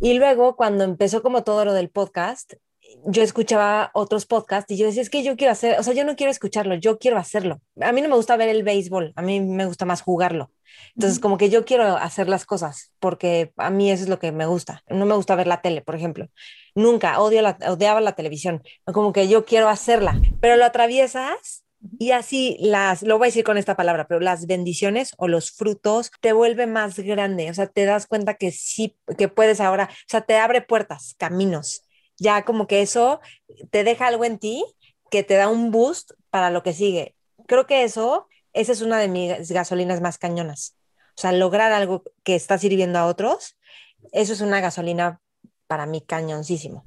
Y luego cuando empezó como todo lo del podcast, yo escuchaba otros podcasts y yo decía, es que yo quiero hacer, o sea, yo no quiero escucharlo, yo quiero hacerlo. A mí no me gusta ver el béisbol, a mí me gusta más jugarlo. Entonces, como que yo quiero hacer las cosas, porque a mí eso es lo que me gusta. No me gusta ver la tele, por ejemplo. Nunca odio la, odiaba la televisión. Como que yo quiero hacerla, pero lo atraviesas y así las, lo voy a decir con esta palabra, pero las bendiciones o los frutos te vuelve más grande. O sea, te das cuenta que sí, que puedes ahora, o sea, te abre puertas, caminos ya como que eso te deja algo en ti que te da un boost para lo que sigue. Creo que eso, esa es una de mis gasolinas más cañonas. O sea, lograr algo que está sirviendo a otros, eso es una gasolina para mí cañoncísimo.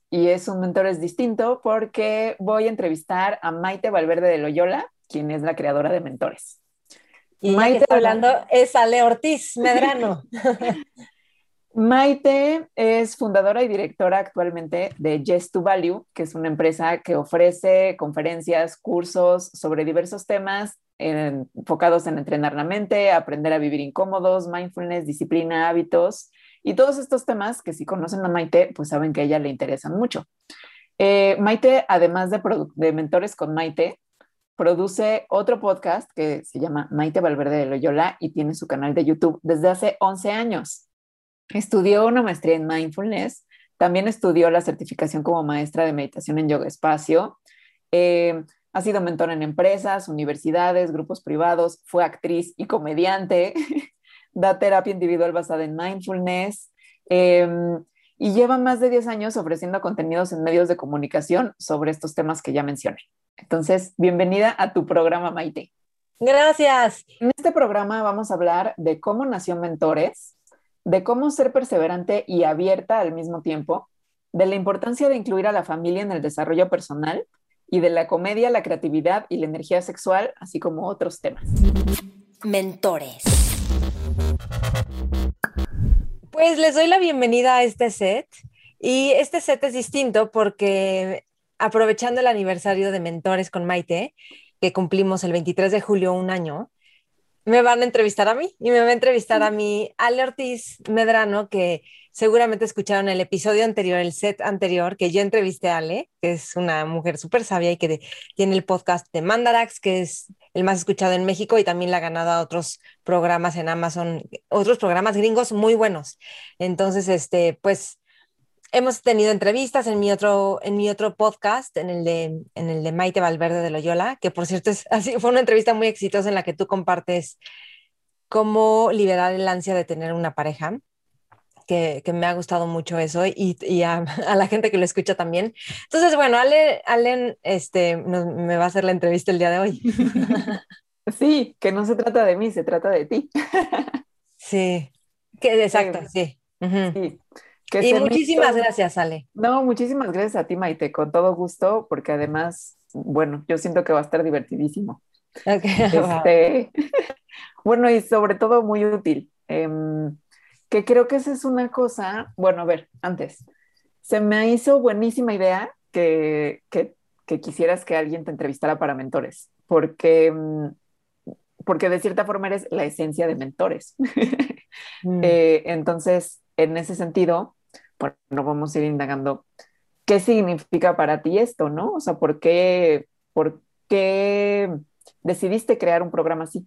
y es un Mentores distinto porque voy a entrevistar a Maite Valverde de Loyola, quien es la creadora de Mentores. Y Maite hablando es Ale Ortiz Medrano. Maite es fundadora y directora actualmente de Yes to Value, que es una empresa que ofrece conferencias, cursos sobre diversos temas enfocados en entrenar la mente, aprender a vivir incómodos, mindfulness, disciplina, hábitos y todos estos temas que si conocen a Maite, pues saben que a ella le interesan mucho. Eh, Maite, además de, Mentores con Maite, produce otro podcast que se llama Maite Valverde de Loyola y tiene su canal de YouTube desde hace 11 años. Estudió una maestría en mindfulness, también estudió la certificación como maestra de meditación en yoga espacio. Eh, ha sido mentor en empresas, universidades, grupos privados, fue actriz y comediante, da terapia individual basada en mindfulness em, y lleva más de 10 años ofreciendo contenidos en medios de comunicación sobre estos temas que ya mencioné. Entonces, bienvenida a tu programa, Maite. Gracias. En este programa vamos a hablar de cómo nació Mentores, de cómo ser perseverante y abierta al mismo tiempo, de la importancia de incluir a la familia en el desarrollo personal y de la comedia, la creatividad y la energía sexual, así como otros temas. Mentores. Pues les doy la bienvenida a este set y este set es distinto porque aprovechando el aniversario de Mentores con Maite, que cumplimos el 23 de julio un año, me van a entrevistar a mí y me va a entrevistar a mí Ale Ortiz Medrano, que seguramente escucharon el episodio anterior, el set anterior, que yo entrevisté a Ale, que es una mujer súper sabia y que tiene el podcast de Mandarax, que es el más escuchado en México y también la ha ganado a otros programas en Amazon, otros programas gringos muy buenos. Entonces, este, pues hemos tenido entrevistas en mi otro, en mi otro podcast, en el, de, en el de Maite Valverde de Loyola, que por cierto es, así, fue una entrevista muy exitosa en la que tú compartes cómo liberar el ansia de tener una pareja. Que, que me ha gustado mucho eso y, y a, a, la gente que lo escucha también. Entonces, bueno, Ale, este, me va a hacer la entrevista el día de hoy. Sí, que no se trata de mí, se trata de ti. Sí, que, exacto, sí. sí y muchísimas gracias, Ale. No, muchísimas gracias a ti, Maite, con todo gusto, porque además, bueno, yo siento que va a estar divertidísimo. Este, bueno, y sobre todo muy útil. Em, que creo que esa es una cosa, bueno, a ver, antes, se me hizo buenísima idea que, que, quisieras que alguien te entrevistara para mentores, porque, mm, porque de cierta forma eres la esencia de mentores. Mm. Eh, entonces, en ese sentido, bueno, vamos a ir indagando qué significa para ti esto, ¿no? O sea, ¿por qué, por qué decidiste crear un programa así?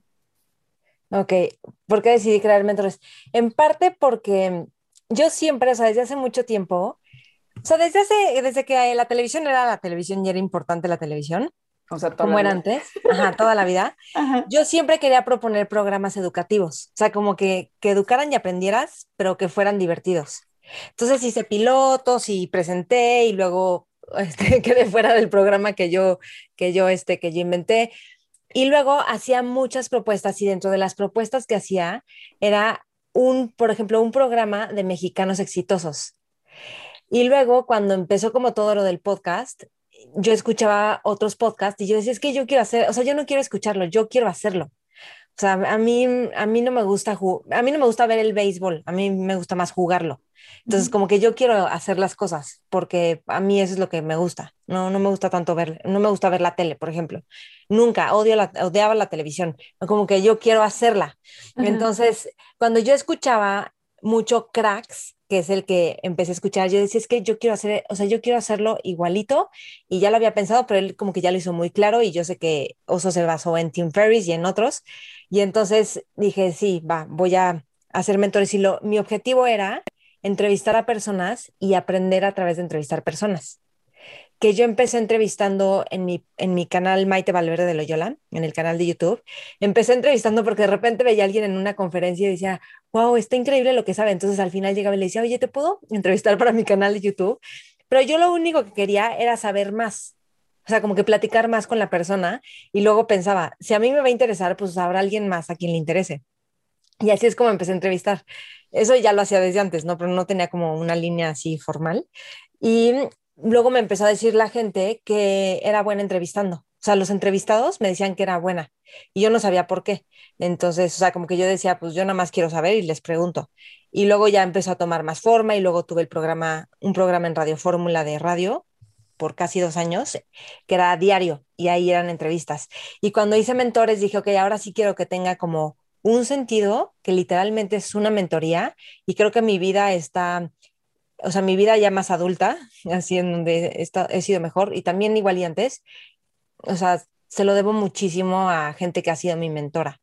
Ok, ¿por qué decidí crear mentores? En parte porque yo siempre, o sea, desde hace mucho tiempo, o sea, desde, hace, desde que la televisión era la televisión y era importante la televisión, o sea, como era antes, Ajá, toda la vida, yo siempre quería proponer programas educativos, o sea, como que, que educaran y aprendieras, pero que fueran divertidos. Entonces hice pilotos y presenté y luego este, quedé fuera del programa que yo, que yo, este, que yo inventé. Y luego hacía muchas propuestas y dentro de las propuestas que hacía era un, por ejemplo, un programa de mexicanos exitosos. Y luego, cuando empezó como todo lo del podcast, yo escuchaba otros podcasts y yo decía, es que yo quiero hacer, o sea, yo no quiero escucharlo, yo quiero hacerlo. O sea, a mí, a mí no me gusta a mí no me gusta ver el béisbol, a mí me gusta más jugarlo. Entonces, como que yo quiero hacer las cosas porque a mí eso es lo que me gusta. No, no me gusta tanto ver, no me gusta ver la tele, por ejemplo. Nunca odio la, odiaba la televisión, como que yo quiero hacerla. Entonces, cuando yo escuchaba mucho cracks, que es el que empecé a escuchar, yo decía, es que yo quiero hacer, o sea, yo quiero hacerlo igualito y ya lo había pensado, pero él como que ya lo hizo muy claro y yo sé que Oso se basó en Tim Ferriss y en otros. Y entonces dije, sí, va, voy a hacer mentores y lo, mi objetivo era entrevistar a personas y aprender a través de entrevistar personas que yo empecé entrevistando en mi, en mi canal Maite Valverde de Loyola, en el canal de YouTube. Empecé entrevistando porque de repente veía a alguien en una conferencia y decía, wow, está increíble lo que sabe. Entonces al final llegaba y le decía, oye, ¿te puedo entrevistar para mi canal de YouTube? Pero yo lo único que quería era saber más. O sea, como que platicar más con la persona y luego pensaba, si a mí me va a interesar, pues habrá alguien más a quien le interese. Y así es como empecé a entrevistar. Eso ya lo hacía desde antes, ¿no? Pero no tenía como una línea así formal. Y luego me empezó a decir la gente que era buena entrevistando. O sea, los entrevistados me decían que era buena y yo no sabía por qué. Entonces, o sea, como que yo decía, pues yo nada más quiero saber y les pregunto. Y luego ya empezó a tomar más forma y luego tuve el programa, un programa en Radio Fórmula de radio por casi dos años, que era diario y ahí eran entrevistas. Y cuando hice mentores dije, ok, ahora sí quiero que tenga como un sentido que literalmente es una mentoría y creo que mi vida está o sea, mi vida ya más adulta, así en donde he sido mejor y también igual y antes, o sea, se lo debo muchísimo a gente que ha sido mi mentora.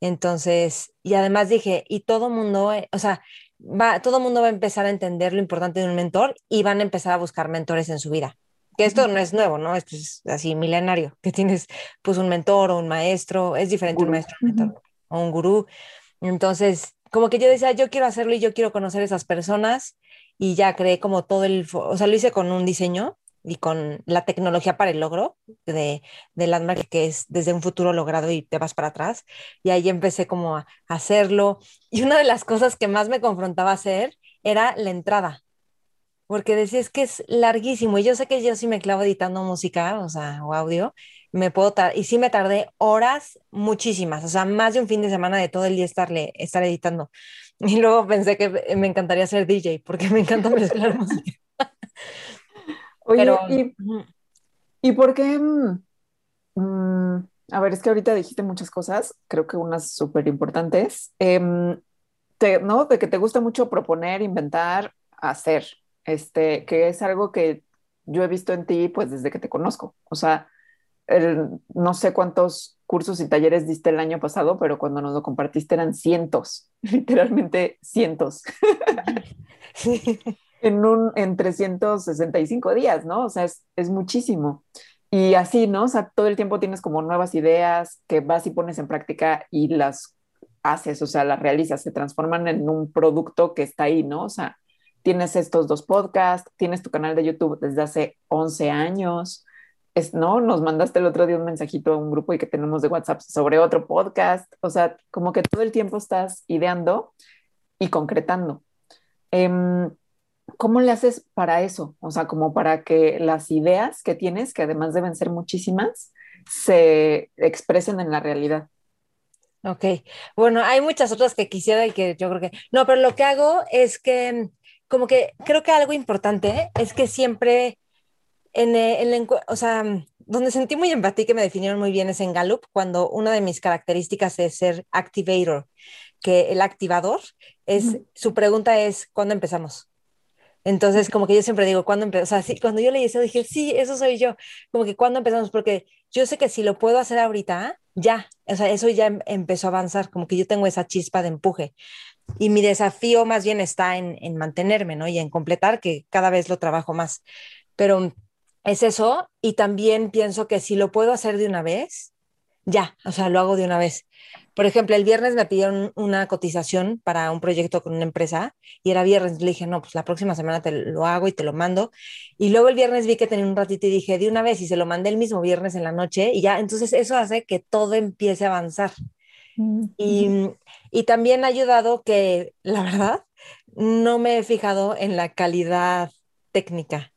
Entonces, y además dije, y todo mundo, o sea, va, todo mundo va a empezar a entender lo importante de un mentor y van a empezar a buscar mentores en su vida. Que esto no es nuevo, ¿no? Esto es así milenario, que tienes pues un mentor o un maestro, es diferente un maestro un mentor, o un gurú. Entonces, como que yo decía, yo quiero hacerlo y yo quiero conocer esas personas y ya creé como todo el, o sea, lo hice con un diseño y con la tecnología para el logro de, de Landmark, que es desde un futuro logrado y te vas para atrás. Y ahí empecé como a hacerlo. Y una de las cosas que más me confrontaba a hacer era la entrada, porque decía, es que es larguísimo. Y yo sé que yo sí me clavo editando música, o sea, o audio, me puedo y sí me tardé horas muchísimas, o sea, más de un fin de semana de todo el día estarle, estar editando. Y luego pensé que me encantaría ser DJ, porque me encanta mezclar música. Oye, y, ¿y por qué? Mm, mm, a ver, es que ahorita dijiste muchas cosas, creo que unas súper importantes, em, ¿no? De que te gusta mucho proponer, inventar, hacer, este, que es algo que yo he visto en ti, pues desde que te conozco. O sea, no sé cuántos cursos y talleres diste el año pasado, pero cuando nos lo compartiste eran cientos, literalmente cientos. Sí en, un, en 365 días, ¿no? O sea, es, es muchísimo. Y así, ¿no? O sea, todo el tiempo tienes como nuevas ideas que vas y pones en práctica y las haces, o sea, las realizas, se transforman en un producto que está ahí, ¿no? O sea, tienes estos dos podcasts, tienes tu canal de YouTube desde hace 11 años, es, ¿no? Nos mandaste el otro día un mensajito a un grupo y que tenemos de WhatsApp sobre otro podcast, o sea, como que todo el tiempo estás ideando y concretando. Eh, ¿Cómo le haces para eso? O sea, como para que las ideas que tienes, que además deben ser muchísimas, se expresen en la realidad. Ok, bueno, hay muchas otras que quisiera y que yo creo que... No, pero lo que hago es que, como que creo que algo importante es que siempre en el, o sea, donde sentí muy empatía que me definieron muy bien es en Gallup, cuando una de mis características es ser activator, que el activador es, su pregunta es, ¿cuándo empezamos? Entonces, como que yo siempre digo, ¿cuándo empezamos? O sea, cuando yo leí eso dije, sí, eso soy yo. Como que ¿cuándo empezamos? Porque yo sé que si lo puedo hacer ahorita, ya, o sea, eso ya em, empezó a avanzar, como que yo tengo esa chispa de empuje. Y mi desafío más bien está en, en mantenerme, ¿no? Y en completar, que cada vez lo trabajo más. Pero es eso, y también pienso que si lo puedo hacer de una vez, ya, o sea, lo hago de una vez. Por ejemplo, el viernes me pidieron una cotización para un proyecto con una empresa y era viernes. Le dije, no, pues la próxima semana te lo hago y te lo mando. Y luego el viernes vi que tenía un ratito y dije, de una vez, y se lo mandé el mismo viernes en la noche y ya, entonces eso hace que todo empiece a avanzar. Y, y también ha ayudado que, la verdad, no me he fijado en la calidad técnica.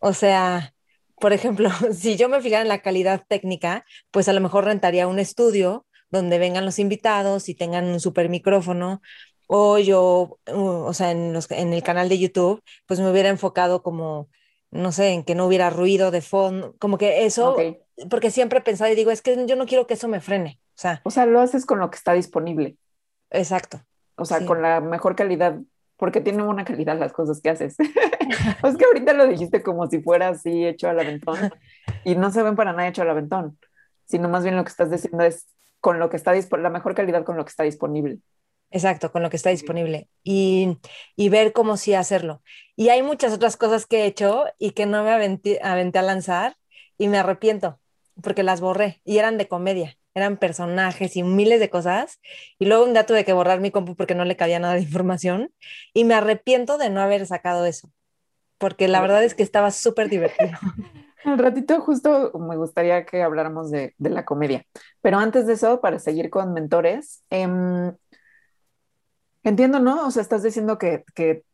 O sea, por ejemplo, si yo me fijara en la calidad técnica, pues a lo mejor rentaría un estudio donde vengan los invitados y tengan un super micrófono. O yo, o sea, en, los, en el canal de YouTube, pues me hubiera enfocado como, no sé, en que no hubiera ruido de fondo, como que eso, porque siempre he pensado y digo, es que yo no quiero que eso me frene. O sea, o sea, lo haces con lo que está disponible. Exacto. O sea, con la mejor calidad, porque tienen buena calidad las cosas que haces. es que ahorita lo dijiste como si fuera así hecho al aventón y no se ven para nada hecho al aventón, sino más bien lo que estás diciendo es con lo que está la mejor calidad con lo que está disponible. Exacto, con lo que está disponible y, y, ver cómo sí hacerlo. Y hay muchas otras cosas que he hecho y que no me aventé, aventé a lanzar y me arrepiento porque las borré y eran de comedia, eran personajes y miles de cosas. Y luego un día tuve que borrar mi compu porque no le cabía nada de información y me arrepiento de no haber sacado eso, porque la verdad es que estaba súper divertido. Al ratito justo me gustaría que habláramos de, de, la comedia, pero antes de eso, para seguir con mentores, eh, entiendo, ¿no? O sea, estás diciendo que, que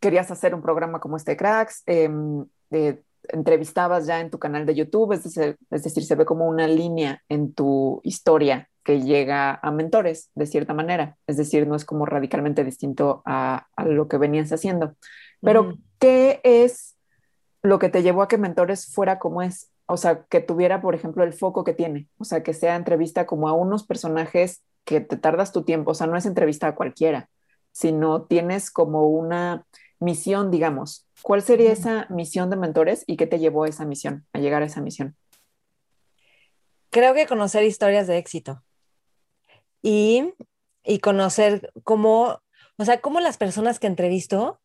querías hacer un programa como este Cracks, eh, entrevistabas ya en tu canal de YouTube, es decir, es decir, se ve como una línea en tu historia que llega a mentores, de cierta manera. Es decir, no es como radicalmente distinto a, a lo que venías haciendo. Pero, ¿qué es lo que te llevó a que Mentores fuera como es? O sea, que tuviera, por ejemplo, el foco que tiene. O sea, que sea entrevista como a unos personajes que te tardas tu tiempo. O sea, no es entrevista a cualquiera, sino tienes como una misión, digamos. ¿Cuál sería esa misión de Mentores y qué te llevó a esa misión, a llegar a esa misión? Creo que conocer historias de éxito. Y, y conocer cómo, o sea, cómo las personas que entrevisto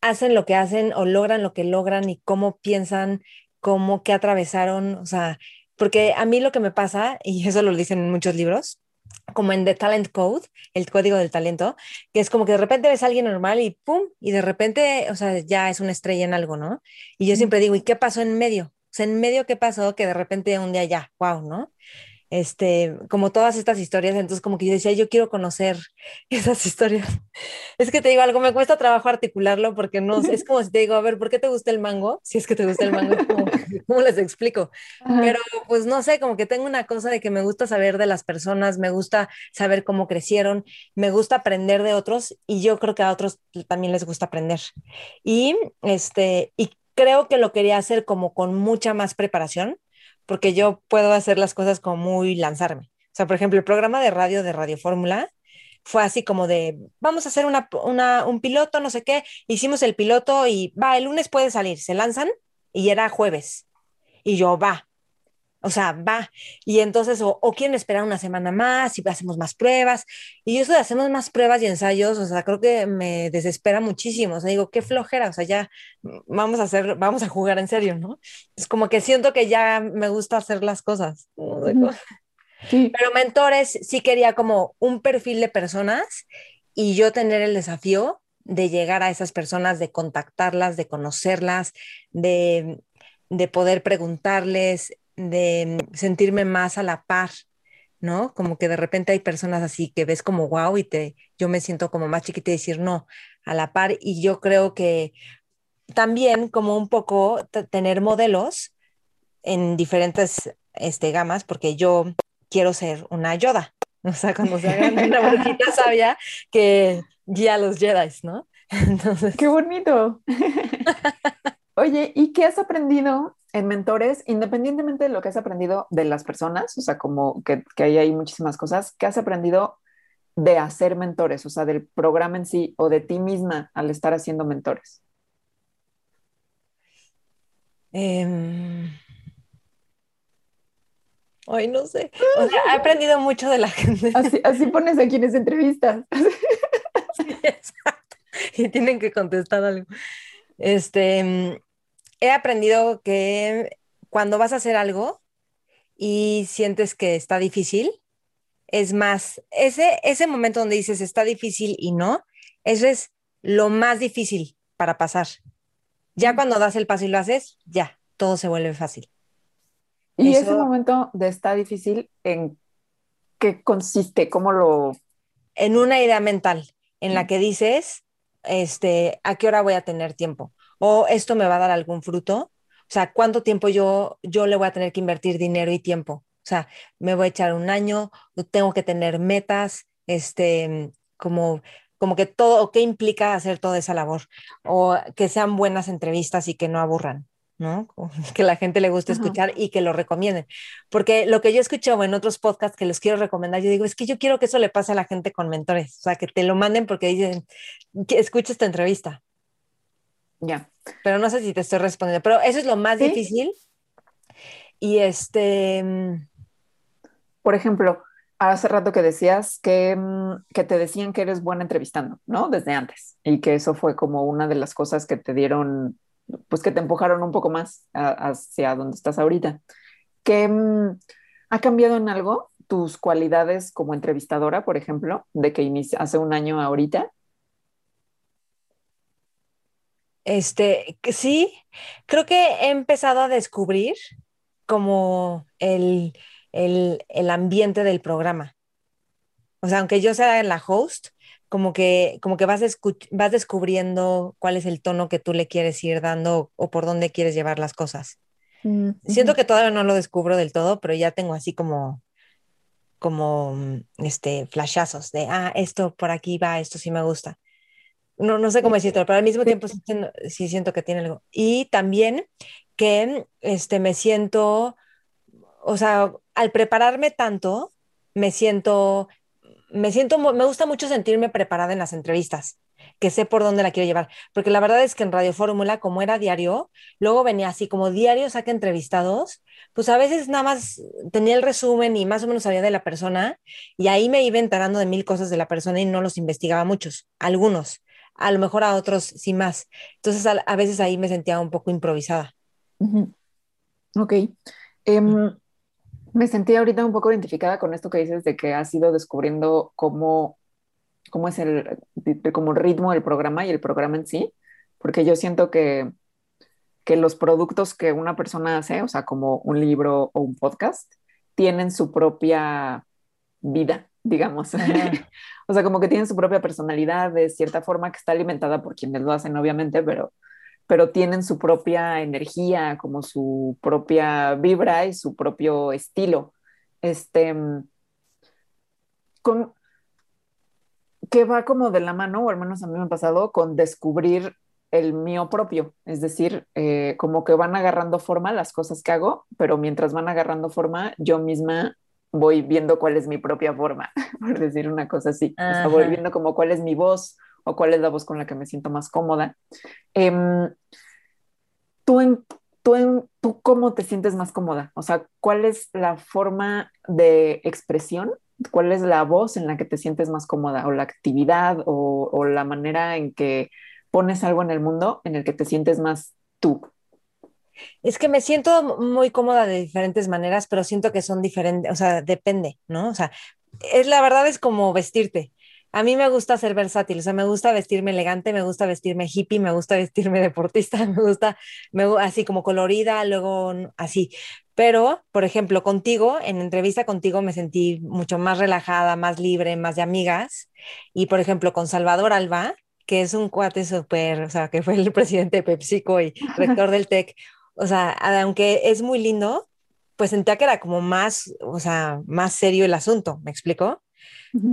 hacen lo que hacen o logran lo que logran y cómo piensan, cómo que atravesaron, o sea, porque a mí lo que me pasa, y eso lo dicen en muchos libros, como en The Talent Code, el código del talento, que es como que de repente ves a alguien normal y pum, y de repente, o sea, ya es una estrella en algo, ¿no? Y yo siempre digo, ¿y qué pasó en medio? O sea, en medio, ¿qué pasó? Que de repente un día ya, wow, ¿no? Este, como todas estas historias, entonces como que yo decía, yo quiero conocer esas historias. Es que te digo algo, me cuesta trabajo articularlo porque no, es como si te digo, a ver, ¿por qué te gusta el mango? Si es que te gusta el mango, ¿cómo, les explico? Pero pues no sé, como que tengo una cosa de que me gusta saber de las personas, me gusta saber cómo crecieron, me gusta aprender de otros y yo creo que a otros también les gusta aprender. Y este, y creo que lo quería hacer como con mucha más preparación porque yo puedo hacer las cosas como muy lanzarme. O sea, por ejemplo, el programa de radio de Radio Fórmula fue así como de, vamos a hacer una, un piloto, no sé qué, hicimos el piloto y va, el lunes puede salir, se lanzan y era jueves. Y yo, va, o sea, va. Y entonces, o, quieren esperar una semana más y hacemos más pruebas. Y eso de hacemos más pruebas y ensayos, o sea, creo que me desespera muchísimo. O sea, digo, qué flojera, o sea, ya vamos a hacer, vamos a jugar en serio, ¿no? Es como que siento que ya me gusta hacer las cosas. Sí. Pero mentores sí quería como un perfil de personas y yo tener el desafío de llegar a esas personas, de contactarlas, de conocerlas, de, de poder preguntarles, de sentirme más a la par, ¿no? Como que de repente hay personas así que ves como wow y te, yo me siento como más chiquita y decir no, a la par. Y yo creo que también como un poco tener modelos en diferentes este, gamas, porque yo quiero ser una Yoda, o sea, cuando se hagan una brujita sabia que guía a los Jedi, ¿no? Entonces... ¡Qué bonito! Oye, ¿y qué has aprendido en mentores, independientemente de lo que has aprendido de las personas, o sea, como que, que ahí hay muchísimas cosas, ¿qué has aprendido de hacer mentores, o sea, del programa en sí o de ti misma al estar haciendo mentores? Eh... Ay, no sé. O sea, he aprendido mucho de la gente. Así, así pones a quienes entrevistas. Sí, exacto. Y tienen que contestar algo. Este, he aprendido que cuando vas a hacer algo y sientes que está difícil, es más, ese, ese momento donde dices está difícil y no, eso es lo más difícil para pasar. Ya cuando das el paso y lo haces, ya, todo se vuelve fácil. Y ese momento de está difícil, ¿en qué consiste? ¿Cómo lo...? En una idea mental en la que dices, este, ¿a qué hora voy a tener tiempo? ¿O esto me va a dar algún fruto? O sea, ¿cuánto tiempo yo, yo le voy a tener que invertir dinero y tiempo? O sea, me voy a echar un año, tengo que tener metas, este, como, como que todo, ¿qué implica hacer toda esa labor? O que sean buenas entrevistas y que no aburran. ¿no? Que la gente le guste escuchar y que lo recomienden. Porque lo que yo he escuchado en otros podcasts que les quiero recomendar, yo digo, es que yo quiero que eso le pase a la gente con mentores, o sea, que te lo manden porque dicen, que escucha esta entrevista. Ya. Pero no sé si te estoy respondiendo, pero eso es lo más difícil. Y este... Mm, Por ejemplo, hace rato que decías que, mm, que te decían que eres buena entrevistando, ¿no? Desde antes. Y que eso fue como una de las cosas que te dieron pues que te empujaron un poco más hacia donde estás ahorita. ¿Qué mm, ha cambiado en algo tus cualidades como entrevistadora, por ejemplo, de que hace un año ahorita? Este, sí, creo que he empezado a descubrir como el, el, el ambiente del programa. O sea, aunque yo sea la host, como que, como que vas, vas descubriendo cuál es el tono que tú le quieres ir dando o por dónde quieres llevar las cosas. Mm, Siento que todavía no lo descubro del todo, pero ya tengo así como, como, este, flashazos de, ah, esto por aquí va, esto sí me gusta. No, no sé cómo decirlo, pero al mismo tiempo sí, sí siento que tiene algo. Y también que este, me siento, o sea, al prepararme tanto, me siento me siento, me gusta mucho sentirme preparada en las entrevistas, que sé por dónde la quiero llevar, porque la verdad es que en Radio Fórmula, como era diario, luego venía así como diario saca entrevistados, pues a veces nada más tenía el resumen y más o menos sabía de la persona, y ahí me iba enterando de mil cosas de la persona y no los investigaba muchos, algunos, a lo mejor a otros sí más. Entonces a, veces ahí me sentía un poco improvisada. Ok. Em, me sentí ahorita un poco identificada con esto que dices de que has ido descubriendo cómo, cómo es el, como el ritmo del programa y el programa en sí, porque yo siento que, que los productos que una persona hace, o sea, como un libro o un podcast, tienen su propia vida, digamos. o sea, como que tienen su propia personalidad de cierta forma que está alimentada por quienes lo hacen, obviamente, pero pero tienen su propia energía, como su propia vibra y su propio estilo. Este, con, que va como de la mano, o al menos a mí me ha pasado, con descubrir el mío propio, es decir, eh, como que van agarrando forma las cosas que hago, pero mientras van agarrando forma, yo misma voy viendo cuál es mi propia forma, por decir una cosa así. voy viendo como cuál es mi voz, o cuál es la voz con la que me siento más cómoda. Em, ¿tú, en, tú, en, ¿Tú cómo te sientes más cómoda? O sea, ¿cuál es la forma de expresión? ¿Cuál es la voz en la que te sientes más cómoda? ¿O la actividad o, o la manera en que pones algo en el mundo en el que te sientes más tú? Es que me siento muy cómoda de diferentes maneras, pero siento que son diferentes, o sea, depende, ¿no? O sea, es la verdad es como vestirte a mí me gusta ser versátil, o sea, me gusta vestirme elegante, me gusta vestirme hippie, me gusta vestirme deportista, me gusta, me, así como colorida, luego así. Pero, por ejemplo, contigo, en entrevista contigo me sentí mucho más relajada, más libre, más de amigas. Y, por ejemplo, con Salvador Alba, que es un cuate súper, o sea, que fue el presidente de PepsiCo y rector del TEC, o sea, aunque es muy lindo, pues sentía que era como más, o sea, más serio el asunto, ¿me explico?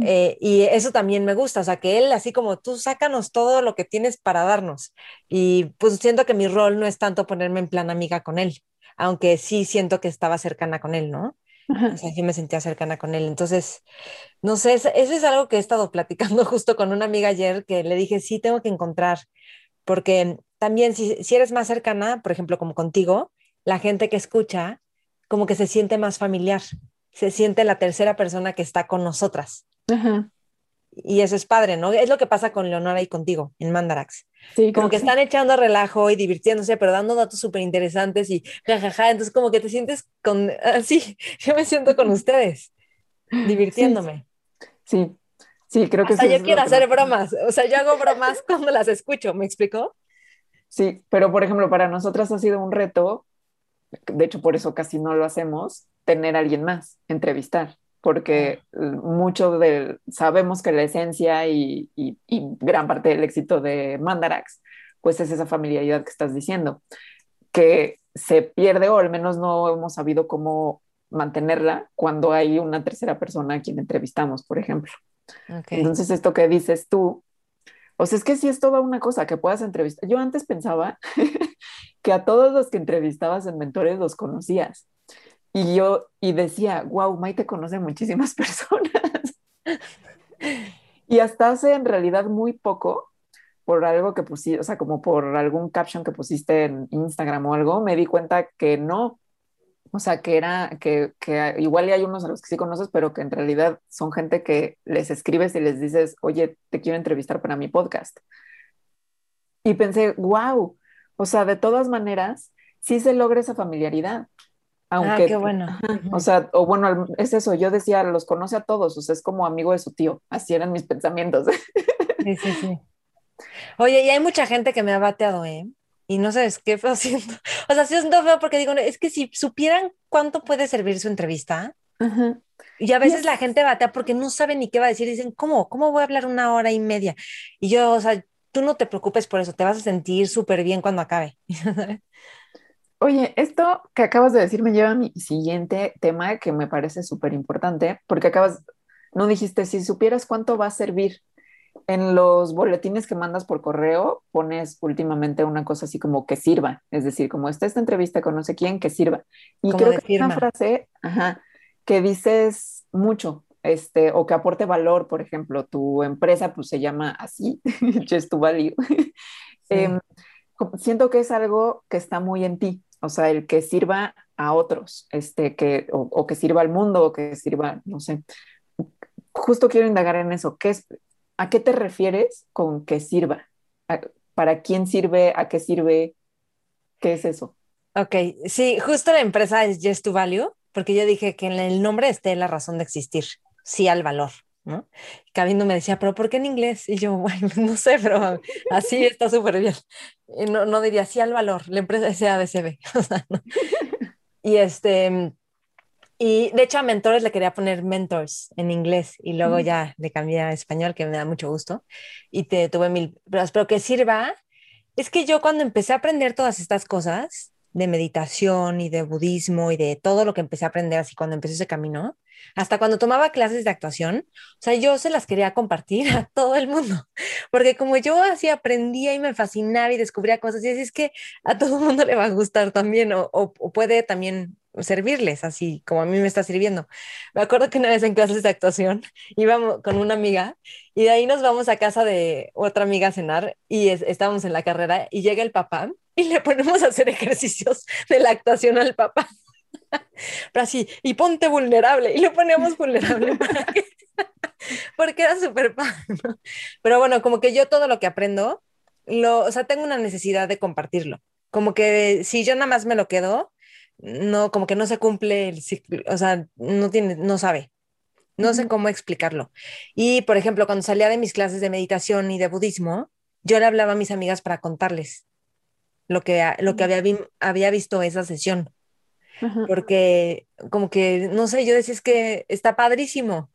Eh, y eso también me gusta, o sea, que él así como tú sácanos todo lo que tienes para darnos. Y pues siento que mi rol no es tanto ponerme en plan amiga con él, aunque sí siento que estaba cercana con él, ¿no? O sea, sí me sentía cercana con él. Entonces, no sé, eso es algo que he estado platicando justo con una amiga ayer, que le dije, sí, tengo que encontrar, porque también si, si eres más cercana, por ejemplo, como contigo, la gente que escucha, como que se siente más familiar se siente la tercera persona que está con nosotras. Y eso es padre, ¿no? Es lo que pasa con Leonora y contigo en Mandarax. Sí, como que, están echando relajo y divirtiéndose, pero dando datos súper interesantes y jajaja. Entonces, como que te sientes con. Así, yo me siento con ustedes, divirtiéndome. Sí, sí, creo que Hasta yo quiero hacer bromas. O sea, yo hago bromas cuando las escucho, ¿me explico? Sí, pero por ejemplo, para nosotras ha sido un reto, de hecho, por eso casi no lo hacemos, tener a alguien más, entrevistar, porque mucho de, sabemos que la esencia y, y, gran parte del éxito de Mandarax, pues es esa familiaridad que estás diciendo, que se pierde o al menos no hemos sabido cómo mantenerla cuando hay una tercera persona a quien entrevistamos, por ejemplo. Entonces, esto que dices tú, o sea, es que sí es toda una cosa que puedas entrevistar. Yo antes pensaba que a todos los que entrevistabas en Mentores los conocías. Y yo, y decía, wow, Maite conoce muchísimas personas. y hasta hace en realidad muy poco, por algo que pusiste, o sea, como por algún caption que pusiste en Instagram o algo, me di cuenta que no. O sea, que era, que, que igual hay unos a los que sí conoces, pero que en realidad son gente que les escribes y les dices, oye, te quiero entrevistar para mi podcast. Y pensé, wow, o sea, de todas maneras, sí se logra esa familiaridad. Aunque, ah, qué bueno. O sea, o bueno, es eso, yo decía, los conoce a todos, o sea, es como amigo de su tío, así eran mis pensamientos. Sí, sí, sí. Oye, y hay mucha gente que me ha bateado, ¿eh? Y no sabes qué feo siento. O sea, sí siento feo porque digo, es que si supieran cuánto puede servir su entrevista, y a veces la gente batea porque no sabe ni qué va a decir, dicen, ¿cómo? ¿Cómo voy a hablar una hora y media? Y yo, o sea, tú no te preocupes por eso, te vas a sentir súper bien cuando acabe. Oye, esto que acabas de decir me lleva a mi siguiente tema que me parece súper importante, porque acabas, no dijiste, si supieras cuánto va a servir. En los boletines que mandas por correo pones últimamente una cosa así como que sirva, es decir, como está esta entrevista con no sé quién, que sirva. Y creo que es una frase que dices mucho, este, o que aporte valor, por ejemplo, tu empresa pues se llama así, Just to Value. Em, siento que es algo que está muy en ti, o sea, el que sirva a otros, este, que, o, que sirva al mundo, o que sirva, no sé. Justo quiero indagar en eso. ¿Qué es, ¿A qué te refieres con que sirva? ¿Para quién sirve? ¿A qué sirve? ¿Qué es eso? Ok, sí, justo la empresa es Just to Value, porque yo dije que en el nombre esté la razón de existir, sí al valor. ¿no? Cabindo me decía, pero ¿por qué en inglés? Y yo, bueno, no sé, pero así está súper bien. No, no diría sí al valor, la empresa es ABCB. Y este, y de hecho a mentores le quería poner mentors en inglés y luego ya le cambié a español, que me da mucho gusto. Y te tuve mil, pero, pero que sirva. Es que yo cuando empecé a aprender todas estas cosas de meditación y de budismo y de todo lo que empecé a aprender así cuando empecé ese camino, hasta cuando tomaba clases de actuación, o sea, yo se las quería compartir a todo el mundo, porque como yo así aprendía y me fascinaba y descubría cosas, y así es que a todo el mundo le va a gustar también, o, o, puede también servirles, así como a mí me está sirviendo. Me acuerdo que una vez en clases de actuación íbamos con una amiga y de ahí nos vamos a casa de otra amiga a cenar y estábamos en la carrera y llega el papá y le ponemos a hacer ejercicios de la actuación al papá. Pero así, y ponte vulnerable, y lo poníamos vulnerable porque era súper padre, Pero bueno, como que yo todo lo que aprendo, lo, o sea, tengo una necesidad de compartirlo. Como que si yo nada más me lo quedo, no, como que no se cumple el ciclo, o sea, no tiene, no sabe. No sé cómo explicarlo. Y, por ejemplo, cuando salía de mis clases de meditación y de budismo, yo le hablaba a mis amigas para contarles lo que, lo que había, había visto esa sesión porque como que, no sé, yo decía es que está padrísimo,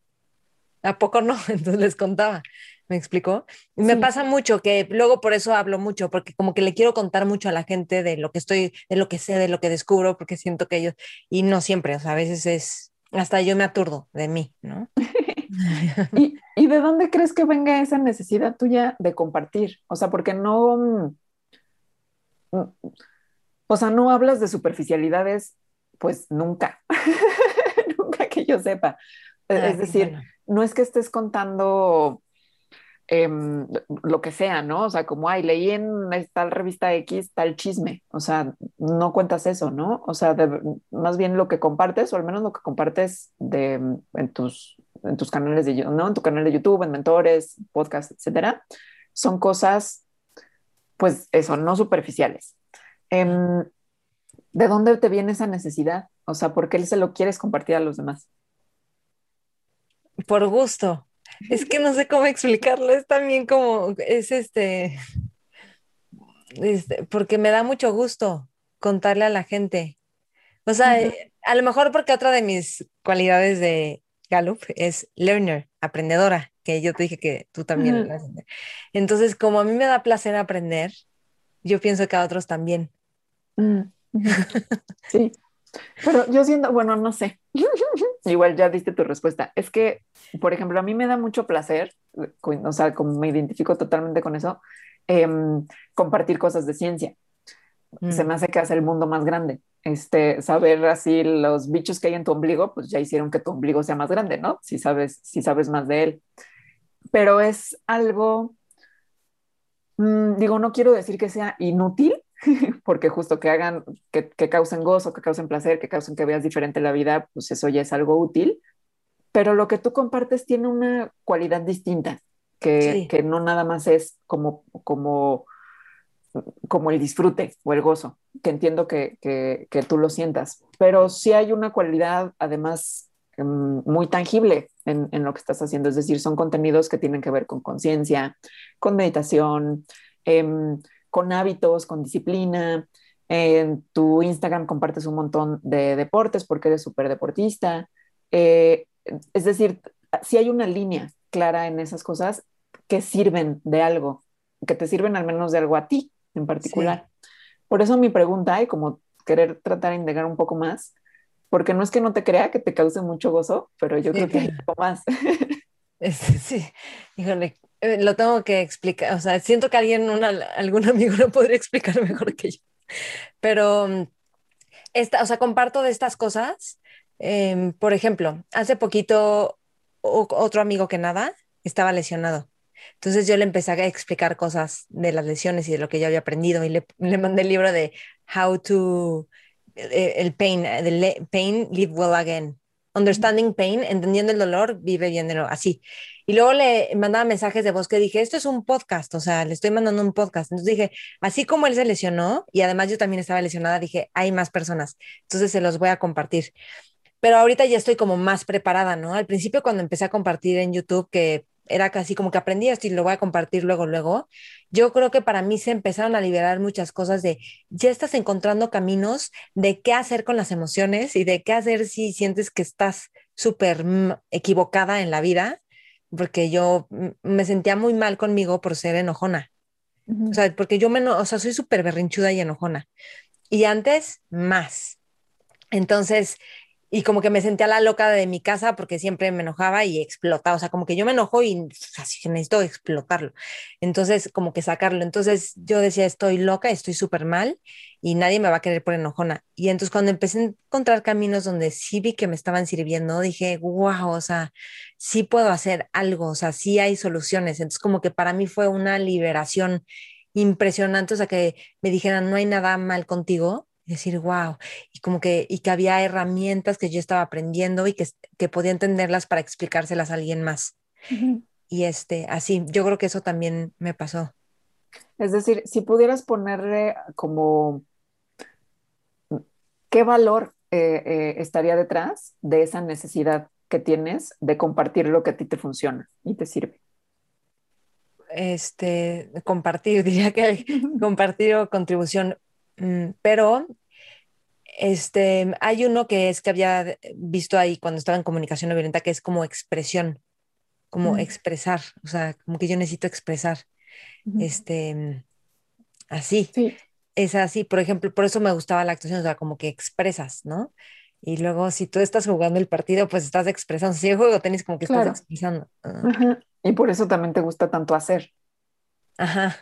¿a poco no? Entonces les contaba, ¿me explicó? Y me pasa mucho que luego por eso hablo mucho, porque como que le quiero contar mucho a la gente de lo que estoy, de lo que sé, de lo que descubro, porque siento que ellos, y no siempre, o sea, a veces es, hasta yo me aturdo de mí, ¿no? ¿Y, ¿Y de dónde crees que venga esa necesidad tuya de compartir? O sea, porque no... Mm, o sea, no hablas de superficialidades pues nunca, nunca que yo sepa. Ah, es decir, no es que estés contando em, lo que sea, ¿no? O sea, como, ay, leí en tal revista X tal chisme, o sea, no cuentas eso, ¿no? O sea, más bien lo que compartes, o al menos lo que compartes de, en, tus, en tus canales de ¿no? En tu canal de YouTube, en mentores, podcast, etcétera, son cosas, pues eso, no superficiales. Em, ¿De dónde te viene esa necesidad? O sea, ¿por qué se lo quieres compartir a los demás? Por gusto. Es que no sé cómo explicarlo. Es también como, es este, este porque me da mucho gusto contarle a la gente. O sea, a lo mejor porque otra de mis cualidades de Gallup es learner, aprendedora, que yo te dije que tú también. Entonces, como a mí me da placer aprender, yo pienso que a otros también. Mm, sí, pero yo siento, bueno, no sé, igual ya diste tu respuesta. Es que, por ejemplo, a mí me da mucho placer, o sea, como me identifico totalmente con eso, em, compartir cosas de ciencia. Se mm. me hace que hace el mundo más grande. Este, saber así los bichos que hay en tu ombligo, pues ya hicieron que tu ombligo sea más grande, ¿no? Si sabes, si sabes más de él. Pero es algo, mm, digo, no quiero decir que sea inútil, porque justo que hagan, que, que, causen gozo, que causen placer, que causen que veas diferente la vida, pues eso ya es algo útil. Pero lo que tú compartes tiene una cualidad distinta, que, que no nada más es como, como, como el disfrute o el gozo, que entiendo que, que, que tú lo sientas, pero sí hay una cualidad además em, muy tangible en, en, lo que estás haciendo, es decir, son contenidos que tienen que ver con conciencia, con meditación, eh, con hábitos, con disciplina. En tu Instagram compartes un montón de deportes porque eres súper deportista. Eh, es decir, si hay una línea clara en esas cosas que sirven de algo, que te sirven al menos de algo a ti en particular. Por eso mi pregunta, y como querer tratar de indagar un poco más, porque no es que no te crea que te cause mucho gozo, pero yo creo que hay algo más. Sí, híjole, eh, lo tengo que explicar, o sea, siento que alguien, algún amigo lo podría explicar mejor que yo, pero, mm, esta, o sea, comparto de estas cosas. Em, por ejemplo, hace poquito otro amigo que nada estaba lesionado. Entonces yo le empecé a explicar cosas de las lesiones y de lo que yo había aprendido y le, le mandé el libro de How to, eh, el pain, the pain, live well again. Understanding pain, entendiendo el dolor, vive bien así. Y luego le mandaba mensajes de voz que dije, esto es un podcast, o sea, le estoy mandando un podcast. Entonces dije, así como él se lesionó y además yo también estaba lesionada, dije, hay más personas, entonces se los voy a compartir. Pero ahorita ya estoy como más preparada, ¿no? Al principio cuando empecé a compartir en YouTube, que era casi como que aprendí esto y lo voy a compartir luego, luego, yo creo que para mí se empezaron a liberar muchas cosas de, ya estás encontrando caminos de qué hacer con las emociones y de qué hacer si sientes que estás súper equivocada en la vida porque yo me sentía muy mal conmigo por ser enojona. O sea, porque yo me, o sea, soy súper berrinchuda y enojona. Y antes, más. Entonces, y como que me sentía la loca de mi casa porque siempre me enojaba y explotaba, o sea, como que yo me enojo y necesito explotarlo. Entonces, como que sacarlo. Entonces, yo decía, estoy loca, estoy súper mal y nadie me va a querer por enojona. Y entonces, cuando empecé a encontrar caminos donde sí vi que me estaban sirviendo, dije, wow, o sea, sí puedo hacer algo, o sea, sí hay soluciones. Entonces, como que para mí fue una liberación impresionante, o sea, que me dijeran, no hay nada mal contigo, decir, wow, y como que, y que había herramientas que yo estaba aprendiendo y que, que podía entenderlas para explicárselas a alguien más. Y este, así, yo creo que eso también me pasó. Es decir, si pudieras ponerle como, ¿qué valor eh, eh, estaría detrás de esa necesidad que tienes de compartir lo que a ti te funciona y te sirve? Este, compartir, diría que compartir o contribución, mm, pero este, hay uno que es que había visto ahí cuando estaba en comunicación no violenta, que es como expresión, como mm. expresar, o sea, como que yo necesito expresar. Este, así. Es así, por ejemplo, por eso me gustaba la actuación, o sea, como que expresas, ¿no? Y luego, si tú estás jugando el partido, pues estás expresando. Si yo juego tenis, como que estás expresando. Ah. Y por eso también te gusta tanto hacer. Ajá.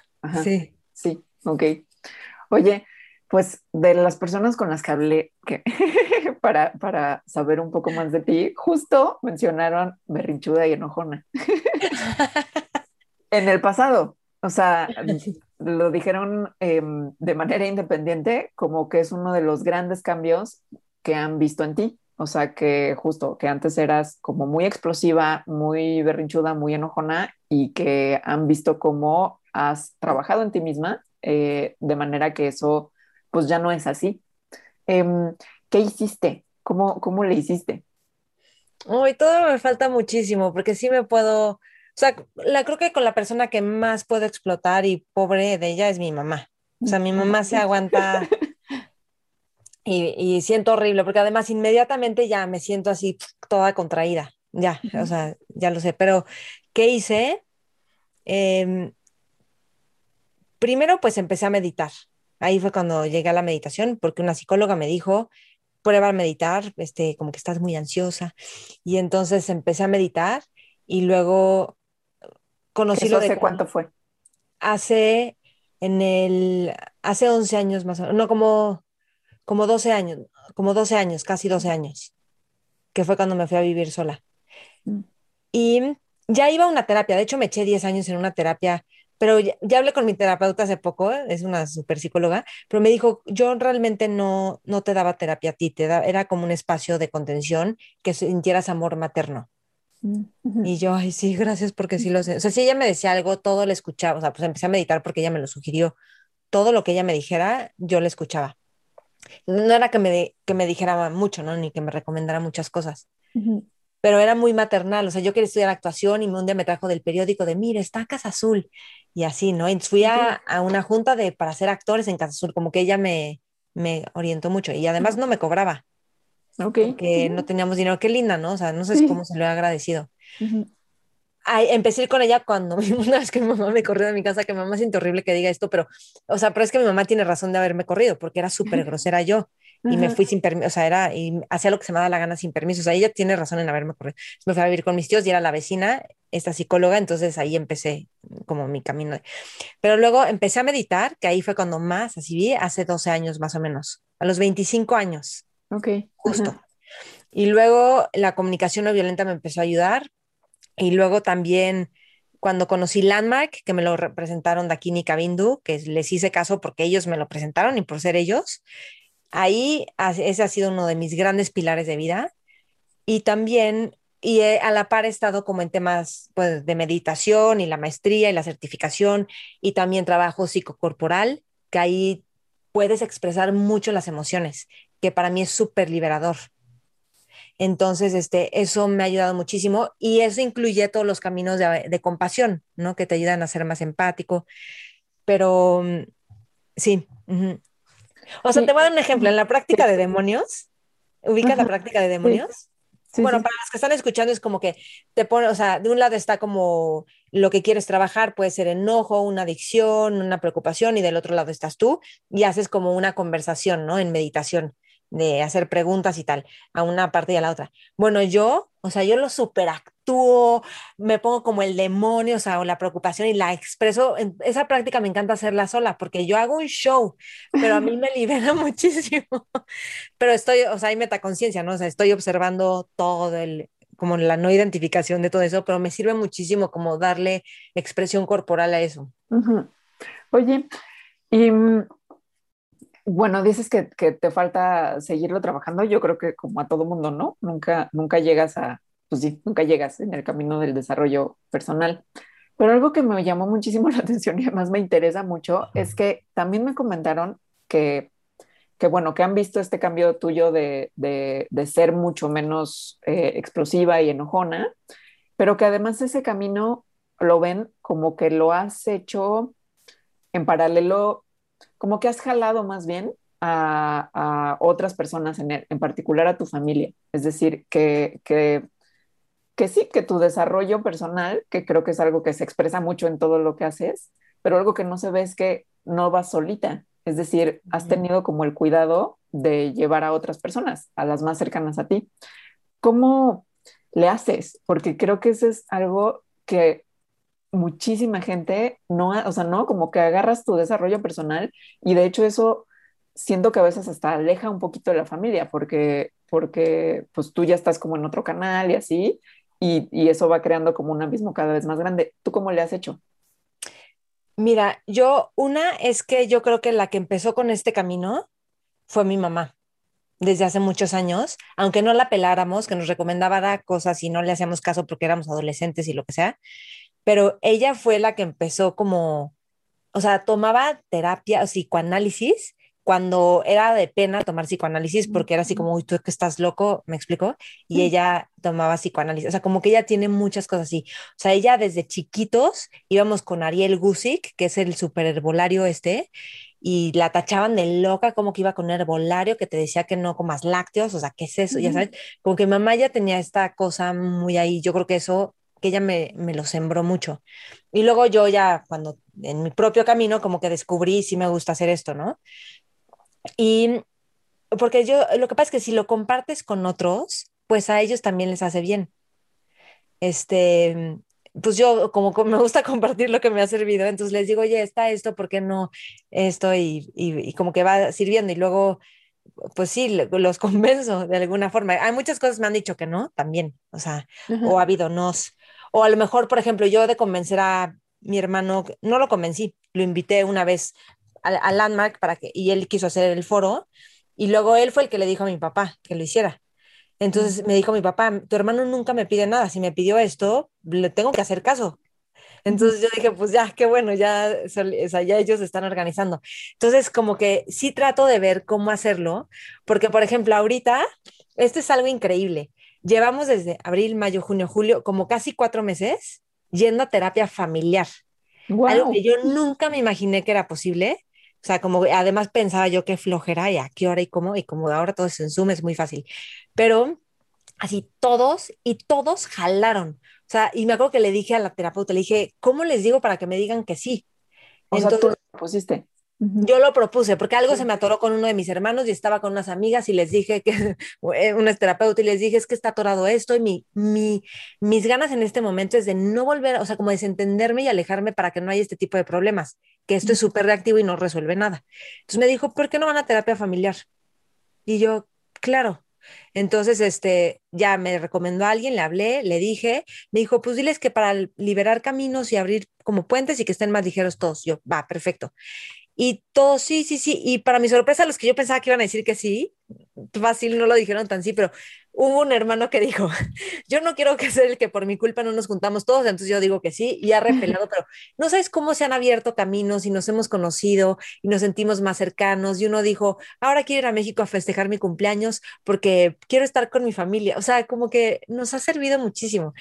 Sí. Sí, ok. Oye, pues de las personas con las que hablé que, para, para saber un poco más de ti, justo mencionaron berrinchuda y enojona. en el pasado, o sea, lo dijeron em, de manera independiente como que es uno de los grandes cambios que han visto en ti. O sea, que justo que antes eras como muy explosiva, muy berrinchuda, muy enojona y que han visto cómo has trabajado en ti misma eh, de manera que eso pues ya no es así. Em, ¿Qué hiciste? ¿Cómo, ¿Cómo le hiciste? Hoy todo me falta muchísimo, porque sí me puedo, o sea, la, creo que con la persona que más puedo explotar y pobre de ella es mi mamá. O sea, mi mamá se aguanta y, y siento horrible, porque además inmediatamente ya me siento así toda contraída. ya, o sea, ya lo sé, pero ¿qué hice? Em, primero, pues empecé a meditar. Ahí fue cuando llegué a la meditación, porque una psicóloga me dijo, prueba a meditar, este, como que estás muy ansiosa. Y entonces empecé a meditar y luego conocí lo de... ¿Hace cuánto fue? Hace, en el, hace 11 años más o menos, no, como, como 12 años, como 12 años, casi 12 años, que fue cuando me fui a vivir sola. Mm. Y ya iba a una terapia, de hecho me eché 10 años en una terapia pero ya, hablé con mi terapeuta hace poco, es una super psicóloga, pero me dijo, yo realmente no, no te daba terapia a ti, te da, era como un espacio de contención que sintieras amor materno. Mm, y yo, ay, sí, gracias porque sí lo sé. O sea, si ella me decía algo, todo le escuchaba. O sea, pues empecé a meditar porque ella me lo sugirió. Todo lo que ella me dijera, yo le escuchaba. No era que me, que me dijera mucho, ¿no? Ni que me recomendara muchas cosas pero era muy maternal, o sea, yo quería estudiar actuación y un día me trajo del periódico de, mire, está Casa Azul, y así, ¿no? Y fui a, una junta de, para ser actores en Casa Azul, como que ella me, me orientó mucho, y además no me cobraba, Ok. porque no teníamos dinero, qué linda, ¿no? O sea, no sé cómo se lo he agradecido. empecé con ella cuando una vez que mi mamá me corrió de mi casa, que mamá siente horrible que diga esto, pero, o sea, pero es que mi mamá tiene razón de haberme corrido, porque era súper grosera yo y me fui sin permiso, o sea, era, y hacía lo que se me daba la gana sin permiso, o sea, ella tiene razón en haberme corrido. Me fui a vivir con mis tíos y era la vecina, esta psicóloga, entonces ahí empecé como mi camino. Pero luego empecé a meditar, que ahí fue cuando más, así vi, hace 12 años más o menos, a los 25 años. Ok. Justo. Y luego la comunicación no violenta me empezó a ayudar, y luego también cuando conocí Landmark, que me lo representaron Dakini Kabindu, que les hice caso porque ellos me lo presentaron y por ser ellos, ahí ese ha sido uno de mis grandes pilares de vida. Y también, y a la par he estado como en temas pues, de meditación y la maestría y la certificación y también trabajo psicocorporal, que ahí puedes expresar mucho las emociones, que para mí es súper liberador. Entonces, este, eso me ha ayudado muchísimo y eso incluye todos los caminos de, compasión, ¿no? Que te ayudan a ser más empático. Pero mm, sí, o sea, te voy a dar un ejemplo. En la práctica de demonios, ¿ubicas la práctica de demonios? bueno, para los que están escuchando es como que te pone, o sea, de un lado está como lo que quieres trabajar, puede ser enojo, una adicción, una preocupación, y del otro lado estás tú y haces como una conversación, ¿no? En meditación de hacer preguntas y tal, a una parte y a la otra. Bueno, yo, o sea, yo lo superactúo, me pongo como el demonio, o sea, o la preocupación y la expreso. esa práctica me encanta hacerla sola porque yo hago un show, pero a mí me libera muchísimo. Pero estoy, o sea, hay metaconciencia, ¿no? O sea, estoy observando todo el, como la no identificación de todo eso, pero me sirve muchísimo como darle expresión corporal a eso. Oye, y mm, bueno, dices que, te falta seguirlo trabajando. Yo creo que como a todo mundo, ¿no? Nunca, nunca llegas a, pues sí, nunca llegas en el camino del desarrollo personal. Pero algo que me llamó muchísimo la atención y además me interesa mucho es que también me comentaron que, que bueno, que han visto este cambio tuyo de, ser mucho menos eh, explosiva y enojona, pero que además ese camino lo ven como que lo has hecho en paralelo como que has jalado más bien a, otras personas, en, en, particular a tu familia. Es decir, que, que, que, sí, que tu desarrollo personal, que creo que es algo que se expresa mucho en todo lo que haces, pero algo que no se ve es que no vas solita. Es decir, has tenido como el cuidado de llevar a otras personas, a las más cercanas a ti. ¿Cómo le haces? Porque creo que eso es algo que muchísima gente no, o sea, no, como que agarras tu desarrollo personal y de hecho eso siento que a veces hasta aleja un poquito de la familia porque, porque pues tú ya estás como en otro canal y así y, y eso va creando como un abismo cada vez más grande. ¿Tú cómo le has hecho? Mira, yo una es que yo creo que la que empezó con este camino fue mi mamá desde hace muchos años, aunque no la peláramos, que nos recomendaba cosas y no le hacíamos caso porque éramos adolescentes y lo que sea, pero ella fue la que empezó como, o sea, tomaba terapia o psicoanálisis cuando era de pena tomar psicoanálisis porque era así como, uy, tú que estás loco, me explicó, y ella tomaba psicoanálisis, o sea, como que ella tiene muchas cosas así, o sea, ella desde chiquitos íbamos con Ariel Gusick, que es el super herbolario este, y la tachaban de loca, como que iba con herbolario, que te decía que no comas lácteos, o sea, ¿qué es eso? Ya sabes, como que mamá ya tenía esta cosa muy ahí, yo creo que eso, que ella me, me lo sembró mucho. Y luego yo ya, cuando en mi propio camino, como que descubrí si me gusta hacer esto, ¿no? Y porque yo, lo que pasa es que si lo compartes con otros, pues a ellos también les hace bien. Este, pues yo como me gusta compartir lo que me ha servido, entonces les digo, oye, está esto, ¿por qué no esto? Y, y, como que va sirviendo y luego, pues sí, los convenzo de alguna forma. Hay muchas cosas me han dicho que no, también, o sea, o ha habido nos. O a lo mejor, por ejemplo, yo de convencer a mi hermano, no lo convencí, lo invité una vez a, Landmark para que, y él quiso hacer el foro, y luego él fue el que le dijo a mi papá que lo hiciera. Entonces me dijo mi papá, tu hermano nunca me pide nada, si me pidió esto, le tengo que hacer caso. Entonces yo dije, pues ya, qué bueno, ya, o sea, ya ellos están organizando. Entonces, como que sí trato de ver cómo hacerlo, porque, por ejemplo, ahorita, esto es algo increíble. Llevamos desde abril, mayo, junio, julio, como casi cuatro meses yendo a terapia familiar. Algo que yo nunca me imaginé que era posible. O sea, como además pensaba yo qué flojera y a qué hora y cómo, y como ahora todo es en Zoom, es muy fácil. Pero así todos y todos jalaron. O sea, y me acuerdo que le dije a la terapeuta, le dije, ¿cómo les digo para que me digan que sí? O sea, tú lo pusiste. Yo lo propuse porque algo se me atoró con uno de mis hermanos y estaba con unas amigas y les dije que, eh, una terapeuta y les dije, es que está atorado esto y mi, mi, mis ganas en este momento es de no volver, o sea, como desentenderme y alejarme para que no haya este tipo de problemas, que esto es súper reactivo y no resuelve nada. Entonces me dijo, ¿por qué no van a terapia familiar? Y yo, claro. Entonces, este, ya me recomendó a alguien, le hablé, le dije, me dijo, pues diles que para liberar caminos y abrir como puentes y que estén más ligeros todos. Yo, va, perfecto. Y todos, sí, sí, sí. Y para mi sorpresa, los que yo pensaba que iban a decir que sí, fácil no lo dijeron tan sí, pero hubo un hermano que dijo, yo no quiero que sea el que por mi culpa no nos juntamos todos, entonces yo digo que sí, y ha repelado, pero no sabes cómo se han abierto caminos y nos hemos conocido y nos sentimos más cercanos. Y uno dijo, ahora quiero ir a México a festejar mi cumpleaños porque quiero estar con mi familia. O sea, como que nos ha servido muchísimo.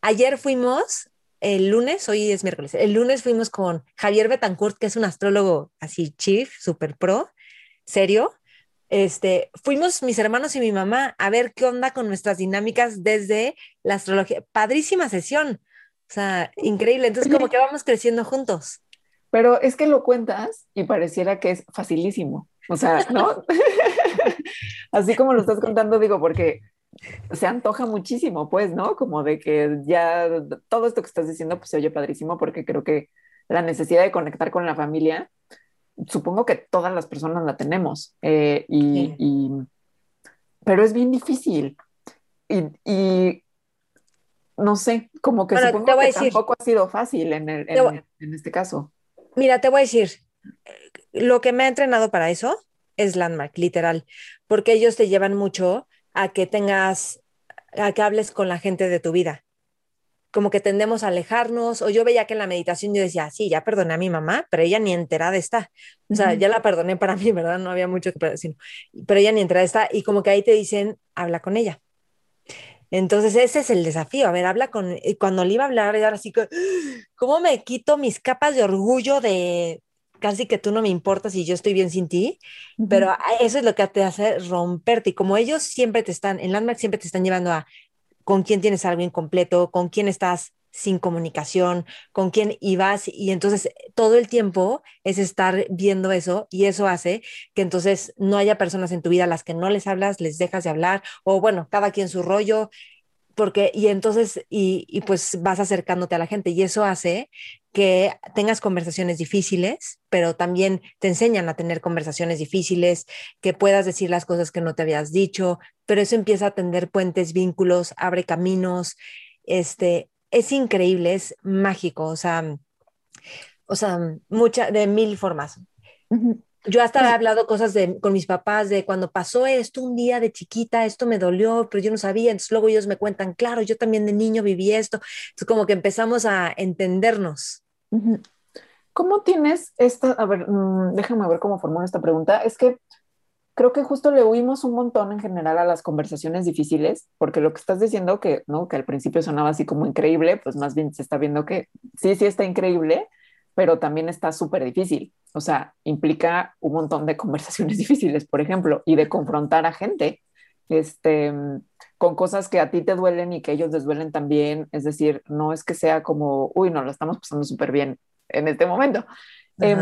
Ayer fuimos el lunes, hoy es miércoles, el lunes fuimos con Javier Betancourt, que es un astrólogo así chief, super pro, serio. Este, fuimos mis hermanos y mi mamá a ver qué onda con nuestras dinámicas desde la astrología. Padrísima sesión. O sea, increíble. Entonces, como que vamos creciendo juntos. Pero es que lo cuentas y pareciera que es facilísimo. O sea, ¿no? Así como lo estás contando, digo, porque se antoja muchísimo, pues, ¿no? Como de que ya todo esto que estás diciendo, pues se oye padrísimo, porque creo que la necesidad de conectar con la familia, supongo que todas las personas la tenemos, eh, y, pero es bien difícil. Y, no sé, como que supongo que tampoco ha sido fácil en, en este caso. Mira, te voy a decir, lo que me ha entrenado para eso es Landmark, literal, porque ellos te llevan mucho a que tengas, a que hables con la gente de tu vida. Como que tendemos a alejarnos, o yo veía que en la meditación yo decía, sí, ya perdoné a mi mamá, pero ella ni enterada está. O sea, ya la perdoné para mí, ¿verdad? No había mucho que decir, pero ella ni enterada está. Y como que ahí te dicen, habla con ella. Entonces ese es el desafío. A ver, habla con, cuando le iba a hablar, era así que, ¿cómo me quito mis capas de orgullo de, casi que tú no me importas y yo estoy bien sin ti, pero eso es lo que te hace romperte. Y como ellos siempre te están, en Landmark siempre te están llevando a con quién tienes algo incompleto, con quién estás sin comunicación, con quién ibas y entonces todo el tiempo es estar viendo eso y eso hace que entonces no haya personas en tu vida a las que no les hablas, les dejas de hablar o bueno, cada quien su rollo porque y entonces y, y, pues vas acercándote a la gente y eso hace que tengas conversaciones difíciles, pero también te enseñan a tener conversaciones difíciles, que puedas decir las cosas que no te habías dicho, pero eso empieza a tender puentes, vínculos, abre caminos, este es increíble, es mágico, o sea, o sea, mucha de mil formas. Yo hasta he hablado cosas de, con mis papás de cuando pasó esto un día de chiquita, esto me dolió, pero yo no sabía. Entonces luego ellos me cuentan, claro, yo también de niño viví esto. Entonces como que empezamos a entendernos. ¿Cómo tienes esta? A ver, mm, déjame ver cómo formulo esta pregunta. Es que creo que justo le huimos un montón en general a las conversaciones difíciles, porque lo que estás diciendo que, ¿no? que al principio sonaba así como increíble, pues más bien se está viendo que sí, sí está increíble, pero también está súper difícil. O sea, implica un montón de conversaciones difíciles, por ejemplo, y de confrontar a gente este, con cosas que a ti te duelen y que ellos les duelen también. Es decir, no es que sea como, uy, no, lo estamos pasando súper bien en este momento. Eh,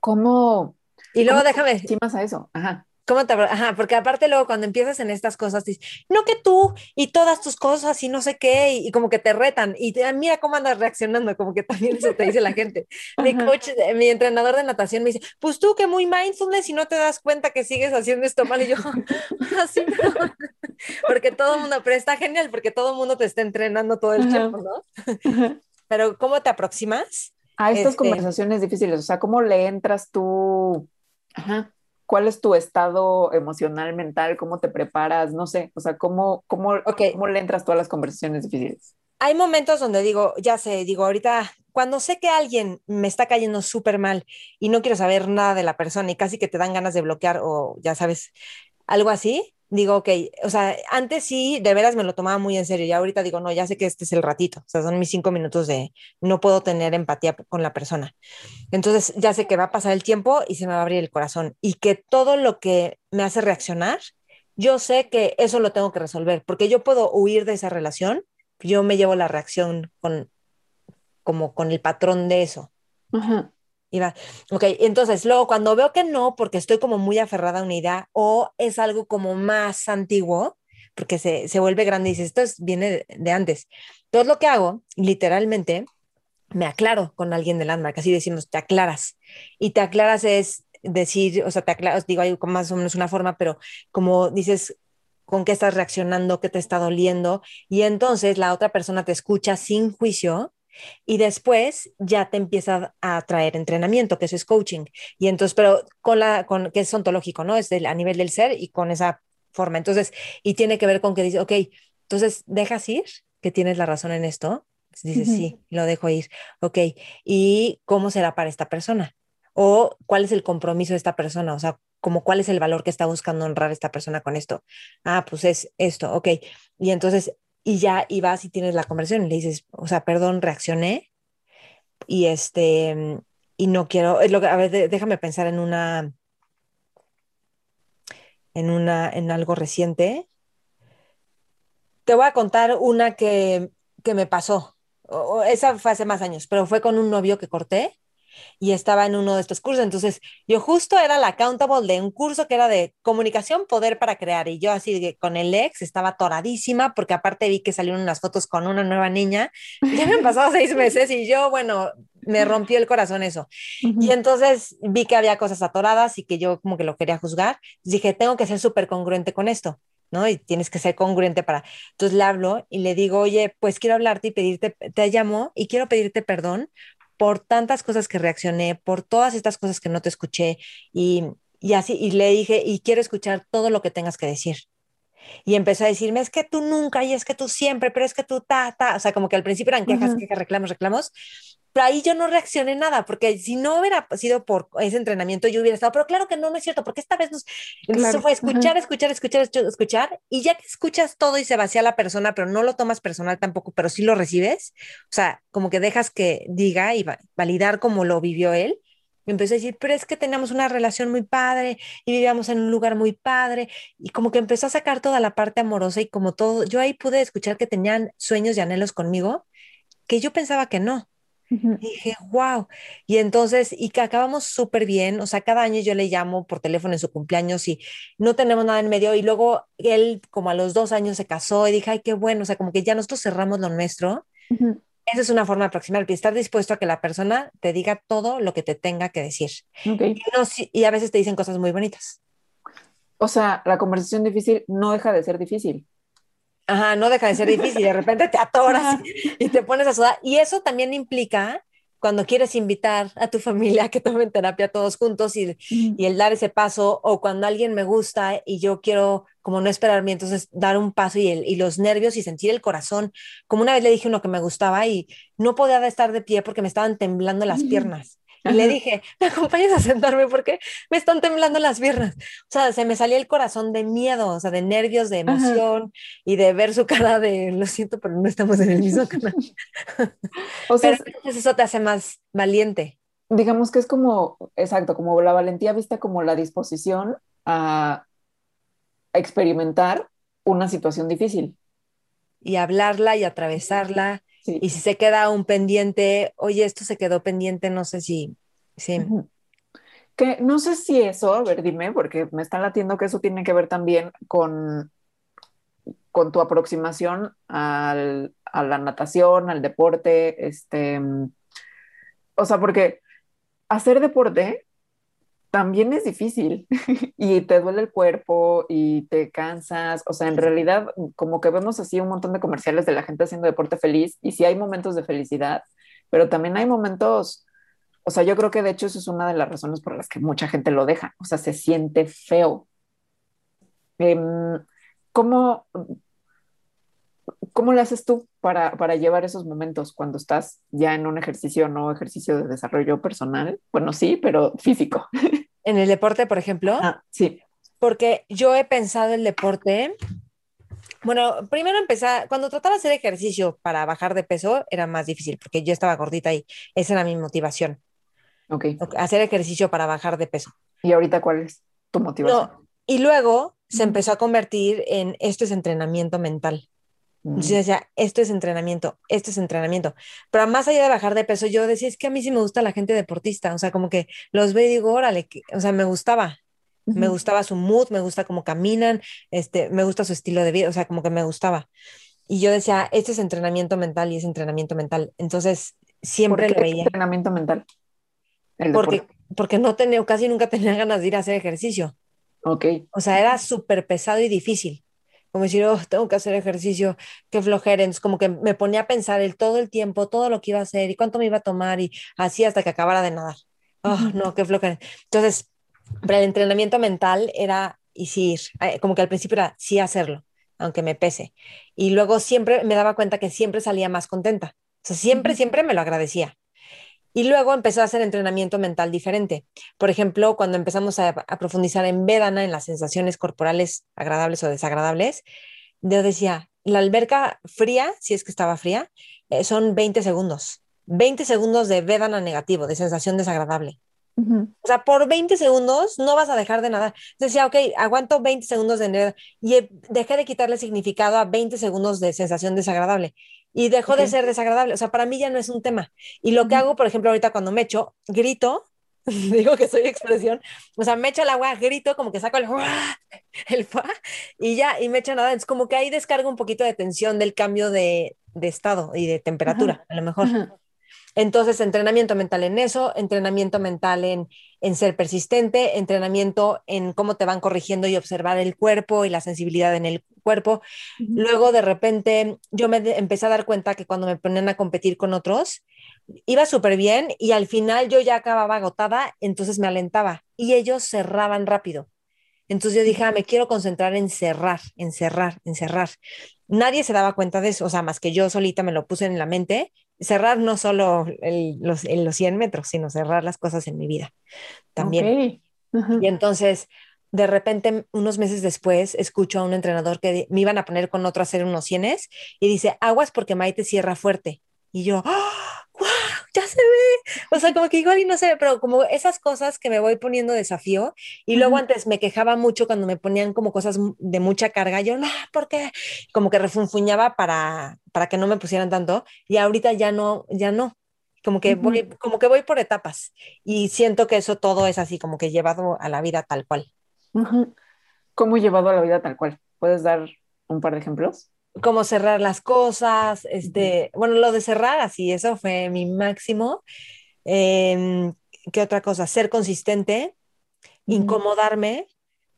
¿Cómo? Y luego déjame. más a eso? Ajá. ¿Cómo te, ajá, porque aparte luego cuando empiezas en estas cosas, dices, no que tú y todas tus cosas y no sé qué, y, como que te retan y te, mira cómo andas reaccionando, como que también eso te dice la gente. Mi coach, eh, mi entrenador de natación me dice, pues tú que muy mindfulness y no te das cuenta que sigues haciendo esto mal y yo, así no, porque todo el mundo, pero está genial porque todo el mundo te está entrenando todo el tiempo, ¿no? pero ¿cómo te aproximas? A estas este conversaciones difíciles, o sea, ¿cómo le entras tú? Ajá cuál es tu estado emocional, mental, cómo te preparas, no sé, o sea, cómo, cómo, cómo le entras a las conversaciones difíciles. Hay momentos donde digo, ya sé, digo, ahorita, cuando sé que alguien me está cayendo súper mal y no quiero saber nada de la persona y casi que te dan ganas de bloquear o ya sabes, algo así, digo, ok, o sea, antes sí, de veras me lo tomaba muy en serio y ahorita digo, no, ya sé que este es el ratito, o sea, son mis cinco minutos de no puedo tener empatía con la persona. Entonces, ya sé que va a pasar el tiempo y se me va a abrir el corazón y que todo lo que me hace reaccionar, yo sé que eso lo tengo que resolver, porque yo puedo huir de esa relación, yo me llevo la reacción con, como con el patrón de eso. Ajá. Y va, ok, entonces luego cuando veo que no, porque estoy como muy aferrada a una idea o es algo como más antiguo, porque se, se vuelve grande y dices, esto viene de, antes. Todo lo que hago, literalmente, me aclaro con alguien del landmark, así decimos, te aclaras. Y te aclaras es decir, o sea, te aclaras, digo, hay más o menos una forma, pero como dices, con qué estás reaccionando, qué te está doliendo, y entonces la otra persona te escucha sin juicio y después ya te empieza a traer entrenamiento, que eso es coaching. Y entonces, pero con la, con, que es ontológico, ¿no? Es a nivel del ser y con esa forma. Entonces, y tiene que ver con que dice, ok, entonces dejas ir, que tienes la razón en esto. Dices, sí, lo dejo ir. Ok, ¿y cómo será para esta persona? O cuál es el compromiso de esta persona, o sea, como cuál es el valor que está buscando honrar esta persona con esto. Ah, pues es esto, ok. Y entonces y ya y vas y tienes la conversación y le dices, o sea, perdón, reaccioné y este, y no quiero, es lo que, a ver, déjame pensar en una, en una, en algo reciente. Te voy a contar una que, que me pasó. esa fue hace más años, pero fue con un novio que corté y estaba en uno de estos cursos. Entonces, yo justo era la accountable de un curso que era de comunicación, poder para crear. Y yo así con el ex estaba toradísima porque aparte vi que salieron unas fotos con una nueva niña. Ya me han pasado seis meses y yo, bueno, me rompió el corazón eso. Y entonces vi que había cosas atoradas y que yo como que lo quería juzgar. Dije, tengo que ser súper congruente con esto. ¿no? Y tienes que ser congruente para... Entonces le hablo y le digo, oye, pues quiero hablarte y pedirte, te llamo y quiero pedirte perdón por tantas cosas que reaccioné, por todas estas cosas que no te escuché y, y así, y le dije, y quiero escuchar todo lo que tengas que decir. Y empezó a decirme, es que tú nunca, y es que tú siempre, pero es que tú ta, ta, o sea, como que al principio eran quejas, quejas, reclamos, reclamos, pero ahí yo no reaccioné nada, porque si no hubiera sido por ese entrenamiento, yo hubiera estado, pero claro que no, no es cierto, porque esta vez nos... Entonces fue escuchar, escuchar, escuchar, escuchar, y ya que escuchas todo y se vacía la persona, pero no lo tomas personal tampoco, pero sí lo recibes, o sea, como que dejas que diga y validar cómo lo vivió él, me empezó a decir, pero es que teníamos una relación muy padre y vivíamos en un lugar muy padre y como que empezó a sacar toda la parte amorosa y como todo, yo ahí pude escuchar que tenían sueños y anhelos conmigo que yo pensaba que no. dije, wow. Y entonces, y que acabamos súper bien, o sea, cada año yo le llamo por teléfono en su cumpleaños y no tenemos nada en medio. Y luego él, como a los dos años, se casó y dije, ay, qué bueno, o sea, como que ya nosotros cerramos lo nuestro. Esa es una forma de aproximar, estar dispuesto a que la persona te diga todo lo que te tenga que decir. Y, a veces te dicen cosas muy bonitas. O sea, la conversación difícil no deja de ser difícil. Ajá, no deja de ser difícil. De repente te atoras y te pones a sudar. Y eso también implica cuando quieres invitar a tu familia a que tomen terapia todos juntos y, y, el dar ese paso, o cuando alguien me gusta y yo quiero como no esperarme, entonces dar un paso y, el, y los nervios y sentir el corazón. Como una vez le dije uno que me gustaba y no podía estar de pie porque me estaban temblando las piernas. Y le dije, ¿me acompañas a sentarme? Porque me están temblando las piernas. O sea, se me salía el corazón de miedo, o sea, de nervios, de emoción y de ver su cara de, lo siento, pero no estamos en el mismo canal. o sea, eso te hace más valiente. Digamos que es como, exacto, como la valentía vista como la disposición a experimentar una situación difícil. Y hablarla y atravesarla y si se queda un pendiente, oye, esto se quedó pendiente, no sé si... Sí. Que no sé si eso, a ver, dime, porque me están latiendo que eso tiene que ver también con, con tu aproximación al, a la natación, al deporte, este, o sea, porque hacer deporte también es difícil y te duele el cuerpo y te cansas. O sea, en realidad, como que vemos así un montón de comerciales de la gente haciendo deporte feliz y sí hay momentos de felicidad, pero también hay momentos, o sea, yo creo que de hecho eso es una de las razones por las que mucha gente lo deja. O sea, se siente feo. Em, ¿Cómo, ¿Cómo lo haces tú para, para, llevar esos momentos cuando estás ya en un ejercicio, no ejercicio de desarrollo personal? Bueno, sí, pero físico. En el deporte, por ejemplo. Ah, sí. Porque yo he pensado el deporte. Bueno, primero empezar, cuando trataba de hacer ejercicio para bajar de peso, era más difícil porque yo estaba gordita y esa era mi motivación. Ok. Hacer ejercicio para bajar de peso. ¿Y ahorita cuál es tu motivación? y luego se empezó a convertir en esto es entrenamiento mental. Entonces decía, esto es entrenamiento, esto es entrenamiento. Pero más allá de bajar de peso, yo decía, es que a mí sí me gusta la gente deportista, o sea, como que los veo y digo, órale, o sea, me gustaba, me gustaba su mood, me gusta cómo caminan, este, me gusta su estilo de vida, o sea, como que me gustaba. Y yo decía, este es entrenamiento mental y es entrenamiento mental. Entonces, siempre lo veía. entrenamiento mental? porque, porque no tenía, casi nunca tenía ganas de ir a hacer ejercicio. Ok. O sea, era súper pesado y difícil como decir, oh, tengo que hacer ejercicio, qué flojera. Entonces, como que me ponía a pensar el todo el tiempo, todo lo que iba a hacer y cuánto me iba a tomar y así hasta que acabara de nadar. Oh, no, qué flojera. Entonces, para el entrenamiento mental era, y sí, eh, como que al principio era sí hacerlo, aunque me pese. Y luego siempre me daba cuenta que siempre salía más contenta. O sea, siempre, siempre me lo agradecía. Y luego empezó a hacer entrenamiento mental diferente. Por ejemplo, cuando empezamos a, profundizar en Vedana, en las sensaciones corporales agradables o desagradables, yo decía, la alberca fría, si es que estaba fría, eh, son 20 segundos. 20 segundos de Vedana negativo, de sensación desagradable. O sea, por 20 segundos no vas a dejar de nadar. Decía, ok, aguanto 20 segundos de y dejé de quitarle significado a 20 segundos de sensación desagradable y dejó de ser desagradable. O sea, para mí ya no es un tema. Y lo que hago, por ejemplo, ahorita cuando me echo, grito, digo que soy expresión, o sea, me echo el agua, grito, como que saco el, el y ya, y me echo nada. Es como que ahí descargo un poquito de tensión del cambio de, de estado y de temperatura, a lo mejor. Entonces, entrenamiento mental en eso, entrenamiento mental en, en, ser persistente, entrenamiento en cómo te van corrigiendo y observar el cuerpo y la sensibilidad en el cuerpo. Luego, de repente, yo me empecé a dar cuenta que cuando me ponían a competir con otros, iba súper bien y al final yo ya acababa agotada, entonces me alentaba y ellos cerraban rápido. Entonces yo dije, ah, me quiero concentrar en cerrar, en cerrar, en cerrar. Nadie se daba cuenta de eso, o sea, más que yo solita me lo puse en la mente cerrar no solo los, en los 100 metros, sino cerrar las cosas en mi vida también. Y entonces, de repente, unos meses después, escucho a un entrenador que me iban a poner con otro a hacer unos 100 y dice, aguas porque Maite cierra fuerte. Y yo, ¡Ah! Ya se ve. O sea, como que igual y no sé, pero como esas cosas que me voy poniendo desafío. Y luego antes me quejaba mucho cuando me ponían como cosas de mucha carga. Yo, no, porque como que refunfuñaba para, para que no me pusieran tanto. Y ahorita ya no, ya no. Como que, voy, como que voy por etapas. Y siento que eso todo es así, como que llevado a la vida tal cual. ¿Cómo llevado a la vida tal cual? ¿Puedes dar un par de ejemplos? Cómo cerrar las cosas, este, bueno, lo de cerrar así, eso fue mi máximo. Em, ¿Qué otra cosa? Ser consistente, incomodarme,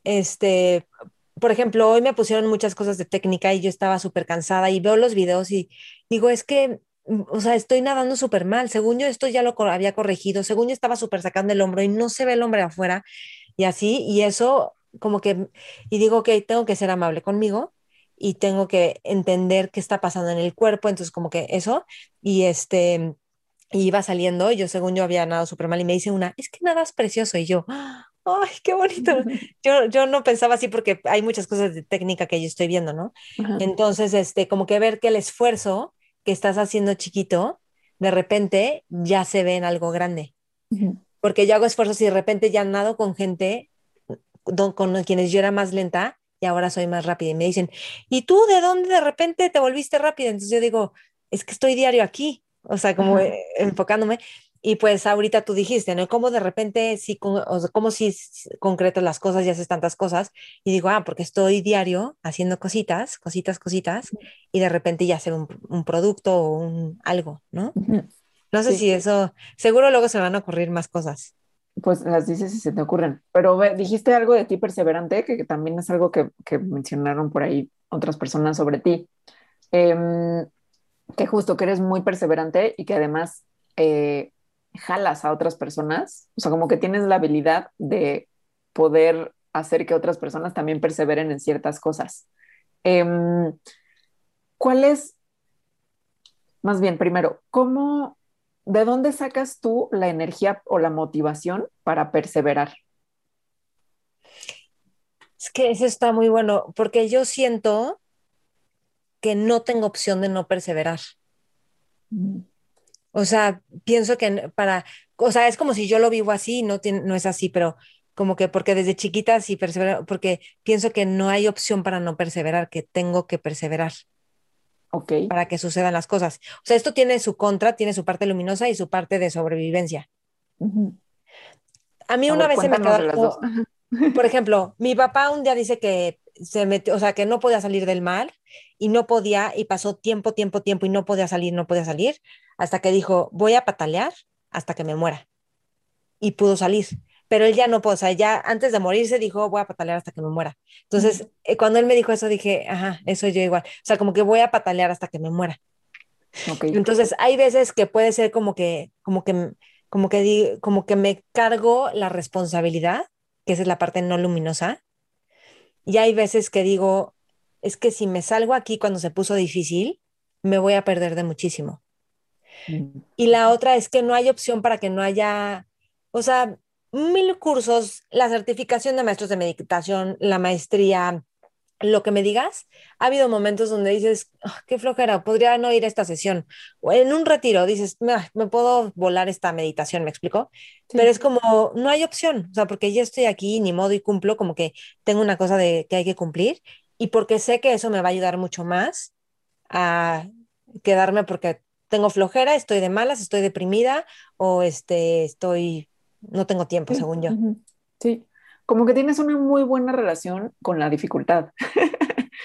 este, por ejemplo, hoy me pusieron muchas cosas de técnica y yo estaba súper cansada y veo los videos y digo, es que, mm, o sea, estoy nadando súper mal, según yo esto ya lo había corregido, según yo estaba súper sacando el hombro y no se ve el hombre afuera y así, y eso como que, y digo que tengo que ser amable conmigo y tengo que entender qué está pasando en el cuerpo, entonces como que eso, y este, y iba saliendo, y yo según yo había nadado súper mal, y me dice una, es que nadas precioso, y yo, ¡ay, qué bonito! Yo, yo no pensaba así porque hay muchas cosas de técnica que yo estoy viendo, ¿no? Entonces, este, como que ver que el esfuerzo que estás haciendo chiquito, de repente ya se ve en algo grande. Porque yo hago esfuerzos y de repente ya nado con gente con quienes yo era más lenta y ahora soy más rápida. Y me dicen, ¿y tú de dónde de repente te volviste rápida? Entonces yo digo, es que estoy diario aquí, o sea, como enfocándome. Y pues ahorita tú dijiste, ¿no? Como de repente, sí, como si concreto las cosas y haces tantas cosas. Y digo, ah, porque estoy diario haciendo cositas, cositas, cositas, y de repente ya hacer un, un producto o un algo, ¿no? No sé si eso, seguro luego se van a ocurrir más cosas. Pues las dices si se te ocurren. Pero dijiste algo de ti perseverante, que, también es algo que, mencionaron por ahí otras personas sobre ti. Em, que justo que eres muy perseverante y que además eh, jalas a otras personas, o sea, como que tienes la habilidad de poder hacer que otras personas también perseveren en ciertas cosas. Em, ¿Cuál es, más bien, primero, cómo, de dónde sacas tú la energía o la motivación para perseverar? Es que eso está muy bueno, porque yo siento que no tengo opción de no perseverar. Mm. O sea, pienso que para, o sea, es como si yo lo vivo así, no, tiene, no es así, pero como que porque desde chiquita sí persevero, porque pienso que no hay opción para no perseverar, que tengo que perseverar. Ok. Para que sucedan las cosas. O sea, esto tiene su contra, tiene su parte luminosa y su parte de sobrevivencia. A mí una vez se me quedó, por ejemplo, mi papá un día dice que se metió, o sea, que no podía salir del mar y no podía, y pasó tiempo, tiempo, tiempo y no podía salir, no podía salir, hasta que dijo, voy a patalear hasta que me muera. Y pudo salir. Pero él ya no pudo, o sea, ya antes de morirse dijo, voy a patalear hasta que me muera. Entonces, eh, cuando él me dijo eso, dije, ajá, eso yo igual. O sea, como que voy a patalear hasta que me muera. Okay. Entonces, hay veces que puede ser como que, como que, como que, como que me cargo la responsabilidad, que esa es la parte no luminosa, y hay veces que digo, es que si me salgo aquí cuando se puso difícil, me voy a perder de muchísimo. Mm. Y la otra es que no hay opción para que no haya, o sea, mil cursos, la certificación de maestros de meditación, la maestría, lo que me digas, ha habido momentos donde dices, ah, qué flojera, podría no ir a esta sesión. O en un retiro dices, me puedo volar esta meditación, ¿me explico? Pero es como, no hay opción, o sea, porque ya estoy aquí, ni modo y cumplo, como que tengo una cosa de que hay que cumplir y porque sé que eso me va a ayudar mucho más a quedarme porque tengo flojera, estoy de malas, estoy deprimida o este, estoy, no tengo tiempo, según yo. Sí, como que tienes una muy buena relación con la dificultad,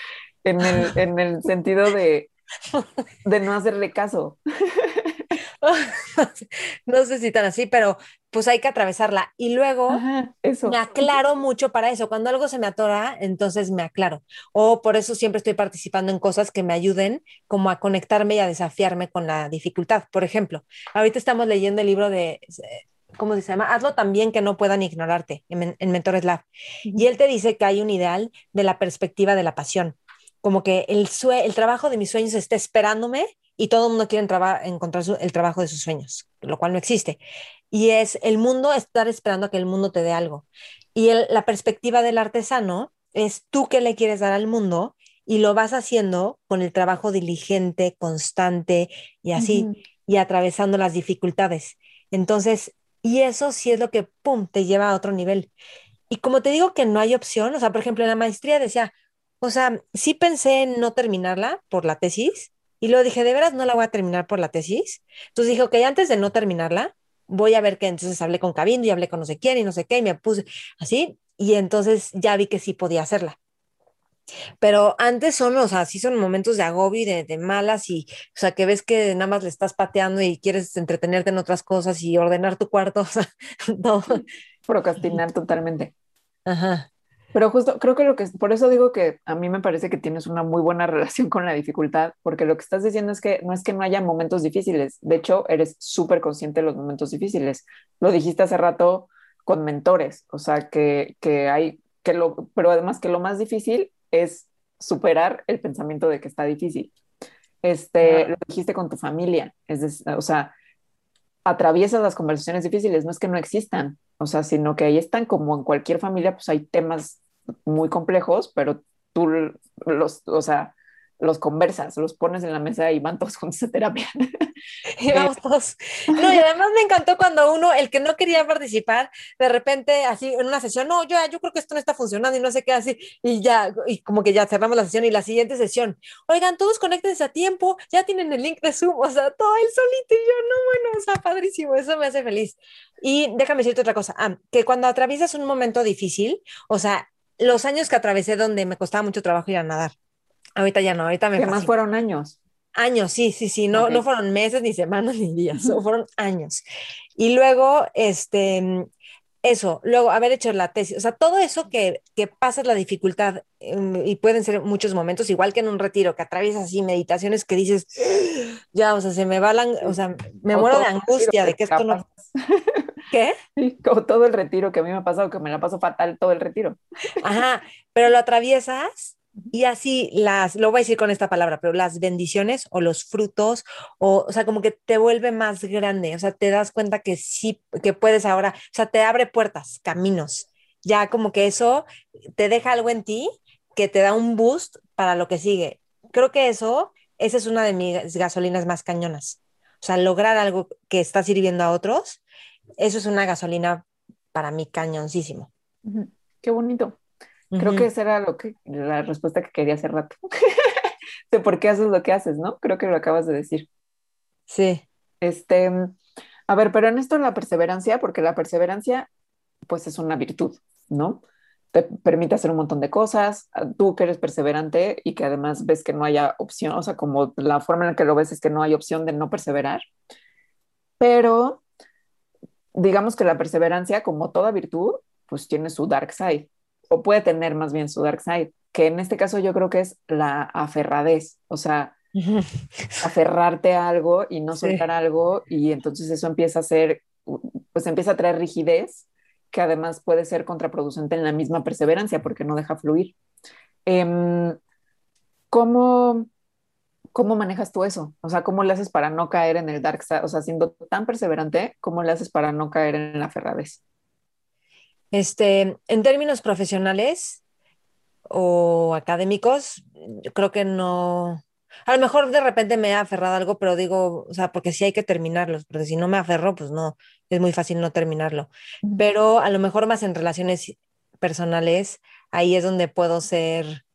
en, el, en, el, sentido de, de no hacerle caso. no sé si tan así, pero pues hay que atravesarla. Y luego me aclaro mucho para eso. Cuando algo se me atora, entonces me aclaro. O por eso siempre estoy participando en cosas que me ayuden como a conectarme y a desafiarme con la dificultad. Por ejemplo, ahorita estamos leyendo el libro de ¿cómo se llama? Hazlo también que no puedan ignorarte en, Mentores Lab. Y él te dice que hay un ideal de la perspectiva de la pasión, como que el, el trabajo de mis sueños está esperándome y todo el mundo quiere encontrar el trabajo de sus sueños, lo cual no existe. Y es el mundo estar esperando a que el mundo te dé algo. Y la perspectiva del artesano es tú que le quieres dar al mundo y lo vas haciendo con el trabajo diligente, constante y así, y atravesando las dificultades. Entonces, y eso sí es lo que, ¡pum!, te lleva a otro nivel. Y como te digo que no hay opción, o sea, por ejemplo, en la maestría decía, o sea, sí pensé en no terminarla por la tesis, y luego dije, de veras no la voy a terminar por la tesis. Entonces dije, ok, antes de no terminarla, voy a ver qué. Entonces hablé con Cabindo y hablé con no sé quién y no sé qué, y me puse así, y entonces ya vi que sí podía hacerla. Pero antes son, o sea, sí son momentos de agobio y de, malas y, o sea, que ves que nada más le estás pateando y quieres entretenerte en otras cosas y ordenar tu cuarto, o sea, todo. Procrastinar totalmente. Ajá. Pero justo creo que lo que, por eso digo que a mí me parece que tienes una muy buena relación con la dificultad, porque lo que estás diciendo es que no es que no haya momentos difíciles, de hecho, eres súper consciente de los momentos difíciles. Lo dijiste hace rato con mentores, o sea, que, que hay, que lo, pero además que lo más difícil es superar el pensamiento de que está difícil. Este, lo dijiste con tu familia, es o sea, atraviesas las conversaciones difíciles, no es que no existan, o sea, sino que ahí están como en cualquier familia, pues hay temas muy complejos, pero tú los, o sea, los conversas, los pones en la mesa y van todos juntos a terapia. Y vamos todos. No, y además me encantó cuando uno, el que no quería participar, de repente, así en una sesión, no, yo, yo creo que esto no está funcionando y no sé qué, así, y ya, y como que ya cerramos la sesión y la siguiente sesión, oigan, todos conéctense a tiempo, ya tienen el link de Zoom, o sea, todo él solito y yo, no, bueno, o sea, padrísimo, eso me hace feliz. Y déjame decirte otra cosa, que cuando atraviesas un momento difícil, o sea, los años que atravesé donde me costaba mucho trabajo ir a nadar, Ahorita ya no, ahorita me. ¿Qué más fueron años? Años, sí, sí, sí, no, no fueron meses, ni semanas, ni días, fueron años. Y luego, este, eso, luego haber hecho la tesis, o sea, todo eso que, que pasas la dificultad em, y pueden ser muchos momentos, igual que en un retiro, que atraviesas así meditaciones que dices, ya, o sea, se me va la, o sea, me muero de angustia de que esto no... ¿Qué? Sí, como todo el retiro que a mí me ha pasado, que me la paso fatal todo el retiro. Ajá, pero lo atraviesas y así las, lo voy a decir con esta palabra, pero las bendiciones o los frutos, o, o sea, como que te vuelve más grande, o sea, te das cuenta que sí, que puedes ahora, o sea, te abre puertas, caminos, ya como que eso te deja algo en ti que te da un boost para lo que sigue. Creo que eso, esa es una de mis gasolinas más cañonas. O sea, lograr algo que está sirviendo a otros, eso es una gasolina para mí cañoncísimo. Qué bonito. Creo que esa era lo que, la respuesta que quería hace rato. de por qué haces lo que haces, ¿no? Creo que lo acabas de decir. Sí. Este, a ver, pero en esto la perseverancia, porque la perseverancia, pues es una virtud, ¿no? Te permite hacer un montón de cosas. Ah, tú que eres perseverante y que además ves que no haya opción, o sea, como la forma en la que lo ves es que no hay opción de no perseverar. Pero digamos que la perseverancia, como toda virtud, pues tiene su dark side o puede tener más bien su dark side, que en este caso yo creo que es la aferradez, o sea, aferrarte a algo y no soltar algo y entonces eso empieza a ser, pues empieza a traer rigidez que además puede ser contraproducente en la misma perseverancia porque no deja fluir. Em, ¿cómo, ¿Cómo manejas tú eso? O sea, ¿cómo le haces para no caer en el dark side? O sea, siendo tan perseverante, ¿cómo le haces para no caer en la aferradez? Este, en términos profesionales o académicos, yo creo que no. A lo mejor de repente me he aferrado a algo, pero digo, o sea, porque sí hay que terminarlos, porque si no me aferro, pues no, es muy fácil no terminarlo. Pero a lo mejor más en relaciones personales, ahí es donde puedo ser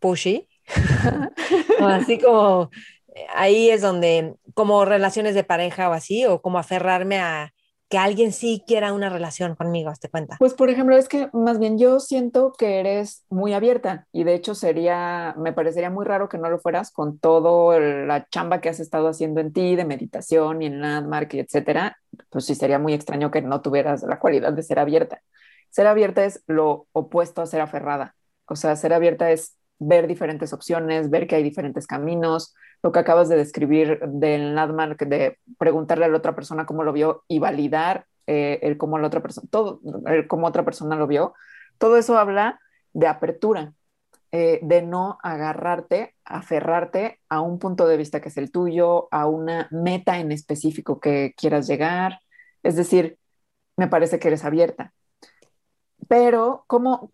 pushy. o así como, ahí es donde, como relaciones de pareja o así, o como aferrarme a, que alguien sí quiera una relación conmigo, ¿te cuenta? Pues por ejemplo, es que más bien yo siento que eres muy abierta y de hecho sería, me parecería muy raro que no lo fueras con todo la chamba que has estado haciendo en ti de meditación y en Landmark y etcétera, pues sí sería muy extraño que no tuvieras la cualidad de ser abierta. Ser abierta es lo opuesto a ser aferrada. O sea, ser abierta es ver diferentes opciones, ver que hay diferentes caminos, lo que acabas de describir del Landmark, de preguntarle a la otra persona cómo lo vio y validar eh, el cómo la otra persona, todo, el cómo otra persona lo vio, todo eso habla de apertura, eh, de no agarrarte, aferrarte a un punto de vista que es el tuyo, a una meta en específico que quieras llegar. Es decir, me parece que eres abierta. Pero, ¿cómo,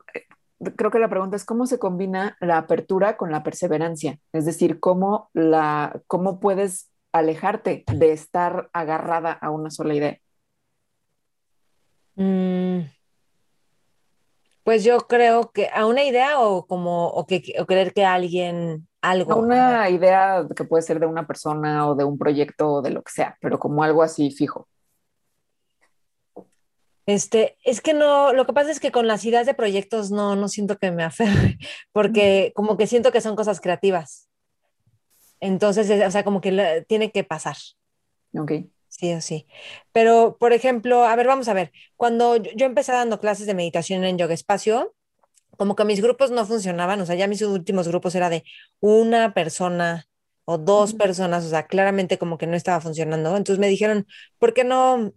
creo que la pregunta es cómo se combina la apertura con la perseverancia, es decir, cómo, la, cómo puedes alejarte de estar agarrada a una sola idea. Mm. pues yo creo que a una idea o como o que o creer que alguien algo. A una idea que puede ser de una persona o de un proyecto o de lo que sea, pero como algo así fijo. Este, es que no, lo que pasa es que con las ideas de proyectos no, no siento que me aferre, porque como que siento que son cosas creativas. Entonces, o sea, como que tiene que pasar. Ok. Sí o sí. Pero, por ejemplo, a ver, vamos a ver, cuando yo, yo empecé dando clases de meditación en Yoga Espacio, como que mis grupos no funcionaban, o sea, ya mis últimos grupos era de una persona o dos personas, o sea, claramente como que no estaba funcionando. Entonces me dijeron, ¿por qué no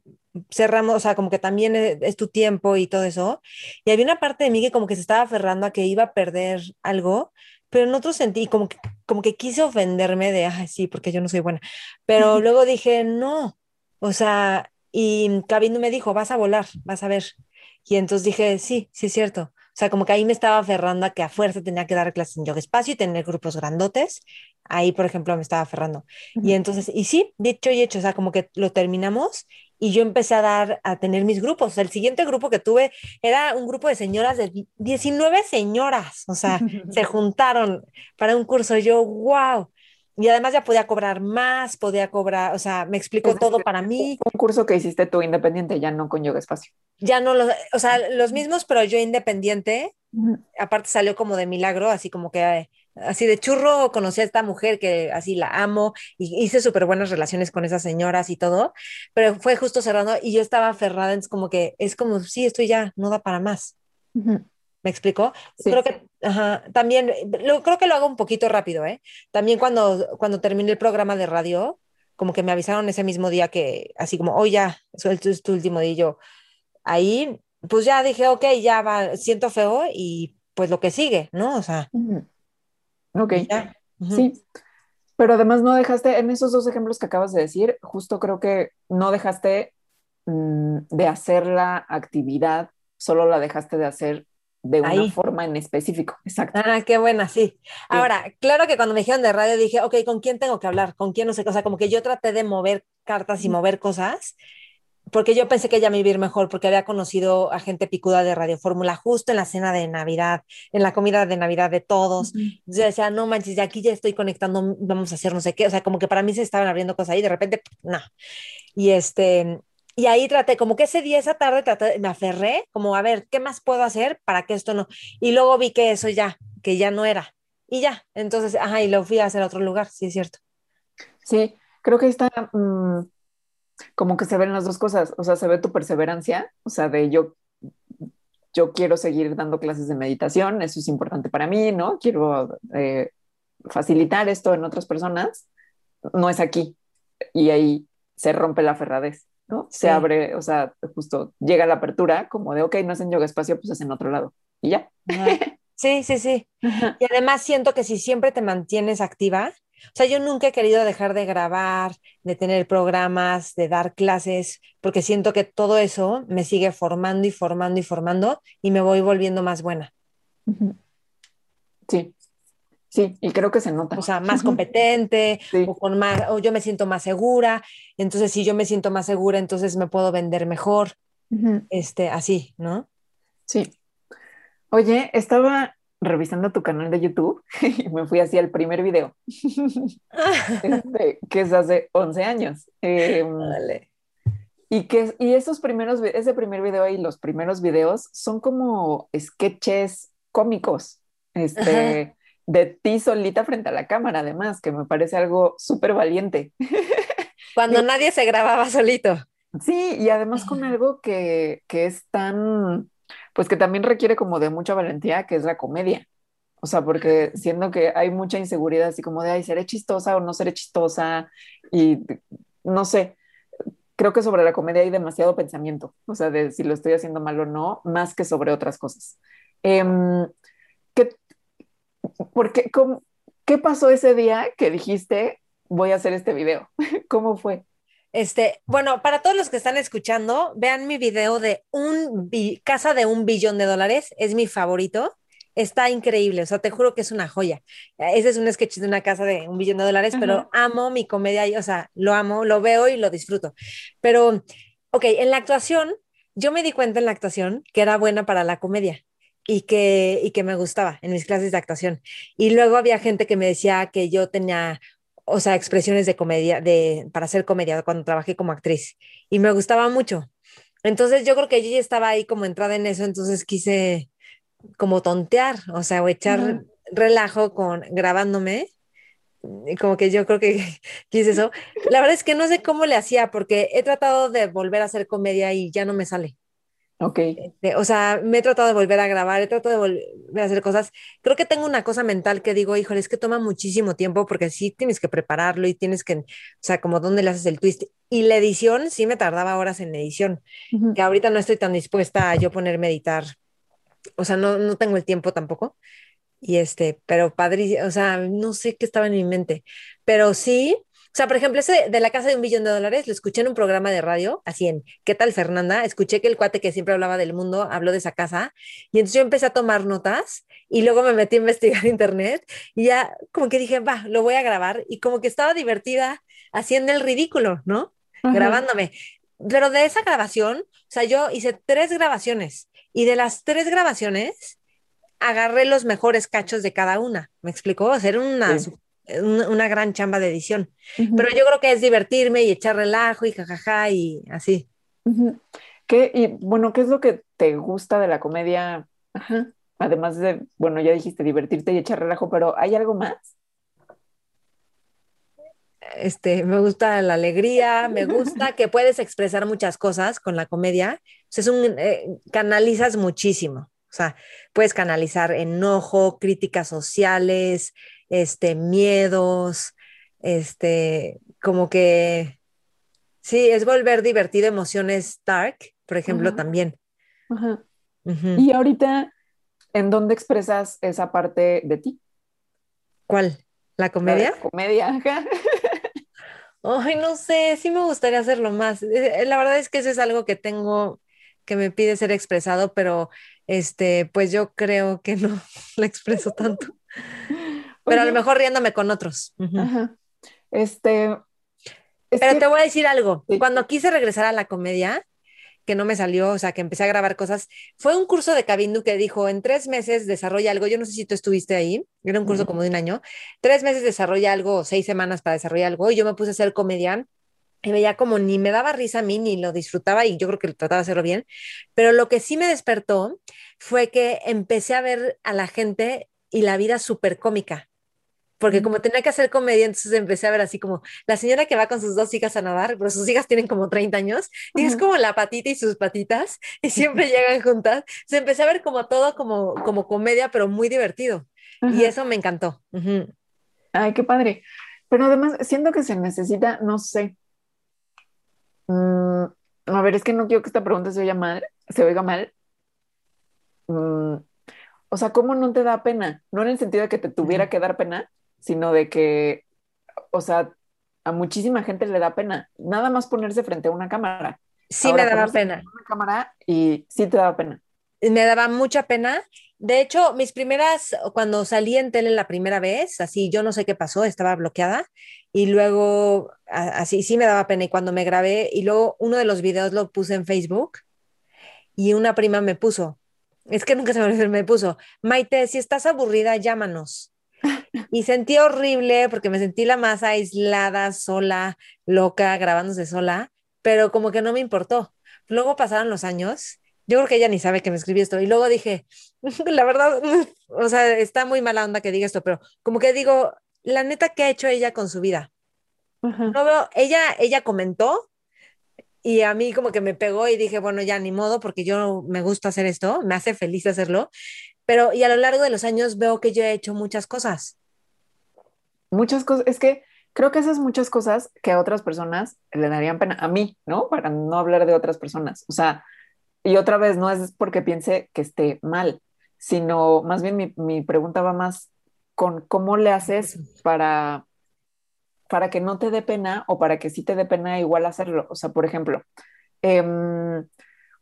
cerramos, o sea, como que también es, tu tiempo y todo eso. Y había una parte de mí que como que se estaba aferrando a que iba a perder algo, pero en otro sentí como que, como que quise ofenderme de, ay, sí, porque yo no soy buena. Pero luego dije, no, O sea, y Cabino me dijo, vas a volar, vas a ver. Y entonces dije, sí, sí es cierto. O sea, como que ahí me estaba aferrando a que a fuerza tenía que dar clases en yoga espacio y tener grupos grandotes. Ahí, por ejemplo, me estaba aferrando. Y entonces, y sí, dicho y hecho, o sea, como que lo terminamos y yo empecé a dar, a tener mis grupos. el siguiente grupo que tuve era un grupo de señoras de 19 señoras, o sea, se juntaron para un curso. Yo, wow. Y además ya podía cobrar más, podía cobrar, o sea, me explicó todo para mí. Un curso que hiciste tú independiente, ya no con Yoga Espacio. Ya no, los, o sea, los mismos, pero yo independiente. Aparte salió como de milagro, así como que así de churro conocí a esta mujer que así la amo y hice súper buenas relaciones con esas señoras y todo, pero fue justo cerrando y yo estaba aferrada, es como que es como, sí, esto ya no da para más. ¿Me explico? Creo que también, lo, creo que lo hago un poquito rápido, ¿eh? También cuando, cuando terminé el programa de radio, como que me avisaron ese mismo día que, así como, oh, ya, es tu último día, y yo, ahí, pues ya dije, ok, ya va, siento feo y pues lo que sigue, ¿no? O sea, Ok, sí. Pero además no dejaste, en esos dos ejemplos que acabas de decir, justo creo que no dejaste mm, de hacer la actividad, solo la dejaste de hacer de una forma en específico. Exacto. Ah, qué buena, sí. Ahora, claro que cuando me dijeron de radio dije, ok, ¿con quién tengo que hablar? ¿Con quién no sé? O sea, como que yo traté de mover cartas y mover cosas porque yo pensé que ella me iba a ir mejor, porque había conocido a gente picuda de Radio Fórmula justo en la cena de Navidad, en la comida de Navidad de todos. Yo decía, no manches, de aquí ya estoy conectando, vamos a hacer no sé qué. O sea, como que para mí se estaban abriendo cosas ahí, de repente, no. Y este, y ahí traté, como que ese día, esa tarde, traté, me aferré, como a ver, ¿qué más puedo hacer para que esto no? Y luego vi que eso ya, que ya no era. Y ya, entonces, ajá, y lo fui a hacer a otro lugar, sí es cierto. Sí, creo que está, mm, como que se ven las dos cosas, o sea, se ve tu perseverancia, o sea, de yo, yo quiero seguir dando clases de meditación, eso es importante para mí, ¿no? Quiero eh, facilitar esto en otras personas, no es aquí. Y ahí se rompe la ferradez, ¿no? Se abre, o sea, justo llega la apertura como de, ok, no es en yoga espacio, pues es en otro lado. Y ya. Sí, sí, sí. Y además siento que si siempre te mantienes activa, o sea, yo nunca he querido dejar de grabar, de tener programas, de dar clases, porque siento que todo eso me sigue formando y formando y formando y me voy volviendo más buena. Sí, sí, y creo que se nota. O sea, más competente, o, con más, o yo me siento más segura. Entonces, si yo me siento más segura, entonces me puedo vender mejor. Este, así, ¿no? Sí. Oye, estaba revisando tu canal de YouTube y me fui hacia el primer video, este, que es hace 11 años. Em, y, que, y esos primeros, ese primer video y los primeros videos son como sketches cómicos, este, de ti solita frente a la cámara, además, que me parece algo súper valiente. Cuando nadie se grababa solito. Sí, y además con algo que, que es tan pues que también requiere como de mucha valentía, que es la comedia. O sea, porque siendo que hay mucha inseguridad, así como de, ay, ¿seré chistosa o no seré chistosa? Y no sé, creo que sobre la comedia hay demasiado pensamiento, o sea, de si lo estoy haciendo mal o no, más que sobre otras cosas. Eh, ¿qué, porque, ¿Qué pasó ese día que dijiste, voy a hacer este video? ¿Cómo fue? Este, bueno, para todos los que están escuchando, vean mi video de un casa de un billón de dólares, es mi favorito. Está increíble, o sea, te juro que es una joya. Ese es un sketch de una casa de un billón de dólares, pero amo mi comedia, o sea, lo amo, lo veo y lo disfruto. Pero, ok, en la actuación, yo me di cuenta en la actuación que era buena para la comedia y que, y que me gustaba en mis clases de actuación. Y luego había gente que me decía que yo tenía o sea, expresiones de comedia, de, para hacer comedia cuando trabajé como actriz y me gustaba mucho. Entonces yo creo que yo ya estaba ahí como entrada en eso, entonces quise como tontear, o sea, o echar relajo con grabándome. Y como que yo creo que quise eso. La verdad es que no sé cómo le hacía porque he tratado de volver a hacer comedia y ya no me sale. Ok. Este, o sea, me he tratado de volver a grabar, he tratado de volver a hacer cosas. Creo que tengo una cosa mental que digo, híjole, es que toma muchísimo tiempo porque sí tienes que prepararlo y tienes que, o sea, como dónde le haces el twist. Y la edición, sí me tardaba horas en edición, que ahorita no estoy tan dispuesta a yo ponerme a editar. O sea, no, no tengo el tiempo tampoco. Y este, pero padre, o sea, no sé qué estaba en mi mente, pero sí, O sea, por ejemplo, ese de la casa de un billón de dólares, lo escuché en un programa de radio, así en ¿Qué tal Fernanda? Escuché que el cuate que siempre hablaba del mundo habló de esa casa y entonces yo empecé a tomar notas y luego me metí a investigar internet y ya como que dije, va, lo voy a grabar y como que estaba divertida haciendo el ridículo, ¿no? Grabándome. Pero de esa grabación, o sea, yo hice tres grabaciones y de las tres grabaciones agarré los mejores cachos de cada una. ¿Me explicó? Hacer una, una, gran chamba de edición. Pero yo creo que es divertirme y echar relajo y jajaja y así. ¿Qué, y bueno, ¿qué es lo que te gusta de la comedia? Además de, bueno, ya dijiste divertirte y echar relajo, pero ¿hay algo más? Este, me gusta la alegría, me gusta que puedes expresar muchas cosas con la comedia. es un, eh, canalizas muchísimo. O sea, puedes canalizar enojo, críticas sociales, este, miedos, este, como que, sí, es volver divertido emociones dark, por ejemplo, también. Y ahorita, ¿en dónde expresas esa parte de ti? ¿Cuál? ¿La comedia? La comedia, Ay, no sé, sí me gustaría hacerlo más. Eh, la verdad es que eso es algo que tengo que me pide ser expresado, pero este, pues yo creo que no lo expreso tanto. Pero a lo mejor riéndome con otros. Este. Pero te voy a decir algo. Cuando quise regresar a la comedia, que no me salió, o sea, que empecé a grabar cosas, fue un curso de Cabindu que dijo, en tres meses desarrolla algo, yo no sé si tú estuviste ahí, era un curso como de un año, tres meses desarrolla algo, seis semanas para desarrollar algo, y yo me puse a ser comediante y veía como ni me daba risa a mí, ni lo disfrutaba y yo creo que trataba de hacerlo bien, pero lo que sí me despertó fue que empecé a ver a la gente y la vida súper cómica. Porque como tenía que hacer comedia, entonces empecé a ver así como la señora que va con sus dos hijas a nadar, pero sus hijas tienen como 30 años, y es como la patita y sus patitas, y siempre llegan juntas. Se empecé a ver como todo como, como comedia, pero muy divertido. Y eso me encantó. Ay, qué padre. Pero además, siento que se necesita, no sé, Mm, a ver, es que no quiero que esta pregunta se oiga mal, se oiga mal. Mm, o sea, ¿cómo no te da pena? No en el sentido de que te tuviera que dar pena, sino de que, o sea, a muchísima gente le da pena. Nada más ponerse frente a una cámara. Sí me daba pena. Una cámara y sí te daba pena. Me daba mucha pena de hecho, mis primeras, cuando salí en tele la primera vez, así yo no sé qué pasó, estaba bloqueada y luego así sí me daba pena y cuando me grabé y luego uno de los videos lo puse en Facebook y una prima me puso, es que nunca se me, me puso, Maite, si estás aburrida, llámanos. Y sentí horrible porque me sentí la más aislada, sola, loca, grabándose sola, pero como que no me importó. Luego pasaron los años yo creo que ella ni sabe que me escribí esto. Y luego dije, la verdad, o sea, está muy mala onda que diga esto, pero como que digo, la neta, ¿qué ha hecho ella con su vida? No veo, ella, ella comentó y a mí como que me pegó y dije, bueno, ya ni modo, porque yo me gusta hacer esto, me hace feliz hacerlo, pero y a lo largo de los años veo que yo he hecho muchas cosas. Muchas cosas, es que creo que esas muchas cosas que a otras personas le darían pena, a mí, ¿no? Para no hablar de otras personas. O sea, y otra vez, no es porque piense que esté mal, sino más bien mi, mi pregunta va más con cómo le haces para, para que no te dé pena o para que sí te dé pena igual hacerlo. O sea, por ejemplo, em,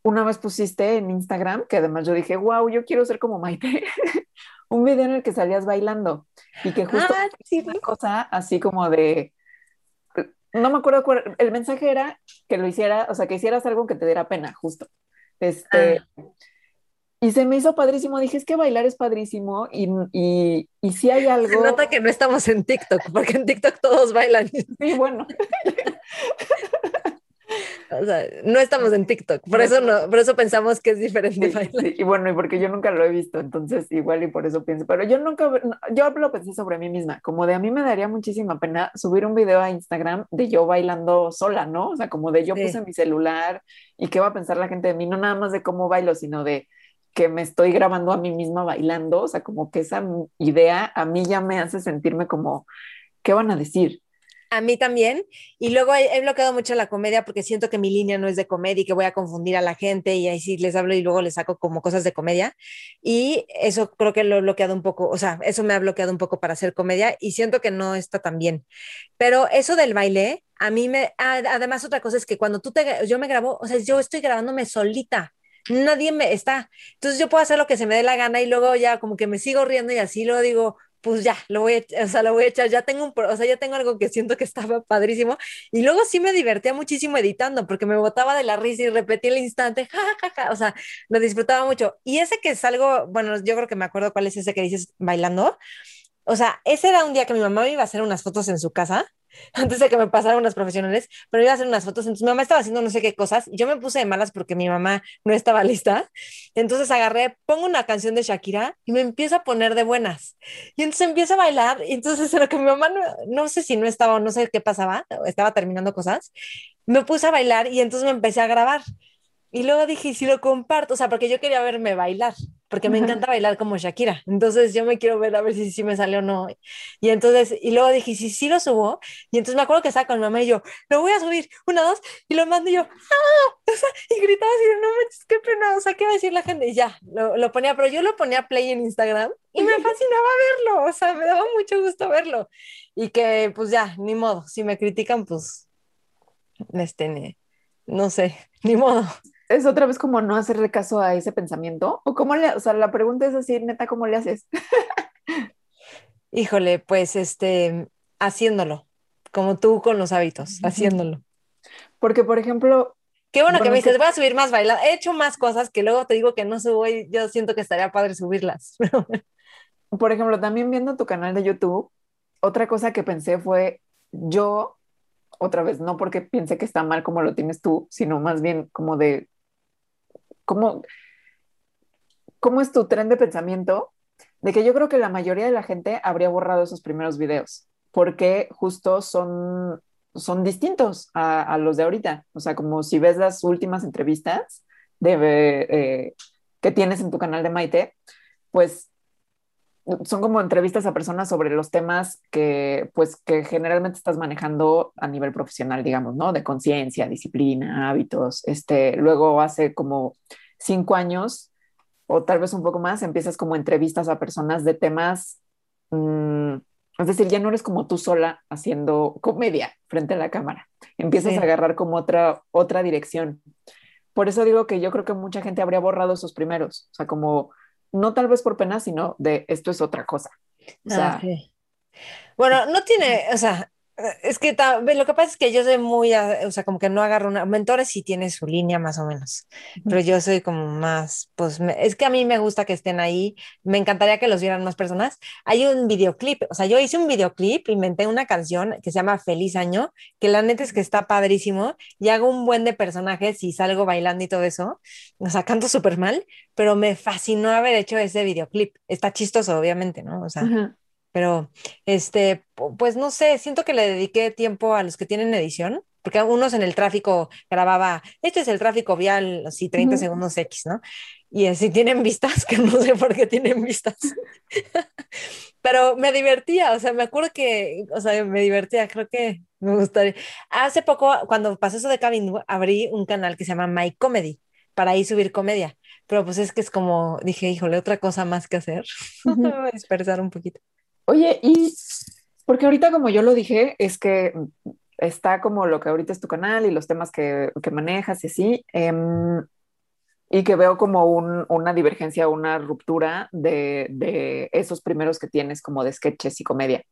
una vez pusiste en Instagram, que además yo dije, wow, yo quiero ser como Maite, un video en el que salías bailando y que justo ah, sí. una cosa así como de, no me acuerdo, el mensaje era que lo hiciera, o sea, que hicieras algo que te diera pena, justo. Este, ah. Y se me hizo padrísimo. Dije, es que bailar es padrísimo. Y, y, y si hay algo. Se nota que no estamos en TikTok, porque en TikTok todos bailan. Sí, bueno. o sea, no estamos en TikTok, por eso, no, por eso pensamos que es diferente bailar. y bueno, y porque yo nunca lo he visto, entonces igual y por eso pienso. Pero yo nunca, yo lo pensé sobre mí misma, como de a mí me daría muchísima pena subir un video a Instagram de yo bailando sola, ¿no? O sea, como de yo puse mi celular y qué va a pensar la gente de mí, no nada más de cómo bailo, sino de que me estoy grabando a mí misma bailando, o sea, como que esa idea a mí ya me hace sentirme como, ¿qué van a decir? A mí también. Y luego he, bloqueado mucho la comedia porque siento que mi línea no es de comedia y que voy a confundir a la gente y ahí sí les hablo y luego les saco como cosas de comedia. Y eso creo que lo he bloqueado un poco, o sea, eso me ha bloqueado un poco para hacer comedia y siento que no está tan bien. Pero eso del baile, a mí me, además otra cosa es que cuando tú te, yo me grabo, o sea, yo estoy grabándome solita nadie me está. Entonces yo puedo hacer lo que se me dé la gana y luego ya como que me sigo riendo y así lo digo, pues ya, lo voy a, o sea, lo voy a echar, ya tengo un, o sea, ya tengo algo que siento que estaba padrísimo y luego sí me divertía muchísimo editando porque me botaba de la risa y repetía el instante, ja, ja, o sea, lo disfrutaba mucho. Y ese que es algo, bueno, yo creo que me acuerdo cuál es ese que dices bailando, o sea, ese era un día que mi mamá iba a hacer unas fotos en su casa antes de que me pasaran unas profesionales, pero iba a hacer unas fotos, entonces mi mamá estaba haciendo no sé qué cosas, yo me puse de malas porque mi mamá no estaba lista, entonces agarré, pongo una canción de Shakira y me empiezo a poner de buenas, y entonces empiezo a bailar, y entonces lo que mi mamá no, no sé si no estaba o no sé qué pasaba, estaba terminando cosas, me puse a bailar y entonces me empecé a grabar. Y luego dije, si lo comparto, o sea, porque yo quería verme bailar, porque me encanta bailar como Shakira. Entonces yo me quiero ver a ver si, si me sale o no. Y entonces, y luego dije, si sí lo subo. Y entonces me acuerdo que estaba con mi mamá y yo, lo voy a subir, una, dos, y lo mando y yo, ¡ah! Y gritaba así, no manches, qué pena, o sea, ¿qué va a decir la gente? Y ya, lo, lo ponía, pero yo lo ponía play en Instagram y me fascinaba verlo, o sea, me daba mucho gusto verlo. Y que, pues ya, ni modo, si me critican, pues, este, no sé, ni modo es otra vez como no hacerle caso a ese pensamiento? ¿O cómo le, o sea, la pregunta es así, neta, ¿cómo le haces? Híjole, pues este, haciéndolo, como tú con los hábitos, haciéndolo. Porque, por ejemplo... Qué bueno, que me dices, voy a subir más bailar. He hecho más cosas que luego te digo que no subo y yo siento que estaría padre subirlas. por ejemplo, también viendo tu canal de YouTube, otra cosa que pensé fue, yo, otra vez, no porque piense que está mal como lo tienes tú, sino más bien como de ¿Cómo, ¿Cómo es tu tren de pensamiento? De que yo creo que la mayoría de la gente habría borrado esos primeros videos, porque justo son, son distintos a, los de ahorita. O sea, como si ves las últimas entrevistas de, eh, que tienes en tu canal de Maite, pues son como entrevistas a personas sobre los temas que, pues, que generalmente estás manejando a nivel profesional, digamos, ¿no? De conciencia, disciplina, hábitos. Este, luego hace como cinco años o tal vez un poco más, empiezas como entrevistas a personas de temas, mm, es decir, ya no eres como tú sola haciendo comedia frente a la cámara, empiezas a agarrar como otra, otra dirección. Por eso digo que yo creo que mucha gente habría borrado esos primeros, o sea, como no tal vez por pena, sino de esto es otra cosa. Sea, Bueno, no tiene, o sea, es que lo que pasa es que yo soy muy, o sea, como que no agarro una, mentores sí tiene su línea más o menos, pero yo soy como más, pues es que a mí me gusta que estén ahí, me encantaría que los vieran más personas. Hay un videoclip, o sea, yo hice un videoclip, inventé una canción que se llama Feliz Año, que la neta es que está padrísimo y hago un buen de personajes y salgo bailando y todo eso, o sea, canto súper mal, pero me fascinó haber hecho ese videoclip. Está chistoso, obviamente, ¿no? O sea pero este, pues no sé, siento que le dediqué tiempo a los que tienen edición, porque unos en el tráfico grababa, este es el tráfico vial, así 30 segundos X, ¿no? Y así tienen vistas, que no sé por qué tienen vistas. Pero me divertía, o sea, me acuerdo que, o sea, me divertía, creo que me gustaría. Hace poco, cuando pasó eso de Cabin, abrí un canal que se llama My Comedy, para ahí subir comedia. Pero pues es que es como, dije, híjole, otra cosa más que hacer, dispersar un poquito. Oye, y porque ahorita como yo lo dije, es que está como lo que ahorita es tu canal y los temas que, manejas y así, em, y que veo como una divergencia, una ruptura de, esos primeros que tienes como de sketches y comedia.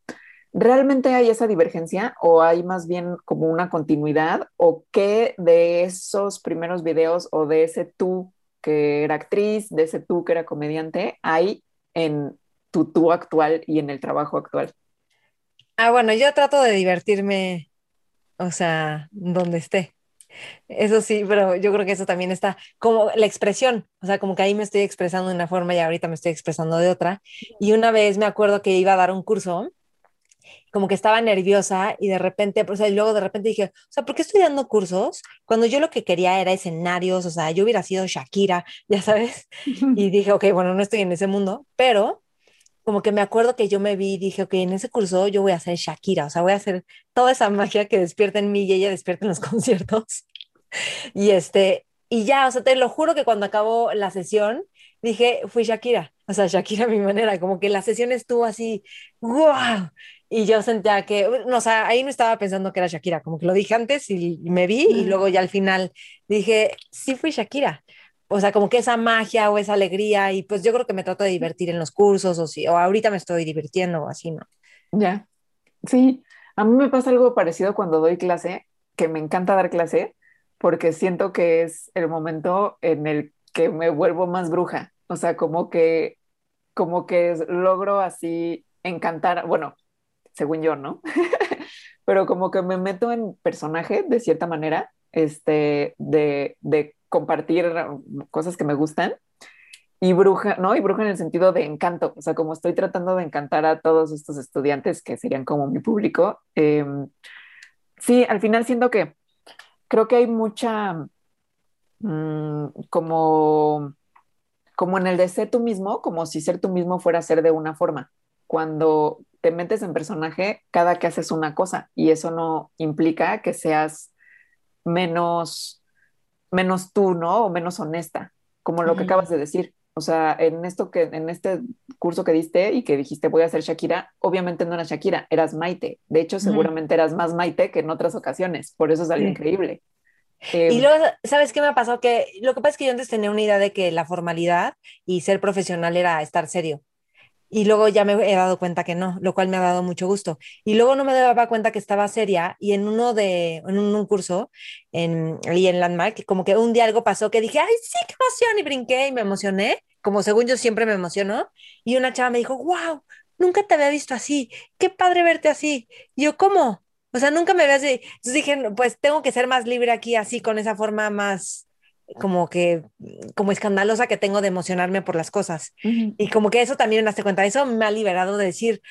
¿Realmente hay esa divergencia o hay más bien como una continuidad o qué de esos primeros videos o de ese tú que era actriz, de ese tú que era comediante, hay en tu tú actual y en el trabajo actual? Ah, bueno, yo trato de divertirme, o sea, donde esté. Eso sí, pero yo creo que eso también está como la expresión, o sea, como que ahí me estoy expresando de una forma y ahorita me estoy expresando de otra. Y una vez me acuerdo que iba a dar un curso, como que estaba nerviosa y de repente, pues, y luego de repente dije, o sea, ¿por qué estoy dando cursos cuando yo lo que quería era escenarios? O sea, yo hubiera sido Shakira, ya sabes. Y dije, ok, bueno, no estoy en ese mundo, pero como que me acuerdo que yo me vi y dije, ok, en ese curso yo voy a ser Shakira, o sea, voy a hacer toda esa magia que despierta en mí y ella despierta en los conciertos. Y este, y ya, o sea, te lo juro que cuando acabó la sesión, dije, fui Shakira, o sea, Shakira a mi manera, como que la sesión estuvo así, wow. Y yo sentía que, no, o sea, ahí no estaba pensando que era Shakira, como que lo dije antes y me vi y luego ya al final dije, sí fui Shakira o sea, como que esa magia o esa alegría y pues yo creo que me trato de divertir en los cursos o si o ahorita me estoy divirtiendo o así, ¿no? Ya. Sí, a mí me pasa algo parecido cuando doy clase, que me encanta dar clase porque siento que es el momento en el que me vuelvo más bruja, o sea, como que como que logro así encantar, bueno, según yo, ¿no? Pero como que me meto en personaje de cierta manera, este, de, de compartir cosas que me gustan. Y bruja, ¿no? Y bruja en el sentido de encanto, o sea, como estoy tratando de encantar a todos estos estudiantes que serían como mi público. Em, sí, al final siento que creo que hay mucha, mm, como, como en el de ser tú mismo, como si ser tú mismo fuera ser de una forma. Cuando te metes en personaje, cada que haces una cosa y eso no implica que seas menos menos tú, ¿no? O menos honesta, como lo que acabas de decir. O sea, en esto que, en este curso que diste y que dijiste voy a ser Shakira, obviamente no era Shakira, eras Maite. De hecho, seguramente eras más Maite que en otras ocasiones. Por eso salió increíble. y em, luego, ¿sabes qué me ha pasado? Que lo que pasa es que yo antes tenía una idea de que la formalidad y ser profesional era estar serio y luego ya me he dado cuenta que no, lo cual me ha dado mucho gusto. Y luego no me daba cuenta que estaba seria y en uno de, en un, curso en, ahí en Landmark, como que un día algo pasó que dije, ay, sí, qué emoción, y brinqué y me emocioné, como según yo siempre me emociono, y una chava me dijo, wow, nunca te había visto así, qué padre verte así. Y yo, ¿cómo? O sea, nunca me había así. Entonces dije, pues tengo que ser más libre aquí, así, con esa forma más como que, como escandalosa que tengo de emocionarme por las cosas. Y como que eso también me hace cuenta, eso me ha liberado de decir,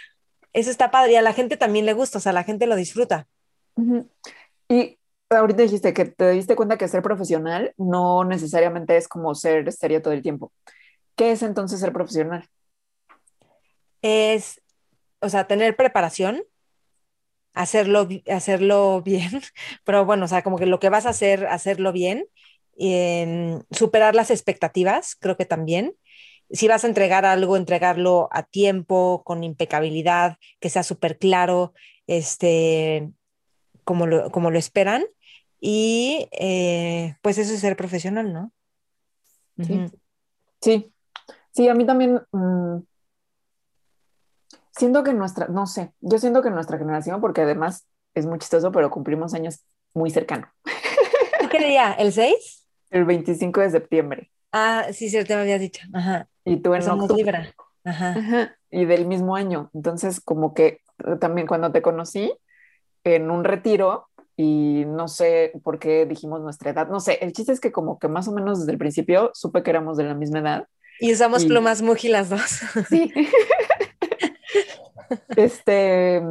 eso está padre y a la gente también le gusta, o sea, la gente lo disfruta. Y ahorita dijiste que te diste cuenta que ser profesional no necesariamente es como ser serio todo el tiempo. ¿Qué es entonces ser profesional? Es, o sea, tener preparación, hacerlo, hacerlo bien, pero bueno, o sea, como que lo que vas a hacer, hacerlo bien superar las expectativas, creo que también. Si vas a entregar algo, entregarlo a tiempo, con impecabilidad, que sea súper claro, este, como lo, como lo esperan. Y eh, pues eso es ser profesional, ¿no? Sí, sí, a mí también. Mm, siento que nuestra, no sé, yo siento que nuestra generación, porque además es muy chistoso, pero cumplimos años muy cercano. ¿Qué día? ¿El 6? El 25 de septiembre. Ah, sí, sí, te me habías dicho. Ajá. Y tú en octubre. Ajá. Y del mismo año. Entonces, como que eh, también cuando te conocí en un retiro y no sé por qué dijimos nuestra edad, no sé, el chiste es que como que más o menos desde el principio supe que éramos de la misma edad. Y usamos plumas Muji las dos. Sí. este,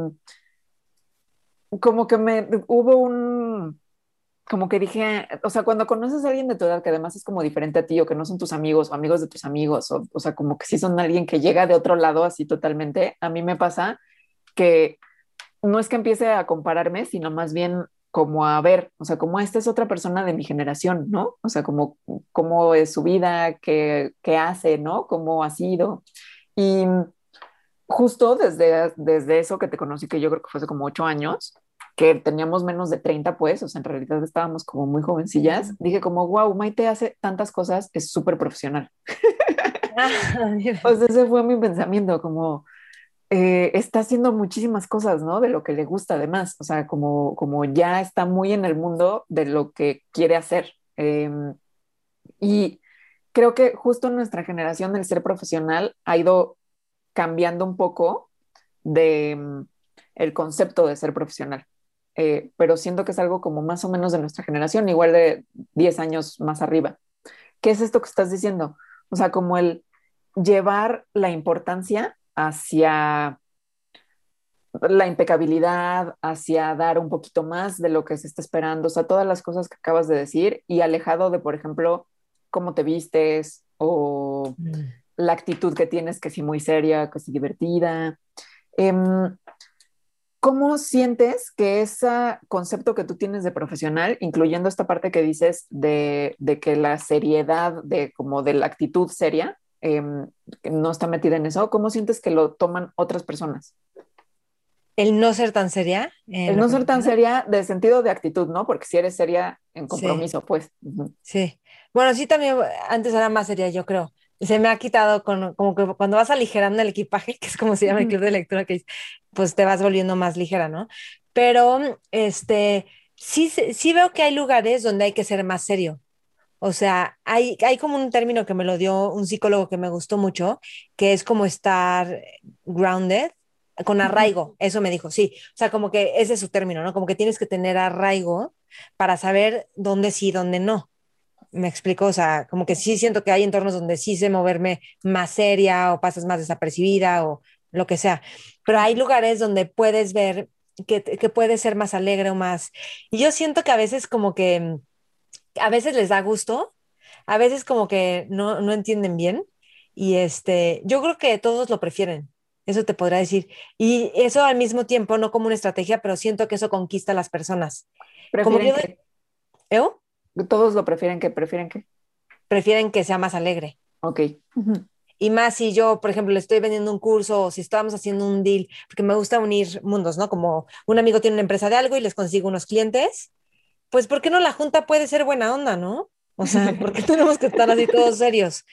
como que me hubo un, como que dije, o sea, cuando conoces a alguien de tu edad que además es como diferente a ti o que no son tus amigos o amigos de tus amigos, o, o sea, como que sí son alguien que llega de otro lado así totalmente, a mí me pasa que no es que empiece a compararme, sino más bien como a ver, o sea, como esta es otra persona de mi generación, ¿no? O sea, como cómo es su vida, qué, qué hace, ¿no? Cómo ha sido. Y justo desde, desde eso que te conocí, que yo creo que fue hace como ocho años, que teníamos menos de 30, pues, o sea, en realidad estábamos como muy jovencillas, dije como, wow, Maite hace tantas cosas, es súper profesional. Ah, pues ese fue mi pensamiento, como, eh, está haciendo muchísimas cosas, ¿no? De lo que le gusta además, o sea, como, como ya está muy en el mundo de lo que quiere hacer. Em, y creo que justo nuestra generación del ser profesional ha ido cambiando un poco de mm, el concepto de ser profesional. Eh, pero siento que es algo como más o menos de nuestra generación, igual de 10 años más arriba. ¿Qué es esto que estás diciendo? O sea, como el llevar la importancia hacia la impecabilidad, hacia dar un poquito más de lo que se está esperando, o sea, todas las cosas que acabas de decir y alejado de, por ejemplo, cómo te vistes o mm. la actitud que tienes, que sí muy seria, que sí divertida. Em, ¿Cómo sientes que ese concepto que tú tienes de profesional, incluyendo esta parte que dices de, que la seriedad, de como de la actitud seria, em, no está metida en eso, ¿cómo sientes que lo toman otras personas? El no ser tan seria. El no ser tan seria de sentido de actitud, ¿no? Porque si eres seria en compromiso, pues. Sí. Bueno, sí, también antes era más seria, yo creo se me ha quitado con, como que cuando vas aligerando el equipaje, que es como se llama el club de lectura, que pues te vas volviendo más ligera, ¿no? Pero este, sí, sí veo que hay lugares donde hay que ser más serio. O sea, hay, hay como un término que me lo dio un psicólogo que me gustó mucho, que es como estar grounded, con arraigo, eso me dijo, sí. O sea, como que ese es su término, ¿no? Como que tienes que tener arraigo para saber dónde sí, dónde no me explico, o sea, como que sí siento que hay entornos donde sí sé moverme más seria o pasas más desapercibida o lo que sea, pero hay lugares donde puedes ver que, que puedes ser más alegre o más. Y yo siento que a veces como que a veces les da gusto, a veces como que no, no entienden bien y este, yo creo que todos lo prefieren. Eso te podrá decir. Y eso al mismo tiempo, no como una estrategia, pero siento que eso conquista a las personas. Como yo, todos lo prefieren que prefieren que. Prefieren que sea más alegre. Ok. Y más si yo, por ejemplo, le estoy vendiendo un curso o si estamos haciendo un deal, porque me gusta unir mundos, ¿no? Como un amigo tiene una empresa de algo y les consigo unos clientes, pues ¿por qué no la junta puede ser buena onda, ¿no? O sea, ¿por qué tenemos que estar así todos serios?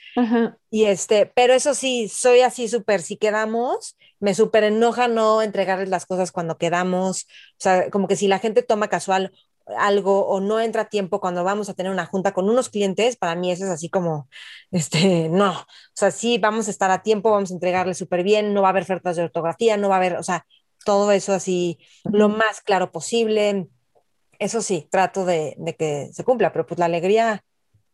Y este, pero eso sí, soy así súper, si quedamos, me súper enoja no entregarles las cosas cuando quedamos, o sea, como que si la gente toma casual algo o no entra a tiempo cuando vamos a tener una junta con unos clientes, para mí eso es así como, este, no, o sea, sí, vamos a estar a tiempo, vamos a entregarle súper bien, no va a haber ofertas de ortografía, no va a haber, o sea, todo eso así lo más claro posible. Eso sí, trato de, que se cumpla, pero pues la alegría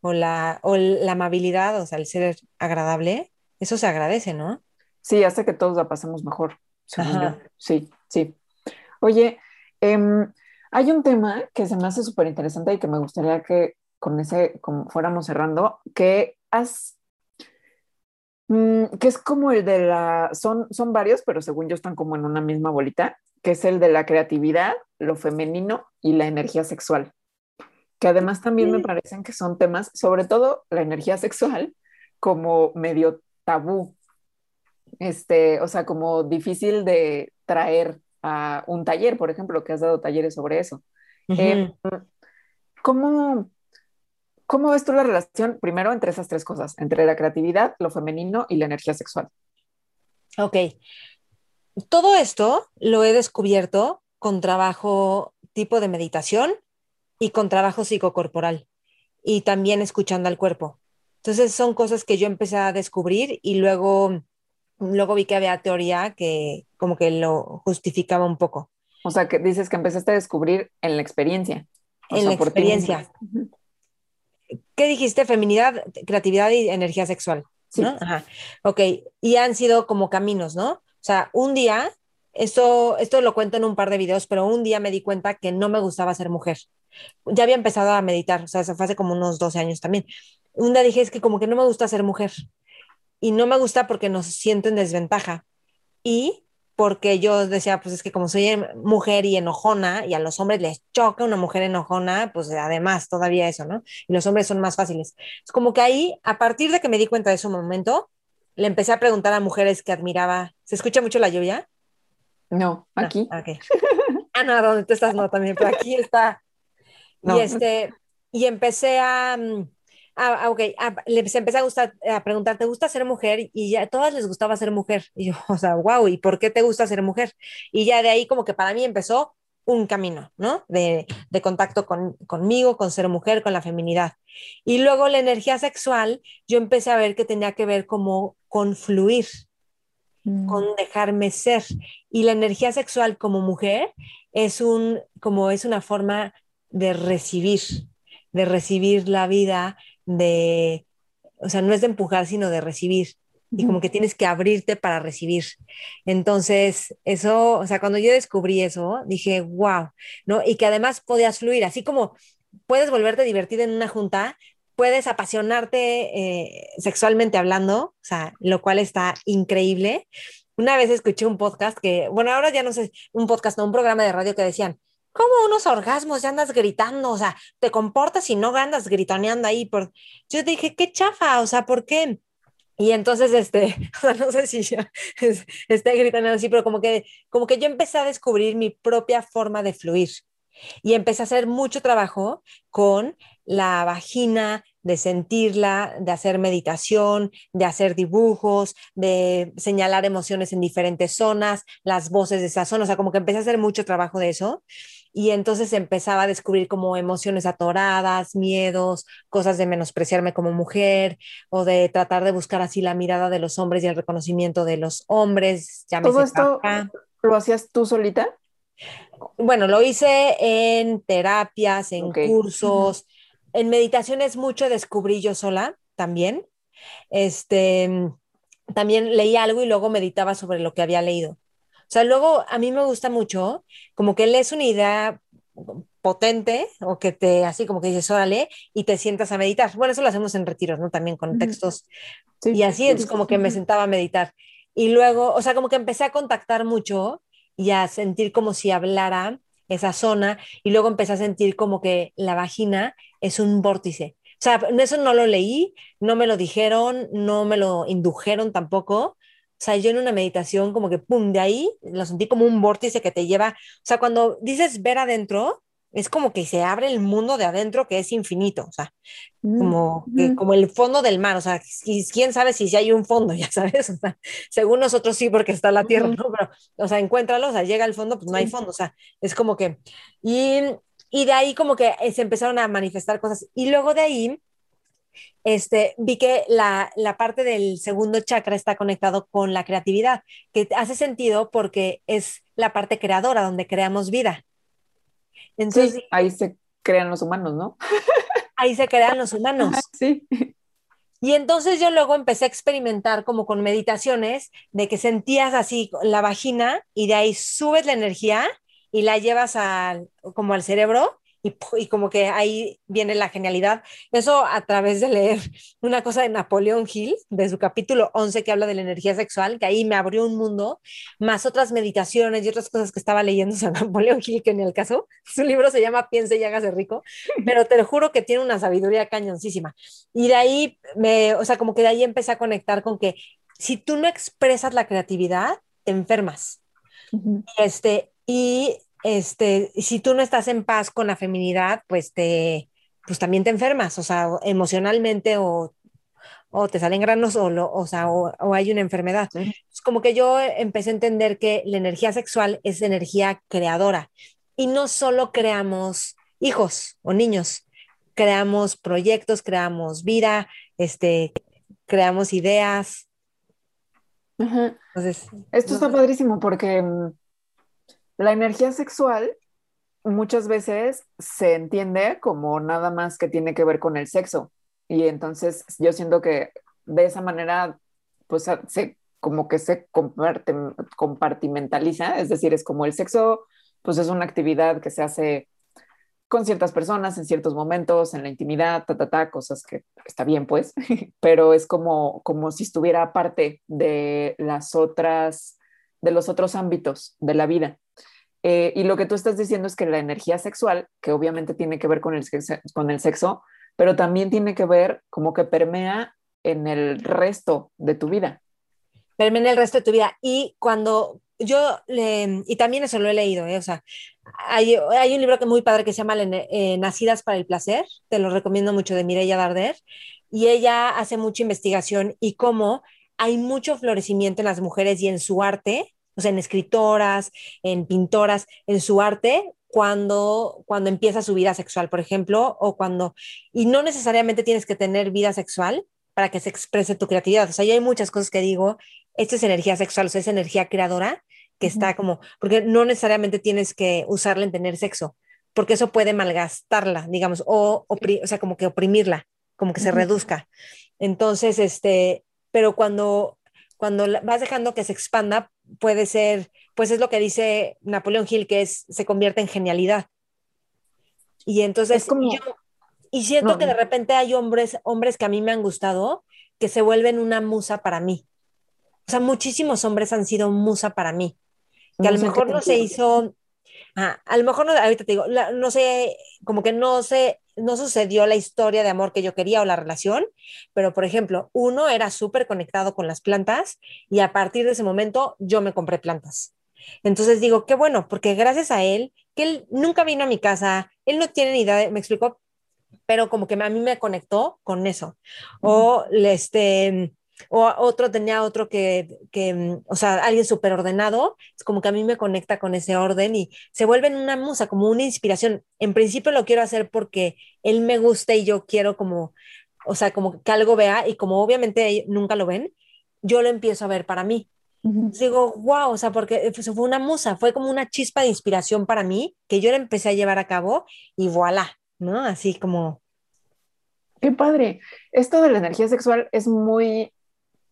o la, o la amabilidad, o sea, el ser agradable, eso se agradece, ¿no? Sí, hace que todos la pasemos mejor. Sí, sí. Oye, eh, hay un tema que se me hace súper interesante y que me gustaría que con ese como fuéramos cerrando, que has, mm, que es como el de la, son, son varios, pero según yo están como en una misma bolita, que es el de la creatividad, lo femenino y la energía sexual, que además también me parecen que son temas, sobre todo la energía sexual, como medio tabú, este, o sea, como difícil de traer a un taller, por ejemplo, que has dado talleres sobre eso. Em, ¿cómo, ¿Cómo ves tú la relación, primero, entre esas tres cosas, entre la creatividad, lo femenino y la energía sexual? Ok. Todo esto lo he descubierto con trabajo tipo de meditación y con trabajo psicocorporal y también escuchando al cuerpo. Entonces son cosas que yo empecé a descubrir y luego luego vi que había teoría que como que lo justificaba un poco. O sea, que dices que empezaste a descubrir en la experiencia. en la experiencia. ¿Qué dijiste? Feminidad, creatividad y energía sexual. Sí. ¿no? Ajá. Ok, y han sido como caminos, ¿no? O sea, un día, esto, esto lo cuento en un par de videos, pero un día me di cuenta que no me gustaba ser mujer. Ya había empezado a meditar, o sea, eso fue hace como unos 12 años también. Un día dije, es que como que no me gusta ser mujer y no me gusta porque nos siento en desventaja y porque yo decía, pues es que como soy mujer y enojona y a los hombres les choca una mujer enojona, pues además todavía eso, ¿no? Y los hombres son más fáciles. Es como que ahí, a partir de que me di cuenta de ese momento, le empecé a preguntar a mujeres que admiraba. ¿Se escucha mucho la lluvia? No, aquí. Ah, ah no, donde tú estás no también, pero aquí está. Y este, y empecé a, mm, Ah, ok, ah, les empecé a, gustar, a preguntar, ¿te gusta ser mujer? Y ya a todas les gustaba ser mujer. Y yo, o sea, wow, ¿y por qué te gusta ser mujer? Y ya de ahí como que para mí empezó un camino, ¿no? De, de contacto con, conmigo, con ser mujer, con la feminidad. Y luego la energía sexual, yo empecé a ver que tenía que ver como con fluir, con mm. dejarme ser. Y la energía sexual como mujer es un, como es una forma de recibir, de recibir la vida, de, o sea, no es de empujar, sino de recibir. Y como que tienes que abrirte para recibir. Entonces, eso, o sea, cuando yo descubrí eso, dije, wow, ¿no? Y que además podías fluir, así como puedes volverte divertida en una junta, puedes apasionarte eh, sexualmente hablando, o sea, lo cual está increíble. Una vez escuché un podcast que, bueno, ahora ya no sé, un podcast, no, un programa de radio que decían, ¿cómo unos orgasmos ya andas gritando? O sea, te comportas y no andas gritoneando ahí. Por... Yo dije, qué chafa, o sea, ¿por qué? Y entonces, este, o sea, no sé si yo esté gritando así, pero como que, como que yo empecé a descubrir mi propia forma de fluir y empecé a hacer mucho trabajo con la vagina, de sentirla, de hacer meditación, de hacer dibujos, de señalar emociones en diferentes zonas, las voces de esa zona, o sea, como que empecé a hacer mucho trabajo de eso y entonces empezaba a descubrir como emociones atoradas, miedos, cosas de menospreciarme como mujer o de tratar de buscar así la mirada de los hombres y el reconocimiento de los hombres. ¿Todo esto lo hacías tú solita? Bueno, lo hice en terapias, en cursos, en meditaciones mucho descubrí yo sola también. Este, también leí algo y luego meditaba sobre lo que había leído. O sea, luego a mí me gusta mucho, como que lees una idea potente o que te, así como que dices, órale, y te sientas a meditar. Bueno, eso lo hacemos en retiros, ¿no? También con textos. y así es como que me sentaba a meditar. Y luego, o sea, como que empecé a contactar mucho y a sentir como si hablara esa zona y luego empecé a sentir como que la vagina es un vórtice. O sea, eso no lo leí, no me lo dijeron, no me lo indujeron tampoco, o sea, yo en una meditación como que, ¡pum!, de ahí lo sentí como un vórtice que te lleva, o sea, cuando dices ver adentro, es como que se abre el mundo de adentro que es infinito, o sea, mm, como, como el fondo del mar, o sea, quién sabe si, si hay un fondo, ya sabes, o sea, según nosotros sí, porque está la tierra, ¿no? Pero, o sea, encuéntralo, o sea, llega al fondo, pues no hay fondo, o sea, es como que, y, y de ahí como que se empezaron a manifestar cosas, y luego de ahí este, vi que la, parte del segundo chakra está conectado con la creatividad, que hace sentido porque es la parte creadora donde creamos vida. Entonces, ahí se crean los humanos, ¿no? ahí se crean los humanos. Sí. Y entonces yo luego empecé a experimentar como con meditaciones de que sentías así la vagina y de ahí subes la energía y la llevas al, como al cerebro y, como que ahí viene la genialidad. Eso a través de leer una cosa de Napoleón Hill, de su capítulo 11 que habla de la energía sexual, que ahí me abrió un mundo, más otras meditaciones y otras cosas que estaba leyendo sobre Napoleón Hill, que en el caso, su libro se llama Piense y hágase rico, pero te lo juro que tiene una sabiduría cañoncísima. Y de ahí, me, o sea, como que de ahí empecé a conectar con que si tú no expresas la creatividad, te enfermas. este, y este, si tú no estás en paz con la feminidad, pues te, pues también te enfermas, o sea, emocionalmente o, o te salen granos o, o, sea, o, hay una enfermedad. Es como que yo empecé a entender que la energía sexual es energía creadora y no solo creamos hijos o niños, creamos proyectos, creamos vida, este, creamos ideas. Entonces, Esto está padrísimo porque mm, la energía sexual muchas veces se entiende como nada más que tiene que ver con el sexo. Y entonces yo siento que de esa manera, pues se, como que se compartimentaliza, es decir, es como el sexo, pues es una actividad que se hace con ciertas personas en ciertos momentos, en la intimidad, ta, ta, ta, cosas que está bien, pues, pero es como, como si estuviera parte de las otras, de los otros ámbitos de la vida. Eh, y lo que tú estás diciendo es que la energía sexual, que obviamente tiene que ver con el, sexo, con el sexo, pero también tiene que ver como que permea en el resto de tu vida. Permea en el resto de tu vida. Y cuando yo, le, y también eso lo he leído, ¿eh? o sea, hay, hay, un libro que muy padre que se llama eh, Nacidas para el Placer, te lo recomiendo mucho, de Mireia Darder, y ella hace mucha investigación y cómo hay mucho florecimiento en las mujeres y en su arte o sea, en escritoras, en pintoras, en su arte, cuando, cuando empieza su vida sexual, por ejemplo, o cuando, y no necesariamente tienes que tener vida sexual para que se exprese tu creatividad. O sea, yo hay muchas cosas que digo, esto es energía sexual, o sea, es energía creadora que está como, porque no necesariamente tienes que usarla en tener sexo, porque eso puede malgastarla, digamos, o, o sea, como que oprimirla, como que se reduzca. Entonces, este, pero cuando, cuando vas dejando que se expanda, puede ser, pues es lo que dice Napoleón Hill, que es, se convierte en genialidad. Y entonces, Y siento No, que de repente hay hombres, hombres que a mí me han gustado, que se vuelven una musa para mí. O sea, muchísimos hombres han sido musa para mí, que a lo mejor no se hizo, ah, a lo mejor no, ahorita te digo, la- no sé, como que no sé, no sucedió la historia de amor que yo quería o la relación, pero por ejemplo, uno era súper conectado con las plantas y a partir de ese momento yo me compré plantas. Entonces digo, qué bueno, porque gracias a él, que él nunca vino a mi casa, él no tiene ni idea, de- me explicó, pero como que a mí me conectó con eso. O este, o otro tenía otro que, que mm, o sea, alguien súper ordenado, es como que a mí me conecta con ese orden y se vuelven una musa, como una inspiración. En principio lo quiero hacer porque él me gusta y yo quiero como, o sea, como que algo vea y como obviamente nunca lo ven, yo lo empiezo a ver para mí. Digo, wow, o sea, porque fue una musa, fue como una chispa de inspiración para mí que yo la empecé a llevar a cabo y voilà, ¿no? Así como, Qué padre. Esto de la energía sexual es muy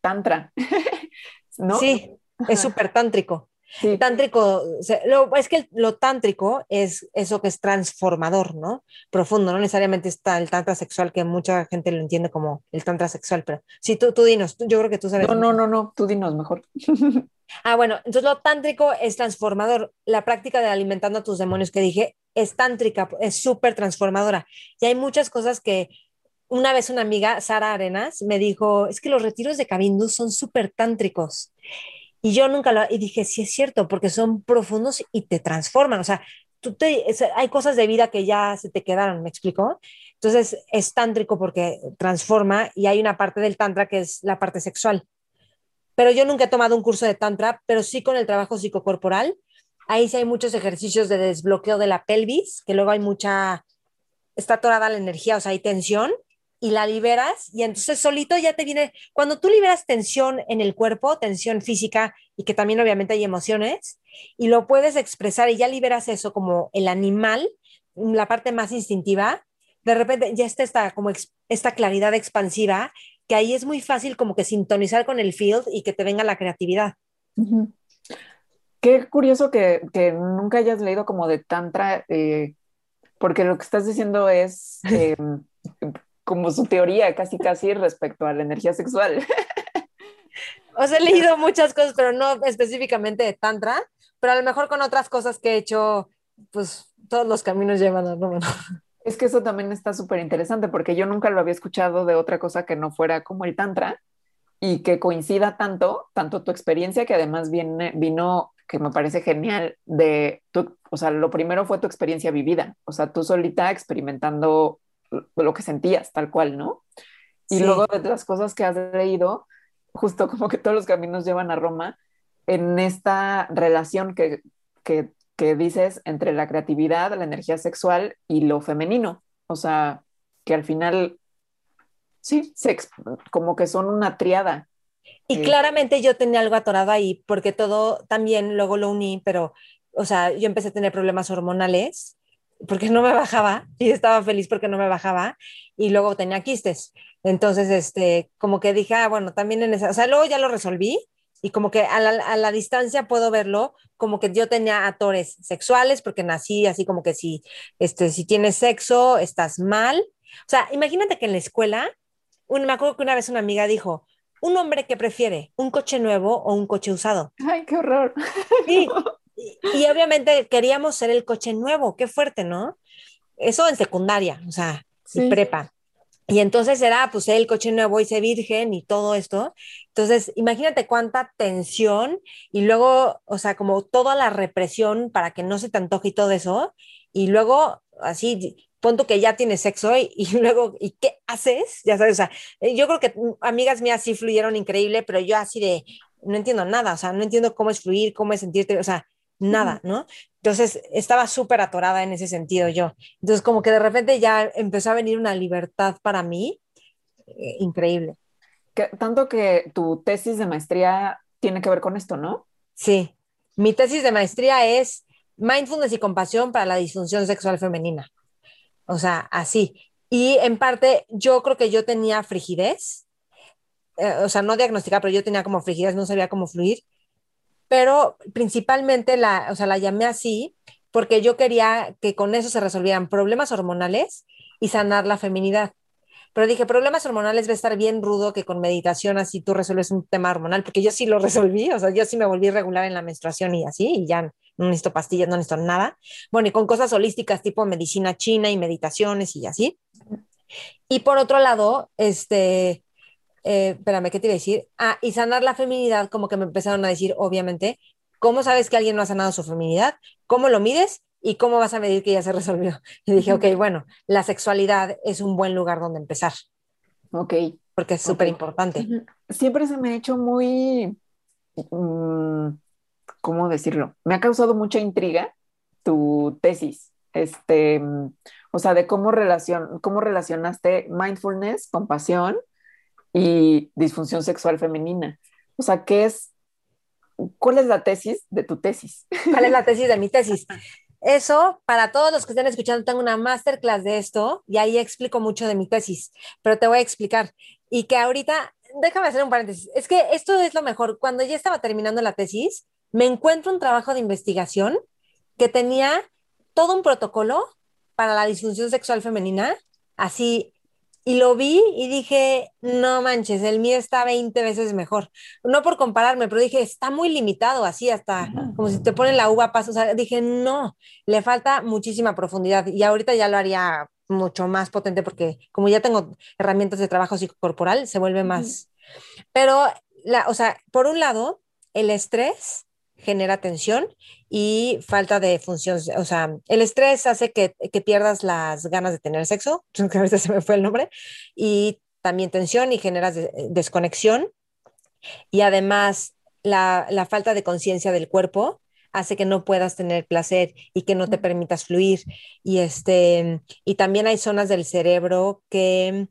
tantra, ¿no? sí, es súper tántrico. Sí, Tántrico, lo, es que lo tántrico es eso que es transformador, ¿no? Profundo, no necesariamente está el tantra sexual, que mucha gente lo entiende como el tantra sexual, pero sí, tú, tú dinos, yo creo que tú sabes. No, no, no, no, tú dinos mejor. Ah, bueno, entonces lo tántrico es transformador. La práctica de alimentando a tus demonios que dije es tántrica, es súper transformadora. Y hay muchas cosas que una vez una amiga, Sara Arenas, me dijo, es que los retiros de Kabindu son súper tántricos. Y yo nunca lo, y dije, sí es cierto, porque son profundos y te transforman. O sea, tú te, hay cosas de vida que ya se te quedaron, ¿me explico? Entonces es tántrico porque transforma y hay una parte del tantra que es la parte sexual pero yo nunca he tomado un curso de tantra, pero sí con el trabajo psicocorporal. Ahí sí hay muchos ejercicios de desbloqueo de la pelvis, que luego hay mucha, está atorada la energía, o sea, hay tensión y la liberas y entonces solito ya te viene, cuando tú liberas tensión en el cuerpo, tensión física y que también obviamente hay emociones, y lo puedes expresar y ya liberas eso como el animal, la parte más instintiva, de repente ya está esta, como esta claridad expansiva que ahí es muy fácil como que sintonizar con el field y que te venga la creatividad. Ujú. Qué curioso que, que nunca hayas leído como de tantra, eh, porque lo que estás diciendo es eh, como su teoría casi casi respecto a la energía sexual. O sea, he leído muchas cosas, pero no específicamente de Tantra, pero a lo mejor con otras cosas que he hecho, pues todos los caminos llevan a Roma. Es que eso también está súper interesante porque yo nunca lo había escuchado de otra cosa que no fuera como el tantra y que coincida tanto, tanto tu experiencia que además viene, vino, que me parece genial, de tu, o sea, lo primero fue tu experiencia vivida, o sea, tú solita experimentando lo que sentías, tal cual, ¿no? Y Sí. luego de las cosas que has leído, justo como que todos los caminos llevan a Roma, en esta relación que, que, que dices entre la creatividad, la energía sexual y lo femenino. O sea, que al final, sí, se como que son una triada. Y Eh, claramente yo tenía algo atorado ahí, porque todo también luego lo uní, pero, o sea, yo empecé a tener problemas hormonales porque no me bajaba y estaba feliz porque no me bajaba y luego tenía quistes. Entonces, este, como que dije, ah, bueno, también en esa, o sea, luego ya lo resolví y como que a la, a la distancia puedo verlo como que yo tenía atores sexuales porque nací así como que si, este, si tienes sexo, estás mal. O sea, imagínate que en la escuela, un, me acuerdo que una vez una amiga dijo, un hombre que prefiere un coche nuevo o un coche usado. Ay, qué horror. Sí, y, y obviamente queríamos ser el coche nuevo, qué fuerte, ¿no? Eso en secundaria, o sea, y Sí. prepa. Y entonces era, pues, el coche nuevo, hice virgen y todo esto. Entonces, imagínate cuánta tensión y luego, o sea, como toda la represión para que no se te antoje y todo eso. Y luego, así, punto que ya tienes sexo y, y luego, ¿y qué haces? Ya sabes, o sea, eh, yo creo que mm, amigas mías sí fluyeron increíble, pero yo así de, no entiendo nada, o sea, no entiendo cómo es fluir, cómo es sentirte, o sea, nada, ¿no? Entonces, estaba súper atorada en ese sentido yo. Entonces, como que de repente ya empezó a venir una libertad para mí eh, increíble. Que, tanto que tu tesis de maestría tiene que ver con esto, ¿no? Sí, mi tesis de maestría es mindfulness y compasión para la disfunción sexual femenina. O sea, así. Y en parte, yo creo que yo tenía frigidez, eh, o sea, no diagnosticada, pero yo tenía como frigidez, no sabía cómo fluir, pero principalmente la, o sea, la llamé así porque yo quería que con eso se resolvieran problemas hormonales y sanar la feminidad. Pero dije, problemas hormonales va a estar bien rudo que con meditación así tú resuelves un tema hormonal, porque yo sí lo resolví, o sea, yo sí me volví regular en la menstruación y así, y ya no necesito pastillas, no necesito nada. Bueno, y con cosas holísticas tipo medicina china y meditaciones y así. Y por otro lado, este, eh, espérame, ¿qué te iba a decir? Ah, y sanar la feminidad, como que me empezaron a decir, obviamente, ¿cómo sabes que alguien no ha sanado su feminidad? ¿Cómo lo mides? ¿Y cómo vas a medir que ya se resolvió? Y dije, ok, bueno, la sexualidad es un buen lugar donde empezar. Ok. Porque es súper importante. Siempre se me ha hecho muy, mm, ¿cómo decirlo? Me ha causado mucha intriga tu tesis. Este, o sea, de cómo, relacion, cómo relacionaste mindfulness, compasión y disfunción sexual femenina. O sea, ¿qué es, cuál es la tesis de tu tesis? ¿Cuál es la tesis de mi tesis? Eso, para todos los que estén escuchando, tengo una masterclass de esto y ahí explico mucho de mi tesis, pero te voy a explicar. Y que ahorita, déjame hacer un paréntesis, es que esto es lo mejor. Cuando ya estaba terminando la tesis, me encuentro un trabajo de investigación que tenía todo un protocolo para la disfunción sexual femenina, así y lo vi y dije, no manches, el mío está 20 veces mejor. No por compararme, pero dije, está muy limitado, así hasta como si te ponen la uva a paso. O sea, dije, no, le falta muchísima profundidad y ahorita ya lo haría mucho más potente porque como ya tengo herramientas de trabajo psicocorporal, se vuelve más. Pero, la, o sea, por un lado, el estrés genera tensión y falta de función. O sea, el estrés hace que, pierdas las ganas de tener sexo, que ahorita se me fue el nombre, y también tensión y generas desconexión. Y además, la, la falta de conciencia del cuerpo hace que no puedas tener placer y que no te permitas fluir. Y, este, y también hay zonas del cerebro que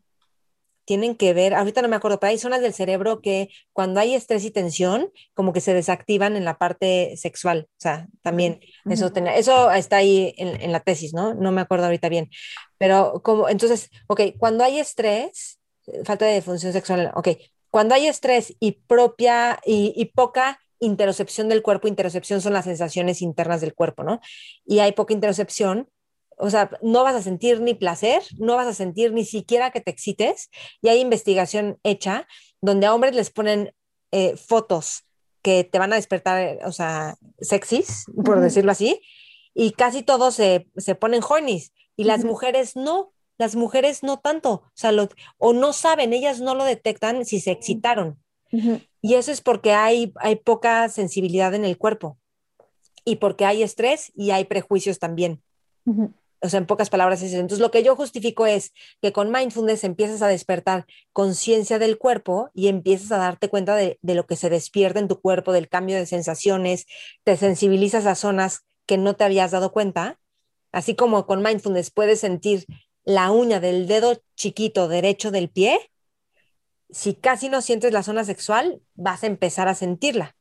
tienen que ver, ahorita no me acuerdo, pero hay zonas del cerebro que cuando hay estrés y tensión, como que se desactivan en la parte sexual. O sea, también eso, eso está ahí en, la tesis, ¿no? No me acuerdo ahorita bien. Pero como, entonces, ok, cuando hay estrés, falta de función sexual, ok, cuando hay estrés y propia y, y poca interocepción del cuerpo, interocepción son las sensaciones internas del cuerpo, ¿no? Y hay poca interocepción, o sea, no vas a sentir ni placer, no vas a sentir ni siquiera que te excites. Y hay investigación hecha donde a hombres les ponen eh, fotos que te van a despertar, o sea, sexys, por decirlo así, y casi todos se, se ponen hornies. Y las mujeres no, las mujeres no tanto, o sea, o no saben, ellas no lo detectan si se excitaron. Y eso es porque hay, hay poca sensibilidad en el cuerpo y porque hay estrés y hay prejuicios también o sea, en pocas palabras es eso. Entonces, lo que yo justifico es que con mindfulness empiezas a despertar conciencia del cuerpo y empiezas a darte cuenta de, lo que se despierta en tu cuerpo, del cambio de sensaciones, te sensibilizas a zonas que no te habías dado cuenta, así como con mindfulness puedes sentir la uña del dedo chiquito derecho del pie, si casi no sientes la zona sexual, vas a empezar a sentirla,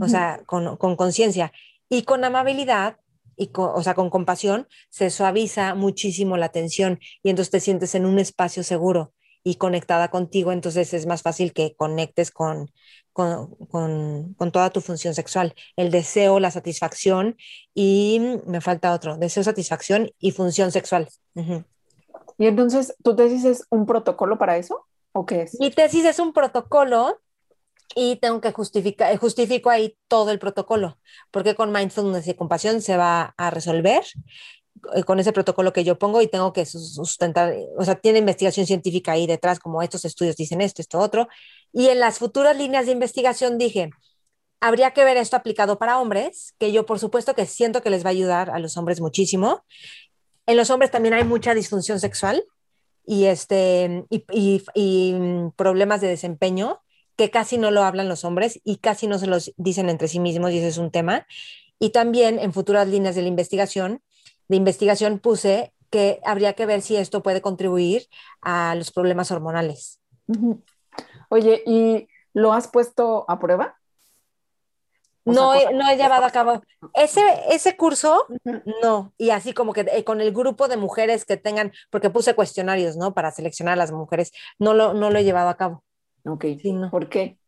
o sea, con conciencia. y con amabilidad y con, o sea, con compasión, se suaviza muchísimo la tensión y entonces te sientes en un espacio seguro y conectada contigo, entonces es más fácil que conectes con, con, con, toda tu función sexual, el deseo, la satisfacción y me falta otro, deseo, satisfacción y función sexual. Y entonces, ¿tu tesis es un protocolo para eso? ¿O qué es? Mi tesis es un protocolo y tengo que justificar, justifico ahí todo el protocolo, porque con mindfulness y compasión se va a resolver eh, con ese protocolo que yo pongo y tengo que sustentar, o sea, tiene investigación científica ahí detrás, como estos estudios dicen esto, esto, otro. Y en las futuras líneas de investigación dije, habría que ver esto aplicado para hombres, que yo por supuesto que siento que les va a ayudar a los hombres muchísimo. En los hombres también hay mucha disfunción sexual y, este, y, y mm, problemas de desempeño que casi no lo hablan los hombres y casi no se los dicen entre sí mismos y ese es un tema. Y también en futuras líneas de la investigación, de investigación puse que habría que ver si esto puede contribuir a los problemas hormonales. Oye, ¿y lo has puesto a prueba? No, he, no he llevado a cabo. Ese, ese curso, no. Y así como que eh, con el grupo de mujeres que tengan, porque puse cuestionarios, ¿no? Para seleccionar a las mujeres, no lo, no lo he llevado a cabo. Ok, ¿por qué?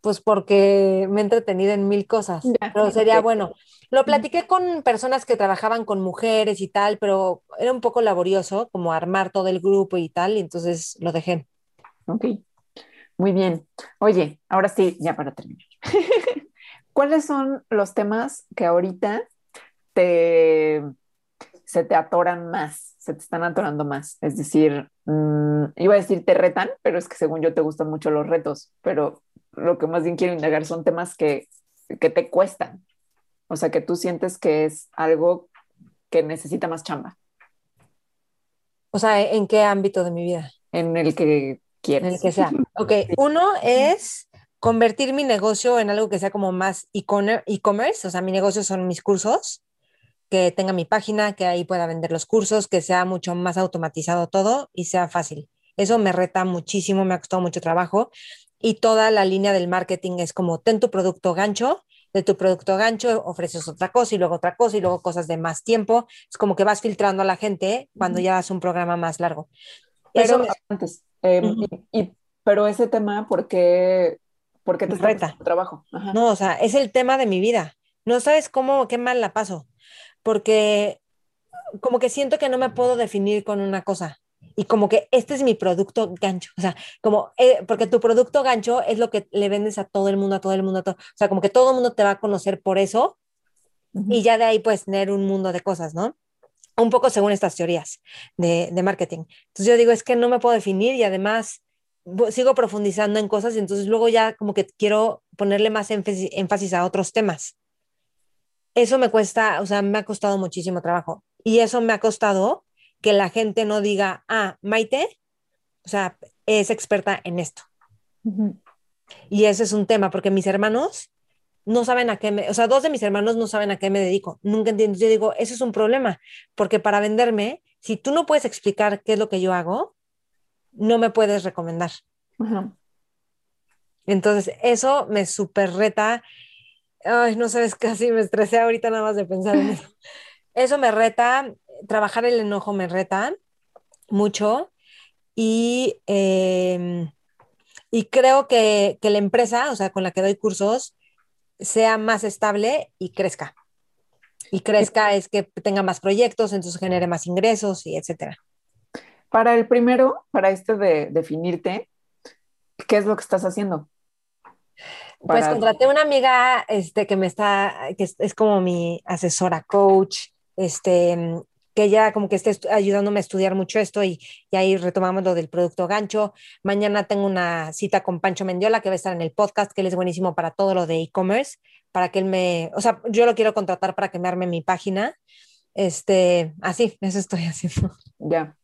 pues porque me he entretenido en mil cosas, pero sería bueno. Lo platiqué con personas que trabajaban con mujeres y tal, pero era un poco laborioso, como armar todo el grupo y tal, y entonces lo dejé. Ok, muy bien. Oye, ahora sí, ya para terminar. ¿Cuáles son los temas que ahorita te, se te atoran más, se te están atorando más? Es decir, mm, iba a decir te retan, pero es que según yo te gustan mucho los retos, pero lo que más bien quiero indagar son temas que, que te cuestan, o sea, que tú sientes que es algo que necesita más chamba. O sea, ¿en qué ámbito de mi vida? En el que quieres. En el que sea. Ok, uno es convertir mi negocio en algo que sea como más e-commerce, o sea, mi negocio son mis cursos, que tenga mi página, que ahí pueda vender los cursos, que sea mucho más automatizado todo y sea fácil. Eso me reta muchísimo, me ha costado mucho trabajo y toda la línea del marketing es como ten tu producto gancho, de tu producto gancho ofreces otra cosa y luego otra cosa y luego cosas de más tiempo. Es como que vas filtrando a la gente cuando ya haces un programa más largo. Pero antes, em, y, pero ese tema, ¿por qué, por qué te reta trabajo? No, o sea, es el tema de mi vida. No sabes cómo, qué mal la paso, porque como que siento que no me puedo definir con una cosa y como que este es mi producto gancho, o sea, como, eh, porque tu producto gancho es lo que le vendes a todo el mundo, a todo el mundo, a todo, o sea, como que todo el mundo te va a conocer por eso y ya de ahí puedes tener un mundo de cosas, ¿no? Un poco según estas teorías de, de marketing. Entonces yo digo, es que no me puedo definir y además sigo profundizando en cosas y entonces luego ya como que quiero ponerle más énfasis, énfasis a otros temas. Eso me cuesta, o sea, me ha costado muchísimo trabajo y eso me ha costado que la gente no diga, ah, Maite, o sea, es experta en esto. Y ese es un tema, porque mis hermanos no saben a qué me, o sea, dos de mis hermanos no saben a qué me dedico, nunca entiendo. Yo digo, eso es un problema, porque para venderme, si tú no puedes explicar qué es lo que yo hago, no me puedes recomendar. Entonces, eso me super reta. Ay, no sabes, casi me estresé ahorita nada más de pensar en eso. Eso me reta trabajar el enojo me reta mucho y, em, y creo que, que, la empresa, o sea, con la que doy cursos, sea más estable y crezca. Y crezca es que tenga más proyectos, entonces genere más ingresos y etcétera. Para el primero, para este de definirte, ¿qué es lo que estás haciendo? Pues contraté una amiga este, que me está, que es, es como mi asesora coach, este, que ya como que esté ayudándome a estudiar mucho esto y, y, ahí retomamos lo del producto gancho. Mañana tengo una cita con Pancho Mendiola que va a estar en el podcast, que él es buenísimo para todo lo de e-commerce, para que él me, o sea, yo lo quiero contratar para que me arme mi página. Este, así, eso estoy haciendo. Ya.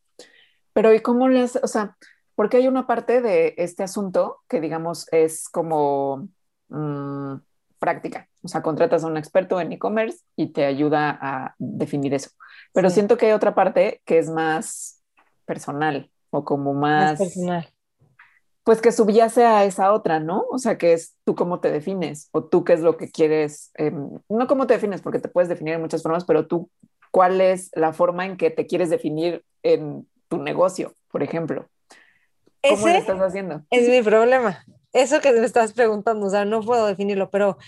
Pero ¿y cómo haces? O sea, porque hay una parte de este asunto que digamos es como... Mm, práctica. O sea, contratas a un experto en e-commerce y te ayuda a definir eso. Pero siento que hay otra parte que es más personal o como más... personal. Pues que subyace a esa otra, ¿no? O sea, que es tú cómo te defines o tú qué es lo que quieres, em, no cómo te defines, porque te puedes definir en muchas formas, pero tú cuál es la forma en que te quieres definir en tu negocio, por ejemplo. ¿Cómo lo estás haciendo? Es mi problema eso que me estás preguntando, o sea, no puedo definirlo, pero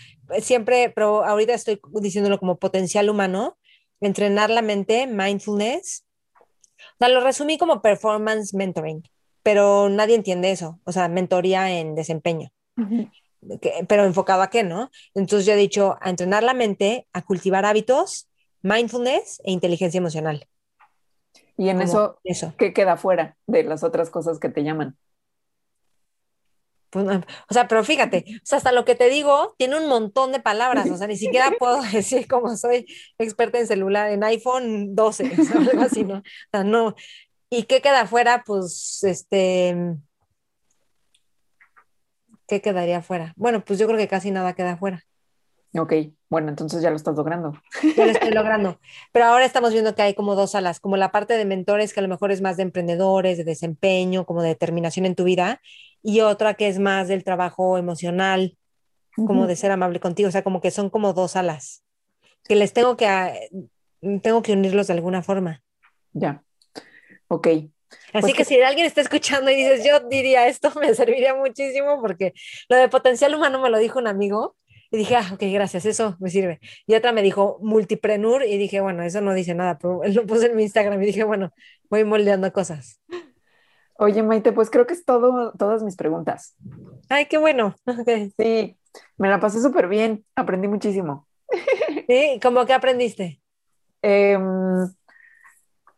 siempre, pero ahorita estoy diciéndolo como potencial humano, entrenar la mente, mindfulness. O sea, lo resumí como performance mentoring, pero nadie entiende eso, o sea, mentoría en desempeño. pero enfocado a qué, ¿no? Entonces yo he dicho a entrenar la mente, a cultivar hábitos, mindfulness e inteligencia emocional. Y en eso, eso, ¿qué queda fuera de las otras cosas que te llaman? Pues, o sea, pero fíjate, o sea, hasta lo que te digo tiene un montón de palabras, o sea, ni siquiera puedo decir como soy experta en celular, en iPhone 12, o algo así, ¿no? O sea, no. ¿Y qué queda afuera? Pues, este, ¿qué quedaría afuera? Bueno, pues yo creo que casi nada queda afuera. Ok, bueno, entonces ya lo estás logrando. Ya lo estoy logrando. Pero ahora estamos viendo que hay como dos alas, como la parte de mentores, que a lo mejor es más de emprendedores, de desempeño, como de determinación en tu vida, y otra que es más del trabajo emocional, como de ser amable contigo, o sea, como que son como dos alas, que les tengo que, tengo que unirlos de alguna forma. Ya, ok. Así Pues que que- si alguien está escuchando y dices, yo diría esto, me serviría muchísimo porque lo de potencial humano me lo dijo un amigo y dije, ah, ok, gracias, eso me sirve. Y otra me dijo multiprenur y dije, bueno, eso no dice nada, pero lo puse en mi Instagram y dije, bueno, voy moldeando cosas. Oye, Maite, pues creo que es todo, todas mis preguntas. Ay, qué bueno. Sí, me la pasé súper bien, aprendí muchísimo. Sí, ¿cómo que aprendiste? Em,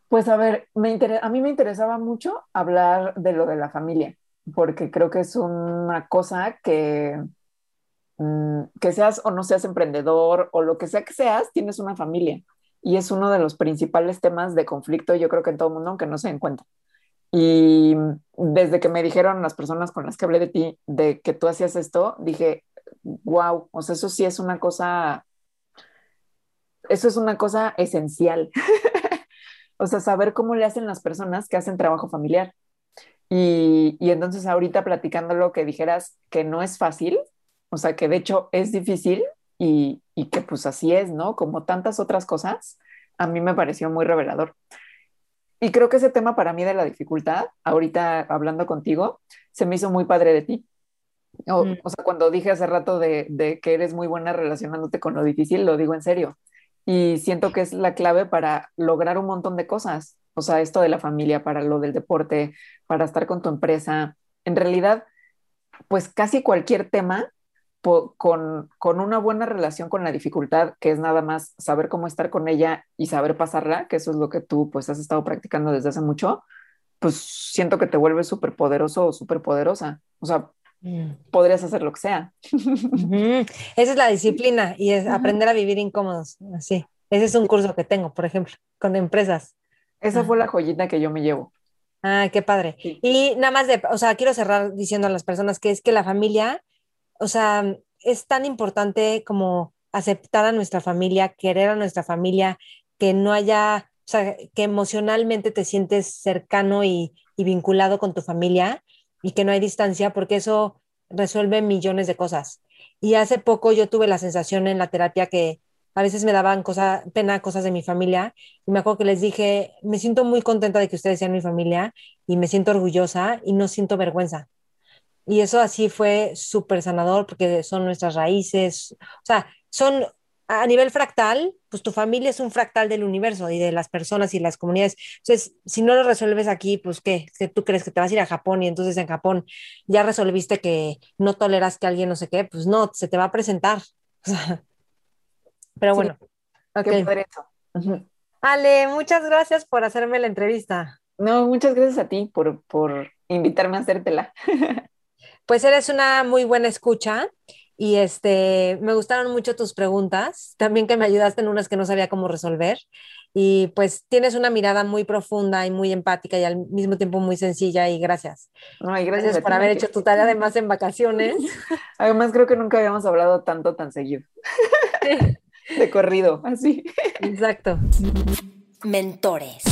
pues a ver, me inter- a mí me interesaba mucho hablar de lo de la familia, porque creo que es una cosa que, mm, que seas o no seas emprendedor o lo que sea que seas, tienes una familia. Y es uno de los principales temas de conflicto, yo creo que en todo el mundo, aunque no se den. Y desde que me dijeron las personas con las que hablé de ti, de que tú hacías esto, dije, wow, o sea, eso sí es una cosa, eso es una cosa esencial. O sea, saber cómo le hacen las personas que hacen trabajo familiar. Y, y entonces ahorita platicándolo que dijeras que no es fácil, o sea, que de hecho es difícil y, y que pues así es, ¿no? Como tantas otras cosas, a mí me pareció muy revelador. Y creo que ese tema para mí de la dificultad, ahorita hablando contigo, se me hizo muy padre de ti. O, Mm. o sea, cuando dije hace rato de, de que eres muy buena relacionándote con lo difícil, lo digo en serio. Y siento que es la clave para lograr un montón de cosas. O sea, esto de la familia, para lo del deporte, para estar con tu empresa. En realidad, pues casi cualquier tema con, con una buena relación con la dificultad, que es nada más saber cómo estar con ella y saber pasarla, que eso es lo que tú pues has estado practicando desde hace mucho, pues siento que te vuelves súper poderoso o súper poderosa. O sea, Mm. podrías hacer lo que sea. Esa es la disciplina y es aprender a vivir incómodos. Así. Ese es un curso que tengo, por ejemplo, con empresas. Esa Ah. fue la joyita que yo me llevo. Ah, qué padre. Sí. Y nada más de, o sea, quiero cerrar diciendo a las personas que es que la familia, o sea, es tan importante como aceptar a nuestra familia, querer a nuestra familia, que no haya, o sea, que emocionalmente te sientes cercano y, vinculado con tu familia y que no hay distancia, porque eso resuelve millones de cosas. Y hace poco yo tuve la sensación en la terapia que a veces me daban cosa, pena cosas de mi familia y me acuerdo que les dije, me siento muy contenta de que ustedes sean mi familia y me siento orgullosa y no siento vergüenza. Y eso así fue súper sanador porque son nuestras raíces, o sea, son a nivel fractal, pues tu familia es un fractal del universo y de las personas y las comunidades. Entonces, si no lo resuelves aquí, pues ¿qué? ¿Que tú crees que te vas a ir a Japón y entonces en Japón ya resolviste que no toleras que alguien no sé qué? Pues no, se te va a presentar. Pero Sí. bueno, ok. Qué. Ujú. Ale, muchas gracias por hacerme la entrevista. No, muchas gracias a ti por, por invitarme a hacértela. Pues eres una muy buena escucha y este, me gustaron mucho tus preguntas, también que me ayudaste en unas que no sabía cómo resolver y pues tienes una mirada muy profunda y muy empática y al mismo tiempo muy sencilla y gracias. No, y gracias, Gracias por haber hecho tu tarea además en vacaciones. Además, creo que nunca habíamos hablado tanto tan seguido. De corrido, así. Exacto. Mentores.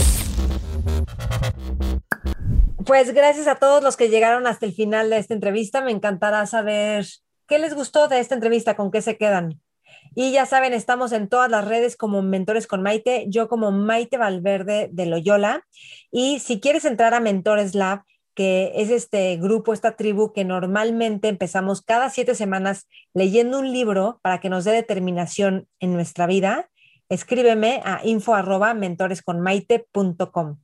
Pues gracias a todos los que llegaron hasta el final de esta entrevista. Me encantará saber qué les gustó de esta entrevista, con qué se quedan. Y ya saben, estamos en todas las redes como Mentores con Maite, yo como Maite Valverde de Loyola. Y si quieres entrar a Mentores Lab, que es este grupo, esta tribu que normalmente empezamos cada siete semanas leyendo un libro para que nos dé determinación en nuestra vida, escríbeme a info arroba mentoresconmaite.com.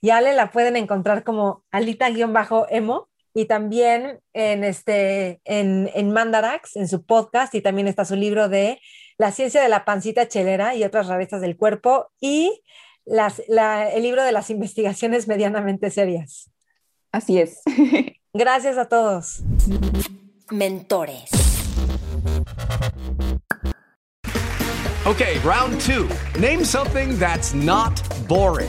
Y Ale la pueden encontrar como alita-emo y también en, este, en, en Mandarax, en su podcast, y también está su libro de La ciencia de la pancita chelera y otras rarezas del cuerpo, y las, la, el libro de las investigaciones medianamente serias. Así es. Gracias a todos. Mentores. Okay, round two. Name something that's not boring.